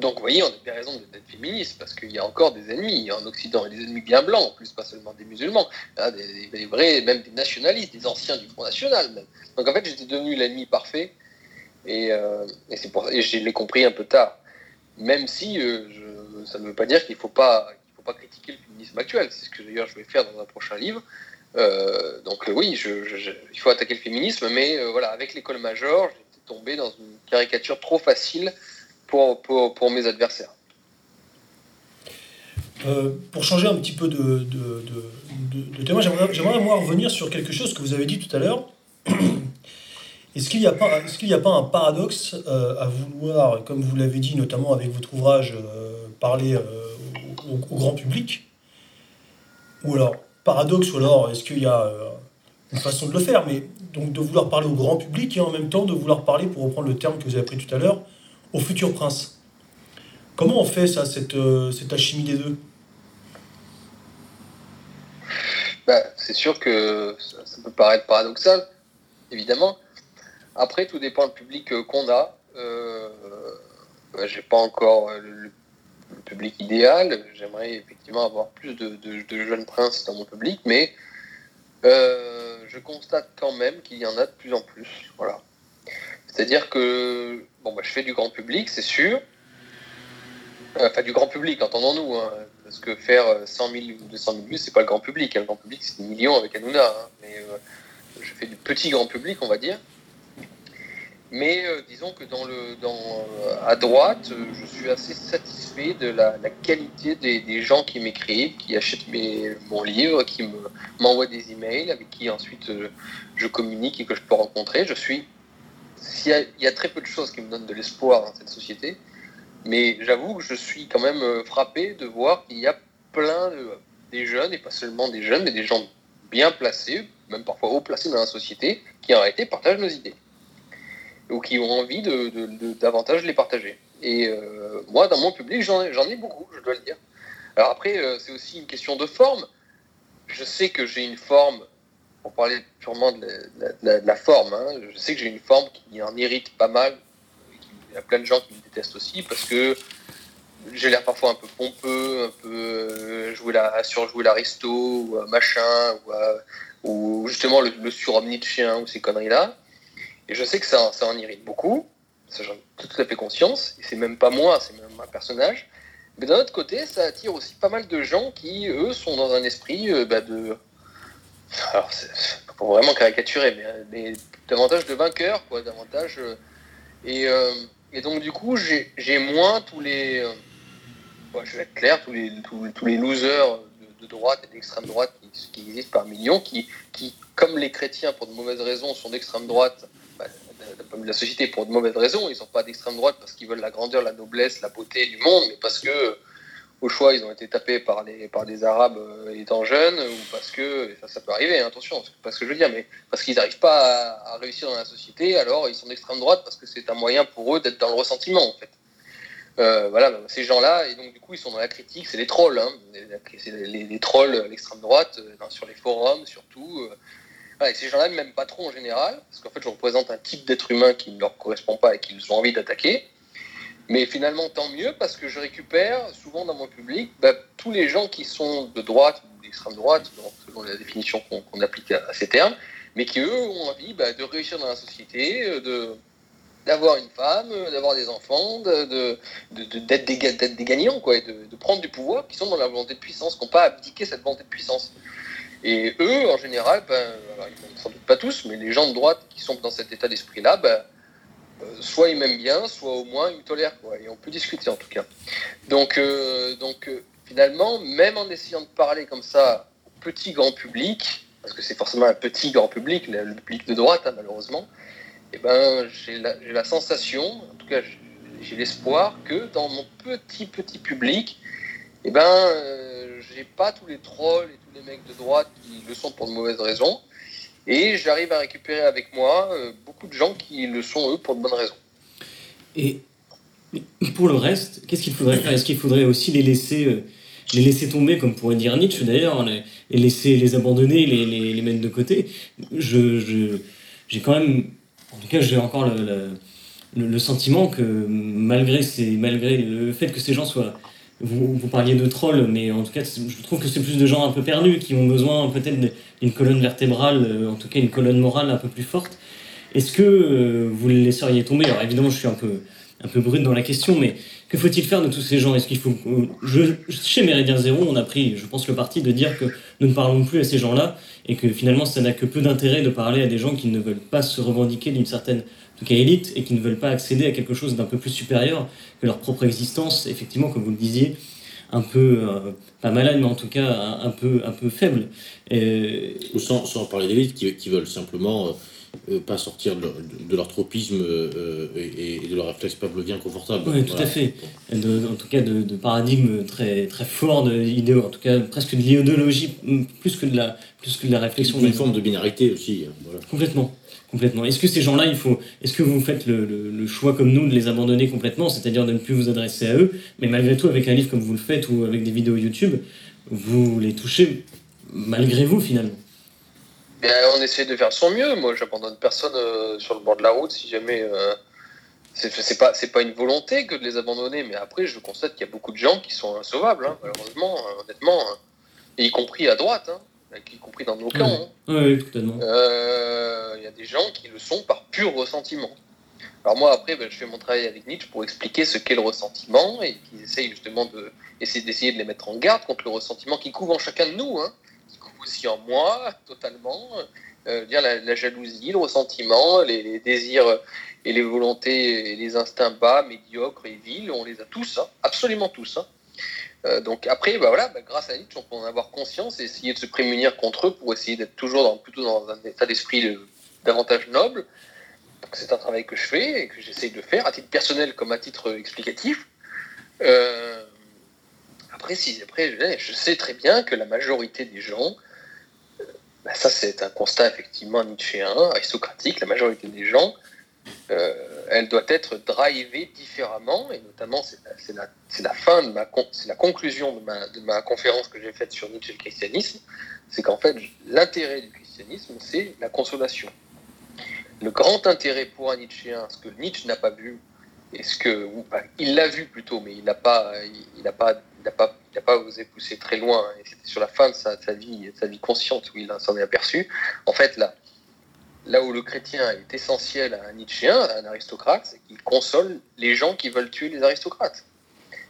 Donc, vous voyez, on a bien raison d'être féministe, parce qu'il y a encore des ennemis en Occident, et des ennemis bien blancs, en plus, pas seulement des musulmans, hein, des, vrais, même des nationalistes, des anciens du Front National. Donc, en fait, j'étais devenu l'ennemi parfait, et, euh, et pour et je l'ai compris un peu tard. Même si euh, ça ne veut pas dire qu'il ne faut, pas, pas critiquer le féminisme actuel. C'est ce que d'ailleurs je vais faire dans un prochain livre. Euh, donc oui, il faut attaquer le féminisme, mais voilà, avec l'école majeure, j'étais tombé dans une caricature trop facile pour, pour, mes adversaires. Euh, pour changer un petit peu de, de, de, de thème, j'aimerais revenir sur quelque chose que vous avez dit tout à l'heure. Est-ce qu'il n'y a, pas, a pas un paradoxe euh, à vouloir, comme vous l'avez dit notamment avec votre ouvrage, euh, parler au, grand public Ou alors, paradoxe, ou alors est-ce qu'il y a une façon de le faire, mais donc de vouloir parler au grand public et en même temps de vouloir parler, pour reprendre le terme que vous avez pris tout à l'heure, au futur prince. Comment on fait ça, cette, euh, cette alchimie des deux? Bah, C'est sûr que ça, peut paraître paradoxal, évidemment. Après, tout dépend du public euh, qu'on a. Euh, bah, j'ai pas encore le, public idéal. J'aimerais effectivement avoir plus de, jeunes princes dans mon public, mais je constate quand même qu'il y en a de plus en plus. Voilà. C'est-à-dire que bon, bah, je fais du grand public, c'est sûr. Euh, enfin, du grand public, entendons-nous. Hein, parce que faire 100 000 ou 200 000 vues, c'est pas le grand public. Hein. Le grand public, c'est des millions avec Hanouna. Hein. Mais euh, je fais du petit grand public, on va dire. Mais euh, disons que dans le, dans, à droite, je suis assez satisfait de la, qualité des, gens qui m'écrivent, qui achètent mes, mon livre, qui m'envoient des emails, avec qui ensuite je communique et que je peux rencontrer. Je suis il y, a très peu de choses qui me donnent de l'espoir dans cette société, mais j'avoue que je suis quand même euh, frappé de voir qu'il y a plein de des jeunes, et pas seulement des jeunes, mais des gens bien placés, même parfois haut placés dans la société, qui en réalité partagent nos idées, ou qui ont envie de, davantage les partager. Et euh, moi, dans mon public, j'en ai, beaucoup, je dois le dire. Alors après, euh, c'est aussi une question de forme. Je sais que j'ai une forme pour parler purement de la, forme, hein, je sais que j'ai une forme qui en irrite pas mal. Il y a plein de gens qui me détestent aussi parce que j'ai l'air parfois un peu pompeux, un peu euh, jouer la, surjouer l'aristo, ou machin, ou, justement le, le ou ces conneries-là. Et je sais que ça, ça en irrite beaucoup, ça j'en ai tout à fait conscience, et c'est même pas moi, c'est même un personnage. Mais d'un autre côté, ça attire aussi pas mal de gens qui, eux, sont dans un esprit euh, bah, de alors, c'est pour vraiment caricaturer, mais, davantage de vainqueurs, quoi, davantage. Euh, et, euh, et, donc, du coup, j'ai moins tous les. Euh, je vais être clair, tous les, tous, les losers de, droite et d'extrême droite qui, existent par millions, qui, qui, comme les chrétiens, pour de mauvaises raisons, sont d'extrême droite, de la société pour de mauvaises raisons. Ils ne sont pas d'extrême droite parce qu'ils veulent la grandeur, la noblesse, la beauté du monde, mais parce que au choix, ils ont été tapés par, les, par des Arabes euh, étant jeunes, ou parce que, ça, ça peut arriver, hein, attention, c'est pas ce que je veux dire, mais parce qu'ils n'arrivent pas à, réussir dans la société, alors ils sont d'extrême droite parce que c'est un moyen pour eux d'être dans le ressentiment, en fait. Euh, voilà, bah, ces gens-là, et donc du coup, ils sont dans la critique, c'est les trolls, hein, les, trolls à l'extrême droite, euh, sur les forums surtout. Ces gens-là ne m'aiment pas trop en général, parce qu'en fait, je représente un type d'être humain qui ne leur correspond pas et qu'ils ont envie d'attaquer. Mais finalement, tant mieux, parce que je récupère souvent dans mon public bah, tous les gens qui sont de droite ou d'extrême droite, selon la définition qu'on applique à, ces termes, mais qui, eux, ont envie bah, de réussir dans la société, euh, de d'avoir une femme, d'avoir des enfants, d'être de, des, des, gagnants, quoi, et de, prendre du pouvoir, qui sont dans la volonté de puissance, qui n'ont pas abdiqué cette volonté de puissance. Et eux, en général, ben, alors, sans doute pas tous, mais les gens de droite qui sont dans cet état d'esprit-là, ben, euh, soit ils m'aiment bien, soit au moins ils me tolèrent, quoi, et on peut discuter en tout cas. Donc, euh, donc euh, finalement, même en essayant de parler comme ça au petit grand public, parce que c'est forcément un petit grand public, le, public de droite hein, malheureusement, eh ben, j'ai la, la, sensation, en tout cas j'ai l'espoir que dans mon petit petit public, eh ben, j'ai pas tous les trolls et tous les mecs de droite qui le sont pour de mauvaises raisons, et j'arrive à récupérer avec moi euh, beaucoup de gens qui le sont, eux, pour de bonnes raisons. Et pour le reste, qu'est-ce qu'il faudrait faire? Est-ce qu'il faudrait aussi les laisser euh, les laisser tomber, comme pourrait dire Nietzsche d'ailleurs, les, laisser les abandonner, les mettre de côté? Je, j'ai quand même, en tout cas, j'ai encore le, le, sentiment que malgré, ces, malgré le fait que ces gens soient vous, vous, parliez de trolls, mais en tout cas, je trouve que c'est plus de gens un peu perdus qui ont besoin peut-être d'une colonne vertébrale, euh, en tout cas une colonne morale un peu plus forte. Est-ce que euh, vous les laisseriez tomber? Alors évidemment, je suis un peu, un peu brut dans la question, mais que faut-il faire de tous ces gens? Est-ce qu'il faut je, Chez Méridien Zéro, on a pris, je pense, le parti de dire que nous ne parlons plus à ces gens-là et que finalement, ça n'a que peu d'intérêt de parler à des gens qui ne veulent pas se revendiquer d'une certaine tout cas élite, et qui ne veulent pas accéder à quelque chose d'un peu plus supérieur que leur propre existence, effectivement, comme vous le disiez, un peu, euh, pas malade, mais en tout cas un, peu, un peu faible. Ou sans, sans parler d'élite, qui, qui, veulent simplement euh, euh, pas sortir de leur, tropisme et, de leur réflexe pavlovien confortable. Oui, tout à fait. en tout cas, de, de, paradigme très, très fort, de en tout cas presque de l'idéologie, plus que de la, plus que de la réflexion. Une forme de binarité aussi. Voilà. Complètement. Complètement. Est-ce que ces gens-là, il faut, est-ce que vous faites le, choix comme nous de les abandonner complètement, c'est-à-dire de ne plus vous adresser à eux, mais malgré tout avec un livre comme vous le faites ou avec des vidéos YouTube, vous les touchez malgré vous finalement ben, On essaie de faire son mieux. Moi, j'abandonne personne euh, sur le bord de la route si jamais. Euh, c'est pas c'est pas une volonté que de les abandonner, mais après, je constate qu'il y a beaucoup de gens qui sont insauvables, hein, malheureusement, euh, honnêtement, y compris à droite. Hein y compris dans nos camps. Hein. Oui, totalement. Il euh, y a des gens qui le sont par pur ressentiment. Alors moi, après, ben, je fais mon travail avec Nietzsche pour expliquer ce qu'est le ressentiment et qu'ils essayent justement de, d'essayer de les mettre en garde contre le ressentiment qui couvre en chacun de nous, hein, qui couvre aussi en moi, totalement. Euh, dire la, jalousie, le ressentiment, les, désirs et les volontés et les instincts bas, médiocres et vils, on les a tous, hein, absolument tous. Hein. Euh, donc après, bah voilà, bah, grâce à Nietzsche, on peut en avoir conscience et essayer de se prémunir contre eux pour essayer d'être toujours dans, plutôt dans un état d'esprit davantage noble. C'est un travail que je fais et que j'essaye de faire à titre personnel comme à titre explicatif. Euh, après, si, après, je sais très bien que la majorité des gens, euh, bah, ça c'est un constat effectivement nietzschéen, aristocratique, la majorité des gens euh, elle doit être drivée différemment, et notamment c'est la, la, conclusion de ma, de ma conférence que j'ai faite sur Nietzsche et le christianisme, c'est qu'en fait l'intérêt du christianisme c'est la consolation. Le grand intérêt pour un Nietzschéen, ce que Nietzsche n'a pas vu, et ce que il l'a vu plutôt, mais il n'a pas, il n'a pas, il pas, pas osé pousser très loin. Et c'était sur la fin de sa, sa, vie, sa vie consciente où il s'en est aperçu. En fait, là, là où le chrétien est essentiel à un Nietzschéen, à un aristocrate, c'est qu'il console les gens qui veulent tuer les aristocrates.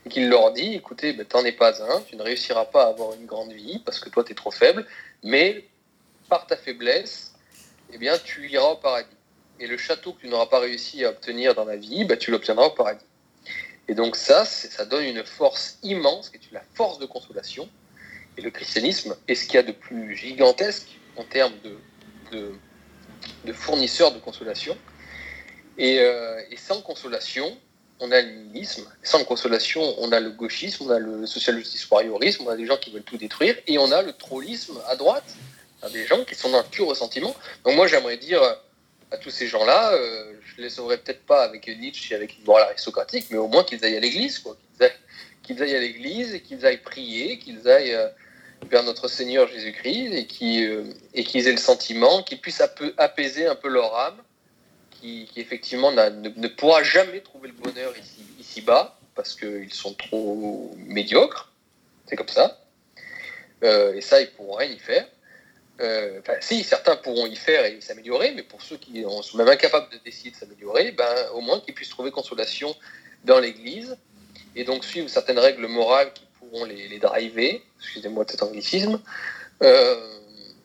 Et qu'il leur dit, écoutez, ben, t'en es pas un, tu ne réussiras pas à avoir une grande vie parce que toi, tu es trop faible, mais par ta faiblesse, eh bien, tu iras au paradis. Et le château que tu n'auras pas réussi à obtenir dans la vie, ben, tu l'obtiendras au paradis. Et donc ça, ça donne une force immense, qui est la force de consolation. Et le christianisme est ce qu'il y a de plus gigantesque en termes de fournisseurs de consolation. Euh, et, sans consolation, on a le nihilisme. Sans consolation, on a le gauchisme, on a le social justice warriorisme, on a des gens qui veulent tout détruire, et on a le trollisme à droite. Des gens qui sont dans le pur ressentiment. Donc moi, j'aimerais dire à tous ces gens-là, euh, je les sauverais peut-être pas avec Nietzsche et avec une morale aristocratique, mais au moins qu'ils aillent à l'église, quoi. Qu'ils aillent, à l'église qu'ils aillent prier, qu'ils aillent... Euh, vers notre Seigneur Jésus-Christ euh, et qu'ils aient le sentiment, qu'ils puissent apaiser un peu leur âme, qui, effectivement ne, pourra jamais trouver le bonheur ici, bas parce qu'ils sont trop médiocres, c'est comme ça. Euh, et ça, ils pourront rien y faire. Euh, enfin, si, certains pourront y faire et s'améliorer, mais pour ceux qui sont même incapables de décider de s'améliorer, ben, au moins qu'ils puissent trouver consolation dans l'Église et donc suivre certaines règles morales qui les, driver, excusez-moi de cet anglicisme, euh,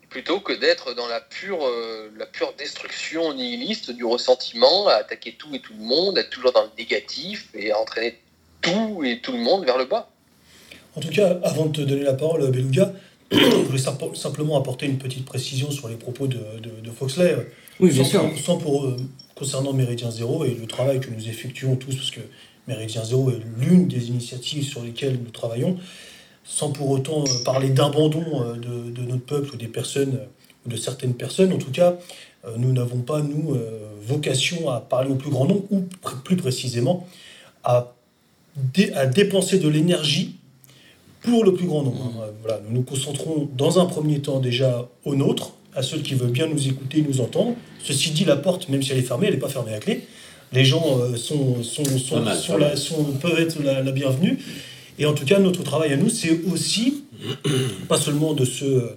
plutôt que d'être dans la pure, euh, la pure destruction nihiliste du ressentiment, à attaquer tout et tout le monde, être toujours dans le négatif et à entraîner tout et tout le monde vers le bas. En tout cas, avant de te donner la parole, Beluga, je voulais simplement apporter une petite précision sur les propos de, de, Foxley. Oui, bien sûr. Sans pour, euh, concernant Méridien Zéro et le travail que nous effectuons tous, parce que Méridien Zéro est l'une des initiatives sur lesquelles nous travaillons, sans pour autant euh, parler d'abandon euh, de, notre peuple ou des personnes, ou de certaines personnes. En tout cas, euh, nous n'avons pas, nous, vocation à parler au plus grand nombre, ou plus précisément, à, à dépenser de l'énergie pour le plus grand nombre. Hein. Voilà, nous nous concentrons dans un premier temps déjà aux nôtres, à ceux qui veulent bien nous écouter, nous entendre. Ceci dit, la porte, même si elle est fermée, elle n'est pas fermée à clé. Les gens euh, sont, sont, sont, sont, peuvent être la, bienvenue. Et en tout cas, notre travail à nous, c'est aussi, pas seulement de se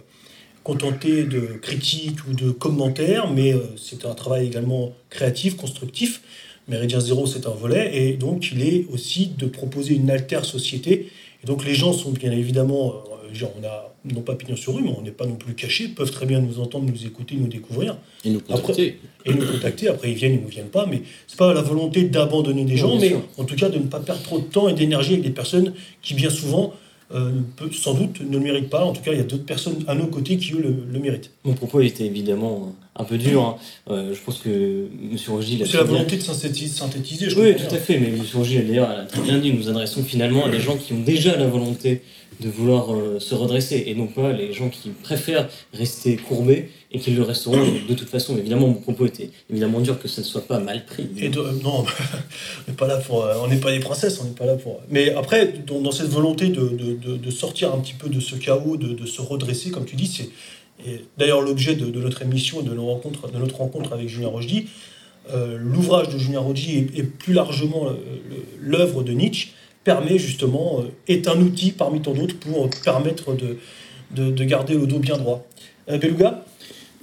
contenter de critiques ou de commentaires, mais euh, c'est un travail également créatif, constructif. Méridien Zéro, c'est un volet, et donc il est aussi de proposer une alter société. Et donc les gens sont bien évidemment, euh, genre on a non pas pignon sur rue, mais on n'est pas non plus cachés, peuvent très bien nous entendre, nous écouter, nous découvrir. Et nous contacter. et nous contacter. Après, ils viennent, ils ne viennent pas. Mais c'est pas la volonté d'abandonner des gens, mais en tout cas de ne pas perdre trop de temps et d'énergie avec des personnes qui, bien souvent, euh, sans doute ne le méritent pas. En tout cas, il y a d'autres personnes à nos côtés qui, eux, le, méritent. Mon propos était évidemment un peu dur. Hein. Euh, je pense que M. Rogy C'est la volonté de synthétiser, je Oui, tout à fait. Mais M. Rogy, d'ailleurs, a très bien dit nous adressons finalement à des gens qui ont déjà la volonté de vouloir euh, se redresser et non pas les gens qui préfèrent rester courbés et qui le resteront de toute façon. Évidemment, mon propos était évidemment dur que ça ne soit pas mal pris. Et non, on n'est pas là pour. Euh, on n'est pas des princesses, on n'est pas là pour. Mais après, dans, cette volonté de, de, de, sortir un petit peu de ce chaos, de, se redresser, comme tu dis, c'est d'ailleurs l'objet de, notre émission, de, de notre rencontre avec Julien Rochdy. Euh, l'ouvrage de Julien Rochdy et, plus largement l'œuvre de Nietzsche permet justement, euh, est un outil parmi tant d'autres pour permettre de, de, garder le dos bien droit. Euh, Beluga?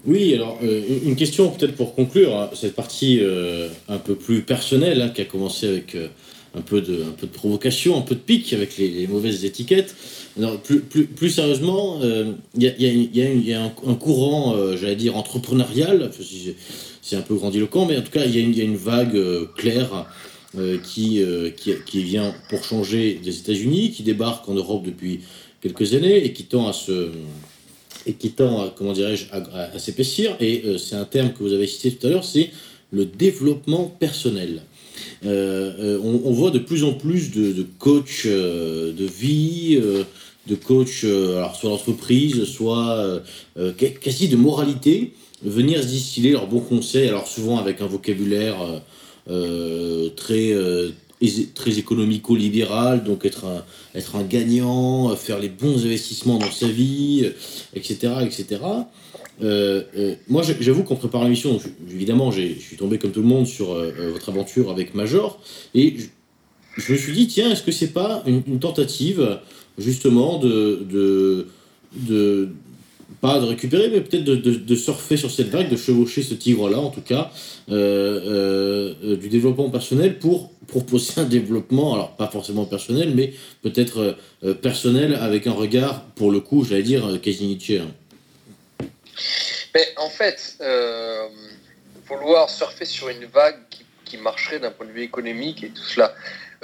Oui, alors euh, une question peut-être pour conclure hein, cette partie un peu plus personnelle hein, qui a commencé avec un, peu de, un peu de provocation, un peu de pique avec les, mauvaises étiquettes. Plus, plus, plus sérieusement, il y, a, un, courant, j'allais dire, entrepreneurial, c'est un peu grandiloquent, mais en tout cas, il y, a une vague claire euh, qui, euh, qui, vient pour changer des États-Unis, qui débarque en Europe depuis quelques années et qui tend à se et qui tend, à, comment dirais-je, à, s'épaissir. Et euh, c'est un terme que vous avez cité tout à l'heure, c'est le développement personnel. On, voit de plus en plus de, coachs de vie, de coachs soit d'entreprise, soit quasi de moralité, venir distiller leurs bons conseils, alors souvent avec un vocabulaire très, euh, très économico-libéral, donc être un, être un gagnant, faire les bons investissements dans sa vie, etc. etc. Euh, moi, j'avoue qu'en préparant l'émission, évidemment, je suis tombé comme tout le monde sur votre aventure avec Major, et je, me suis dit, tiens, est-ce que c'est pas une, tentative, justement, de, de, pas de récupérer, mais peut-être de, surfer sur cette vague, de chevaucher ce tigre-là, en tout cas, euh, euh, du développement personnel pour proposer un développement, alors pas forcément personnel, mais peut-être euh, personnel avec un regard, pour le coup, j'allais dire, quasi Nietzsche. Mais en fait, vouloir surfer sur une vague qui marcherait d'un point de vue économique et tout cela,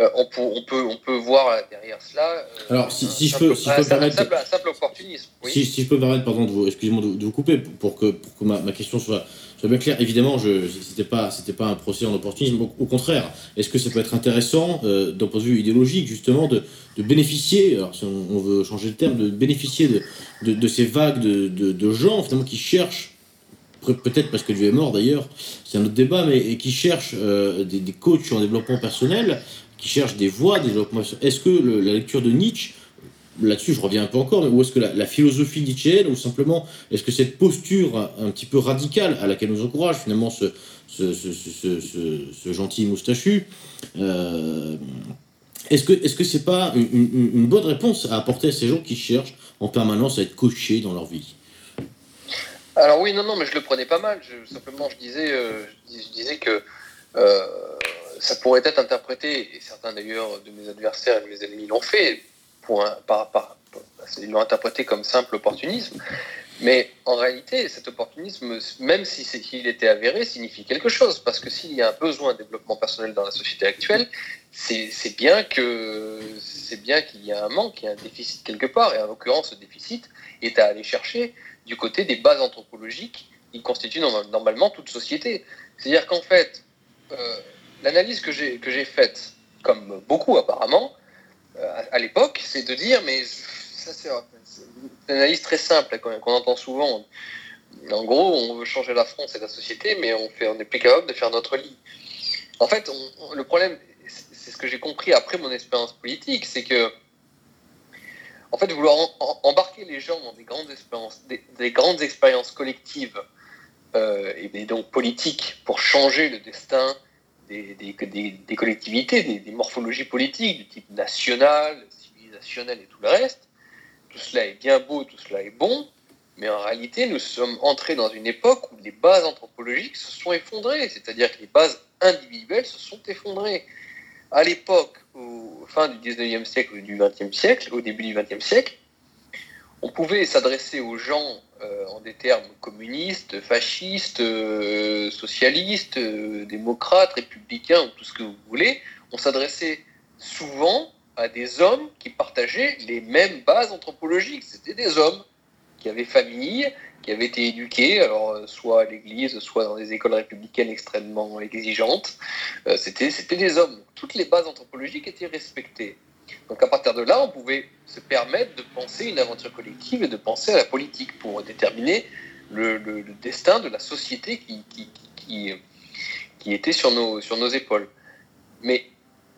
euh, on, peut, on, peut, on peut voir derrière cela. Euh, Alors, si, si je peux, si je peux permettre. Simple, simple opportunisme. Si, si, je peux me permettre, pardon, de vous, excusez-moi de, vous couper pour que, pour que ma, ma question soit, soit, bien claire. Évidemment, ce n'était pas, pas un procès en opportunisme. Au, contraire, est-ce que ça peut être intéressant, euh, d'un point de vue idéologique, justement, de, de bénéficier, alors si on, veut changer le terme, de bénéficier de, de, de ces vagues de, de, gens, finalement, qui cherchent peut-être parce que Dieu est mort d'ailleurs, c'est un autre débat, mais et qui cherchent des, des, coachs en développement personnel qui cherchent des voies de développement. Est-ce que la lecture de Nietzsche, là-dessus je reviens un peu encore, mais ou est-ce que la, philosophie nietzschéenne, ou simplement, est-ce que cette posture un petit peu radicale à laquelle nous encourage finalement ce, ce, ce, gentil moustachu, euh, est-ce que est-ce que c'est pas une, bonne réponse à apporter à ces gens qui cherchent en permanence à être coachés dans leur vie? Alors oui, non, non, mais je le prenais pas mal. simplement, je disais, euh, je, disais que euh, ça pourrait être interprété, et certains d'ailleurs de mes adversaires et de mes ennemis l'ont fait, ils l'ont interprété comme simple opportunisme. Mais en réalité, cet opportunisme, même si c'est qu'il était avéré, signifie quelque chose. Parce que s'il y a un besoin de développement personnel dans la société actuelle, c'est bien qu'il y a un manque, qu'il y a un déficit quelque part. Et en l'occurrence, ce déficit est à aller chercher du côté des bases anthropologiques qui constituent normalement toute société. C'est-à-dire qu'en fait, euh, l'analyse que j'ai, que j'ai faite, comme beaucoup apparemment, euh, à, l'époque, c'est de dire, mais ça c'est, une analyse très simple qu'on, entend souvent. En gros, on veut changer la France et la société, mais on n'est plus capable de faire notre lit. En fait, le problème, c'est ce que j'ai compris après mon expérience politique, c'est que en fait, vouloir embarquer les gens dans des grandes expériences, des, grandes expériences collectives euh, et, donc politiques pour changer le destin des, collectivités, des, morphologies politiques du type national, civilisationnel et tout le reste, tout cela est bien beau, tout cela est bon, mais en réalité, nous sommes entrés dans une époque où les bases anthropologiques se sont effondrées, c'est-à-dire que les bases individuelles se sont effondrées. À l'époque, au fin du 19e siècle ou du 20e siècle, au début du 20e siècle, on pouvait s'adresser aux gens euh, en des termes communistes, fascistes, euh, socialistes, euh, démocrates, républicains, ou tout ce que vous voulez. On s'adressait souvent à des hommes qui partageaient les mêmes bases anthropologiques. C'était des hommes qui avaient famille, qui avaient été éduqués, alors soit à l'église, soit dans des écoles républicaines extrêmement exigeantes. C'était des hommes. Toutes les bases anthropologiques étaient respectées. Donc à partir de là, on pouvait se permettre de penser une aventure collective et de penser à la politique pour déterminer le, destin de la société qui, était sur nos, épaules. Mais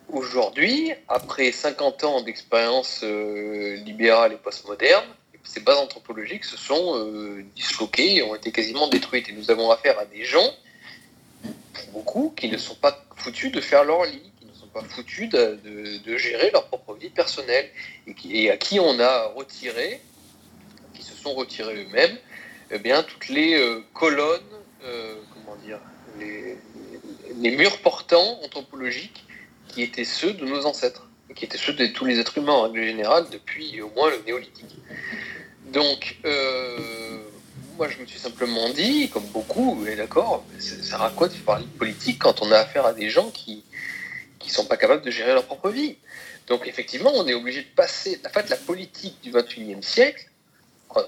aujourd'hui, après 50 ans d'expérience euh, libérale et postmoderne, ces bases anthropologiques se sont euh, disloquées et ont été quasiment détruites. Et nous avons affaire à des gens, beaucoup, qui ne sont pas foutus de faire leur lit, pas foutus de, gérer leur propre vie personnelle, et, à qui on a retiré, qui se sont retirés eux-mêmes, eh bien, toutes les euh, colonnes, euh, comment dire, les, murs portants anthropologiques qui étaient ceux de nos ancêtres, qui étaient ceux de tous les êtres humains en règle générale depuis au moins le néolithique. Donc, euh, moi, je me suis simplement dit, comme beaucoup, et d'accord, ça de parler de politique quand on a affaire à des gens qui ne sont pas capables de gérer leur propre vie Donc, effectivement, on est obligé de passer. En fait, la politique du 21e siècle,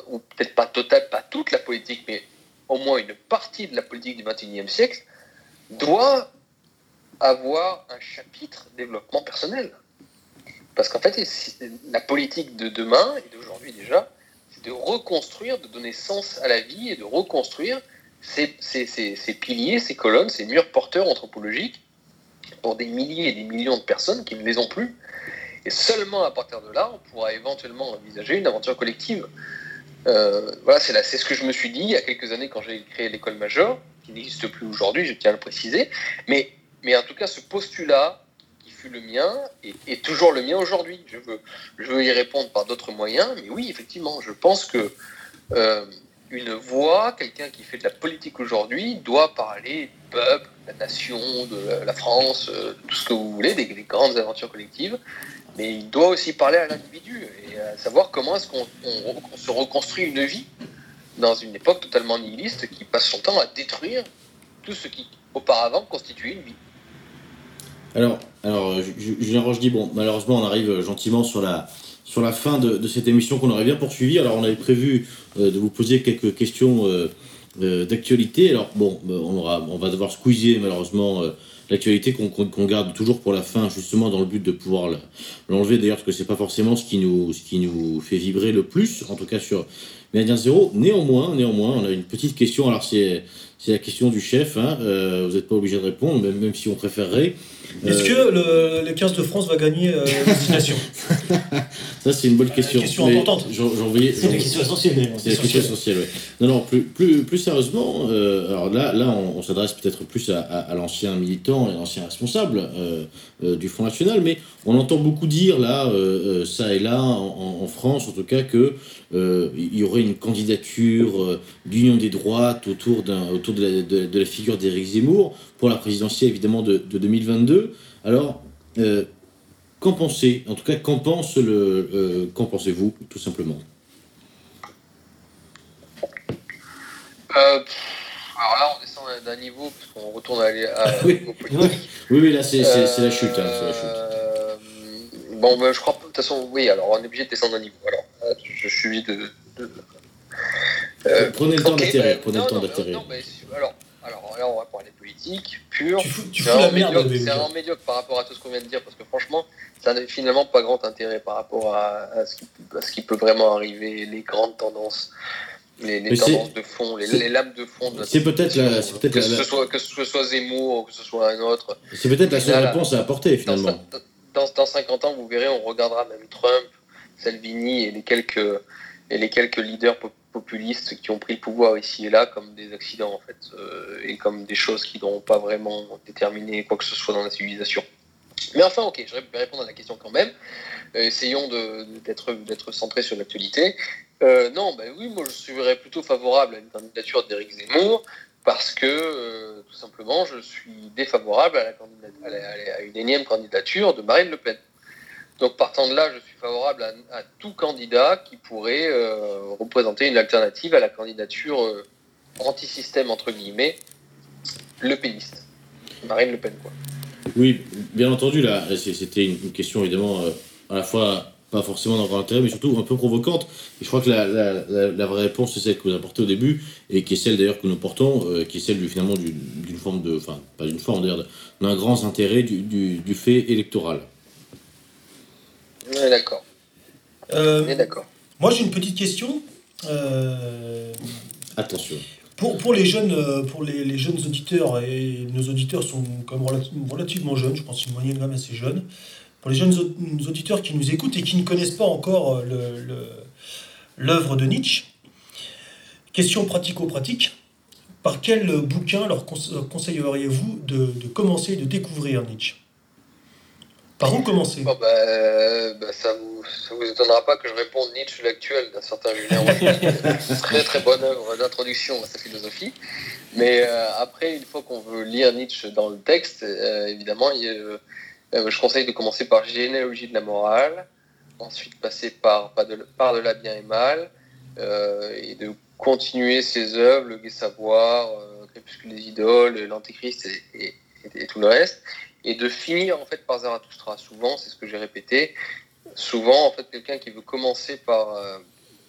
ou peut-être pas totale, pas toute la politique, mais au moins une partie de la politique du 21e siècle, doit avoir un chapitre développement personnel. Parce qu'en fait, la politique de demain, et d'aujourd'hui déjà, de reconstruire, de donner sens à la vie et de reconstruire ces, piliers, ces colonnes, ces murs porteurs anthropologiques pour des milliers et des millions de personnes qui ne les ont plus. Et seulement à partir de là, on pourra éventuellement envisager une aventure collective. Euh, voilà, c'est ce que je me suis dit il y a quelques années quand j'ai créé l'école majeure, qui n'existe plus aujourd'hui, je tiens à le préciser. Mais, mais en tout cas, ce postulat le mien et, toujours le mien aujourd'hui. Je veux, je veux y répondre par d'autres moyens, mais oui, effectivement, je pense que euh, une voix, quelqu'un qui fait de la politique aujourd'hui, doit parler du peuple, de la nation, de la France, euh, tout ce que vous voulez, des, grandes aventures collectives, mais il doit aussi parler à l'individu et à savoir comment est-ce qu'on se reconstruit une vie dans une époque totalement nihiliste qui passe son temps à détruire tout ce qui auparavant constituait une vie. Alors, alors Julien Roche dit bon, malheureusement, on arrive gentiment sur la, sur la fin de, cette émission qu'on aurait bien poursuivie. Alors, on avait prévu euh, de vous poser quelques questions euh, euh, d'actualité. Alors, bon, on, va devoir squeezer malheureusement l'actualité qu'on garde toujours pour la fin, justement dans le but de pouvoir l'enlever d'ailleurs, parce que c'est pas forcément ce qui nous fait vibrer le plus, en tout cas sur Méridien Zéro. Néanmoins, néanmoins, on a une petite question. Alors, c'est la question du chef. Hein. vous n'êtes pas obligé de répondre, même, même si on préférerait. Est-ce que le, le 15 de France va gagner euh, destination Ça, c'est une bonne question. question importante. C'est une question essentielle. C'est une question essentielle, oui. Non, non, plus, plus, plus sérieusement, euh, alors là, là on, s'adresse peut-être plus à, à, l'ancien militant et l'ancien responsable euh, euh, du Front National, mais on entend beaucoup dire, là, ça et là, en, en, France en tout cas, que il y aurait une candidature d'union des droites autour, autour de, la, de, de la figure d'Éric Zemmour pour la présidentielle, évidemment, de, de 2022. Alors, euh, qu'en pensez En tout cas, qu'en pense le, euh, qu'en pensez-vous, tout simplement? Euh, Alors là, on descend d'un niveau parce qu'on retourne à, à oui. oui, oui, là, c'est, la chute. Hein, la chute. Bon, ben, je crois, de toute façon, oui. Alors, on est obligé de descendre d'un niveau. Alors, je, suis de. de prenez le temps d'atterrir. Prenez le temps d'atterrir. Alors, alors là, on va parler politique pure. c'est un médiocre par rapport à tout ce qu'on vient de dire, parce que franchement, ça n'a finalement pas grand intérêt par rapport à, ce, qui, ce, qui, peut vraiment arriver, les grandes tendances. Les, tendances de fond, les, lames de fond. C'est peut-être la, peut que, ce soit, que ce soit Zemmour ou que ce soit un autre. C'est peut-être la seule réponse à apporter finalement. Dans, dans, 50 ans, vous verrez, on regardera même Trump Salvini et les quelques, et les quelques leaders populistes qui ont pris le pouvoir ici et là comme des accidents en fait, et comme des choses qui n'ont pas vraiment déterminé quoi que ce soit dans la civilisation. Mais enfin, ok, je vais répondre à la question quand même. essayons d'être centré sur l'actualité. non, ben oui, moi je serais plutôt favorable à une candidature d'Éric Zemmour parce que euh, tout simplement je suis défavorable à, une énième candidature de Marine Le Pen. Donc partant de là, je suis favorable à, tout candidat qui pourrait euh, représenter une alternative à la candidature euh, anti-système entre guillemets, le péniste. Marine Le Pen quoi. Oui, bien entendu là, c'était une question évidemment à la fois pas forcément grand intérêt, mais surtout un peu provocante. Et je crois que la, vraie réponse, c'est celle que vous apportez au début, et qui est celle d'ailleurs que nous portons, euh, qui est celle du, finalement d'une forme de. Enfin, pas d'une forme d'ailleurs, d'un grand intérêt du, fait électoral. On est d'accord. Euh, d'accord. Moi, j'ai une petite question. Euh, Attention. Pour, pour, les jeunes, pour les, les, jeunes auditeurs, et nos auditeurs sont quand même relativement jeunes, je pense une moyenne quand même assez jeune pour les jeunes auditeurs qui nous écoutent et qui ne connaissent pas encore euh, l'œuvre de Nietzsche, question pratico-pratique, par quel bouquin leur conseilleriez-vous de, de, commencer de découvrir Nietzsche? Par où commencer bah, bah, Ça ne vous, étonnera pas que je réponde Nietzsche l'actuel d'un certain Julien Très très bonne œuvre d'introduction à sa philosophie. Mais euh, après, une fois qu'on veut lire Nietzsche dans le texte, euh, évidemment, euh, je conseille de commencer par Généalogie de la morale, ensuite passer par Par de, la bien et mal, et de continuer ses œuvres, Le Gai Savoir, Crépuscule des idoles, L'Antéchrist et, tout le reste, et de finir en fait par Zarathustra. Souvent, c'est ce que j'ai répété, souvent en fait quelqu'un qui veut commencer par,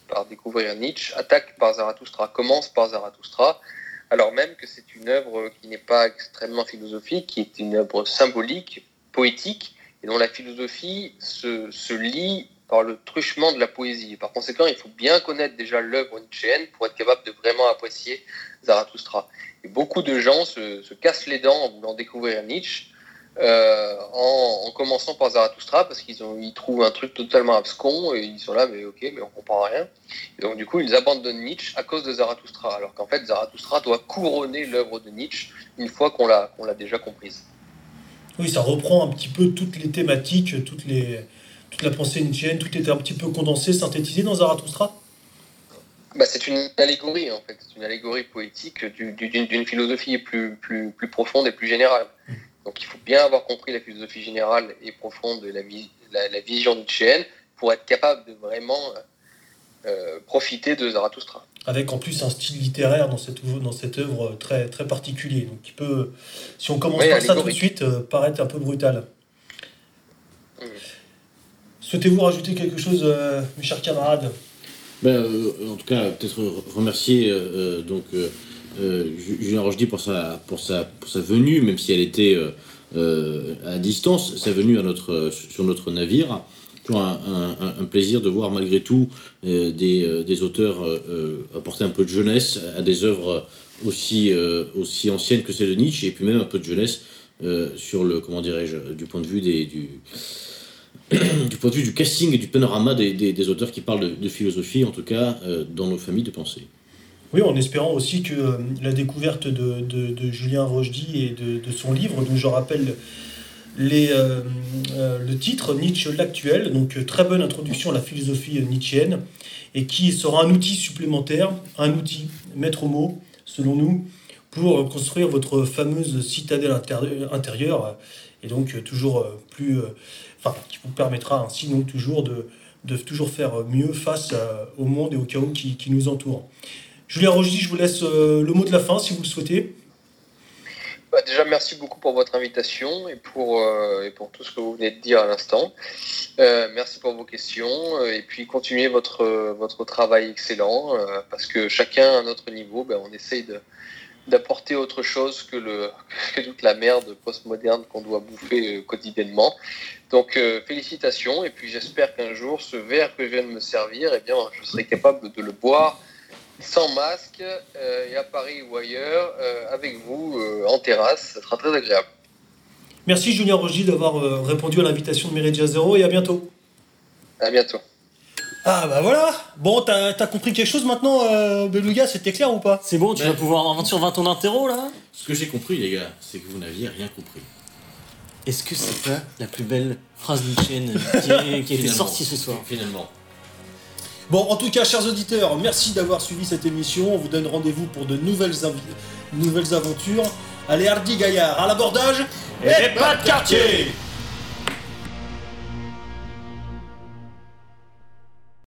par découvrir Nietzsche attaque par Zarathustra, commence par Zarathustra, alors même que c'est une œuvre qui n'est pas extrêmement philosophique, qui est une œuvre symbolique, poétique et dont la philosophie se, se lie par le truchement de la poésie. par conséquent, il faut bien connaître déjà l'œuvre nietzschéenne pour être capable de vraiment apprécier Zarathustra. Et beaucoup de gens se cassent les dents en voulant découvrir Nietzsche euh, en, commençant par Zarathustra parce qu'ils ils trouvent un truc totalement abscon et ils sont là, mais ok, mais on comprend rien. Et donc, du coup, ils abandonnent Nietzsche à cause de Zarathustra, alors qu'en fait, Zarathustra doit couronner l'œuvre de Nietzsche une fois qu'on l'a qu'on l'a déjà comprise. Oui, ça reprend un petit peu toutes les thématiques, toutes les, toute la pensée nietzschéenne, tout est un petit peu condensé, synthétisé dans Zarathustra? Bah, C'est une allégorie, en fait. C'est une allégorie poétique d'une philosophie plus, plus, plus profonde et plus générale. Donc il faut bien avoir compris la philosophie générale et profonde de la, la, la vision nietzschéenne pour être capable de vraiment euh, profiter de Zarathustra avec en plus un style littéraire dans cette, dans cette œuvre très, très particulier. Donc, qui peut, si on commence par ça tout de suite, euh, paraître un peu brutal. Souhaitez-vous rajouter quelque chose, euh, mes chers camarades? Ben, euh, En tout cas, peut-être remercier donc, Julien Rochdy pour sa, pour, sa, pour sa venue, même si elle était à distance, sa venue à notre, sur notre navire un, plaisir de voir malgré tout euh, des, euh, des, auteurs euh, apporter un peu de jeunesse à des œuvres aussi, aussi anciennes que celles de Nietzsche, et puis même un peu de jeunesse sur le, comment dirais-je, du point de vue des, du, du point de vue du casting et du panorama des, des, auteurs qui parlent de, philosophie, en tout cas dans nos familles de pensée. Oui, en espérant aussi que la découverte de, Julien Rochdy et de, son livre, dont je rappelle euh, euh, le titre Nietzsche l'actuel, donc euh, très bonne introduction à la philosophie nietzschéenne, et qui sera un outil supplémentaire, un outil maître mot, selon nous, pour construire votre fameuse citadelle intérieure, et donc toujours plus, enfin, qui vous permettra ainsi donc toujours de, toujours faire mieux face au monde et au chaos qui nous entoure. Julien Rogy, je vous laisse le mot de la fin si vous le souhaitez. Bah, déjà, merci beaucoup pour votre invitation et pour, euh, et pour tout ce que vous venez de dire à l'instant. Euh, merci pour vos questions et puis continuez votre, votre travail excellent euh, parce que chacun à notre niveau, ben, on essaye de, d'apporter autre chose que, le, que toute la merde postmoderne qu'on doit bouffer quotidiennement. Donc félicitations et puis j'espère qu'un jour ce verre que je viens de me servir, eh bien, je serai capable de le boire sans masque euh, et à Paris ou ailleurs euh, avec vous euh, en terrasse. Ça sera très agréable. Merci Julien Rogy d'avoir répondu à l'invitation de Méridien Zéro et à bientôt. À bientôt. Ah bah voilà Bon, t'as as compris quelque chose maintenant, euh, Beluga C'était clair ou pas? C'est bon, tu vas pouvoir aventure 20 ton interro là? Ce que j'ai compris, les gars, c'est que vous n'aviez rien compris. Est-ce que c'est pas la plus belle phrase Nietzsche qui, est- qui a été sortie ce soir? Finalement. Bon, en tout cas, chers auditeurs, merci d'avoir suivi cette émission. On vous donne rendez-vous pour de nouvelles, nouvelles aventures. Allez, Hardy Gaillard, à l'abordage Et pas de quartier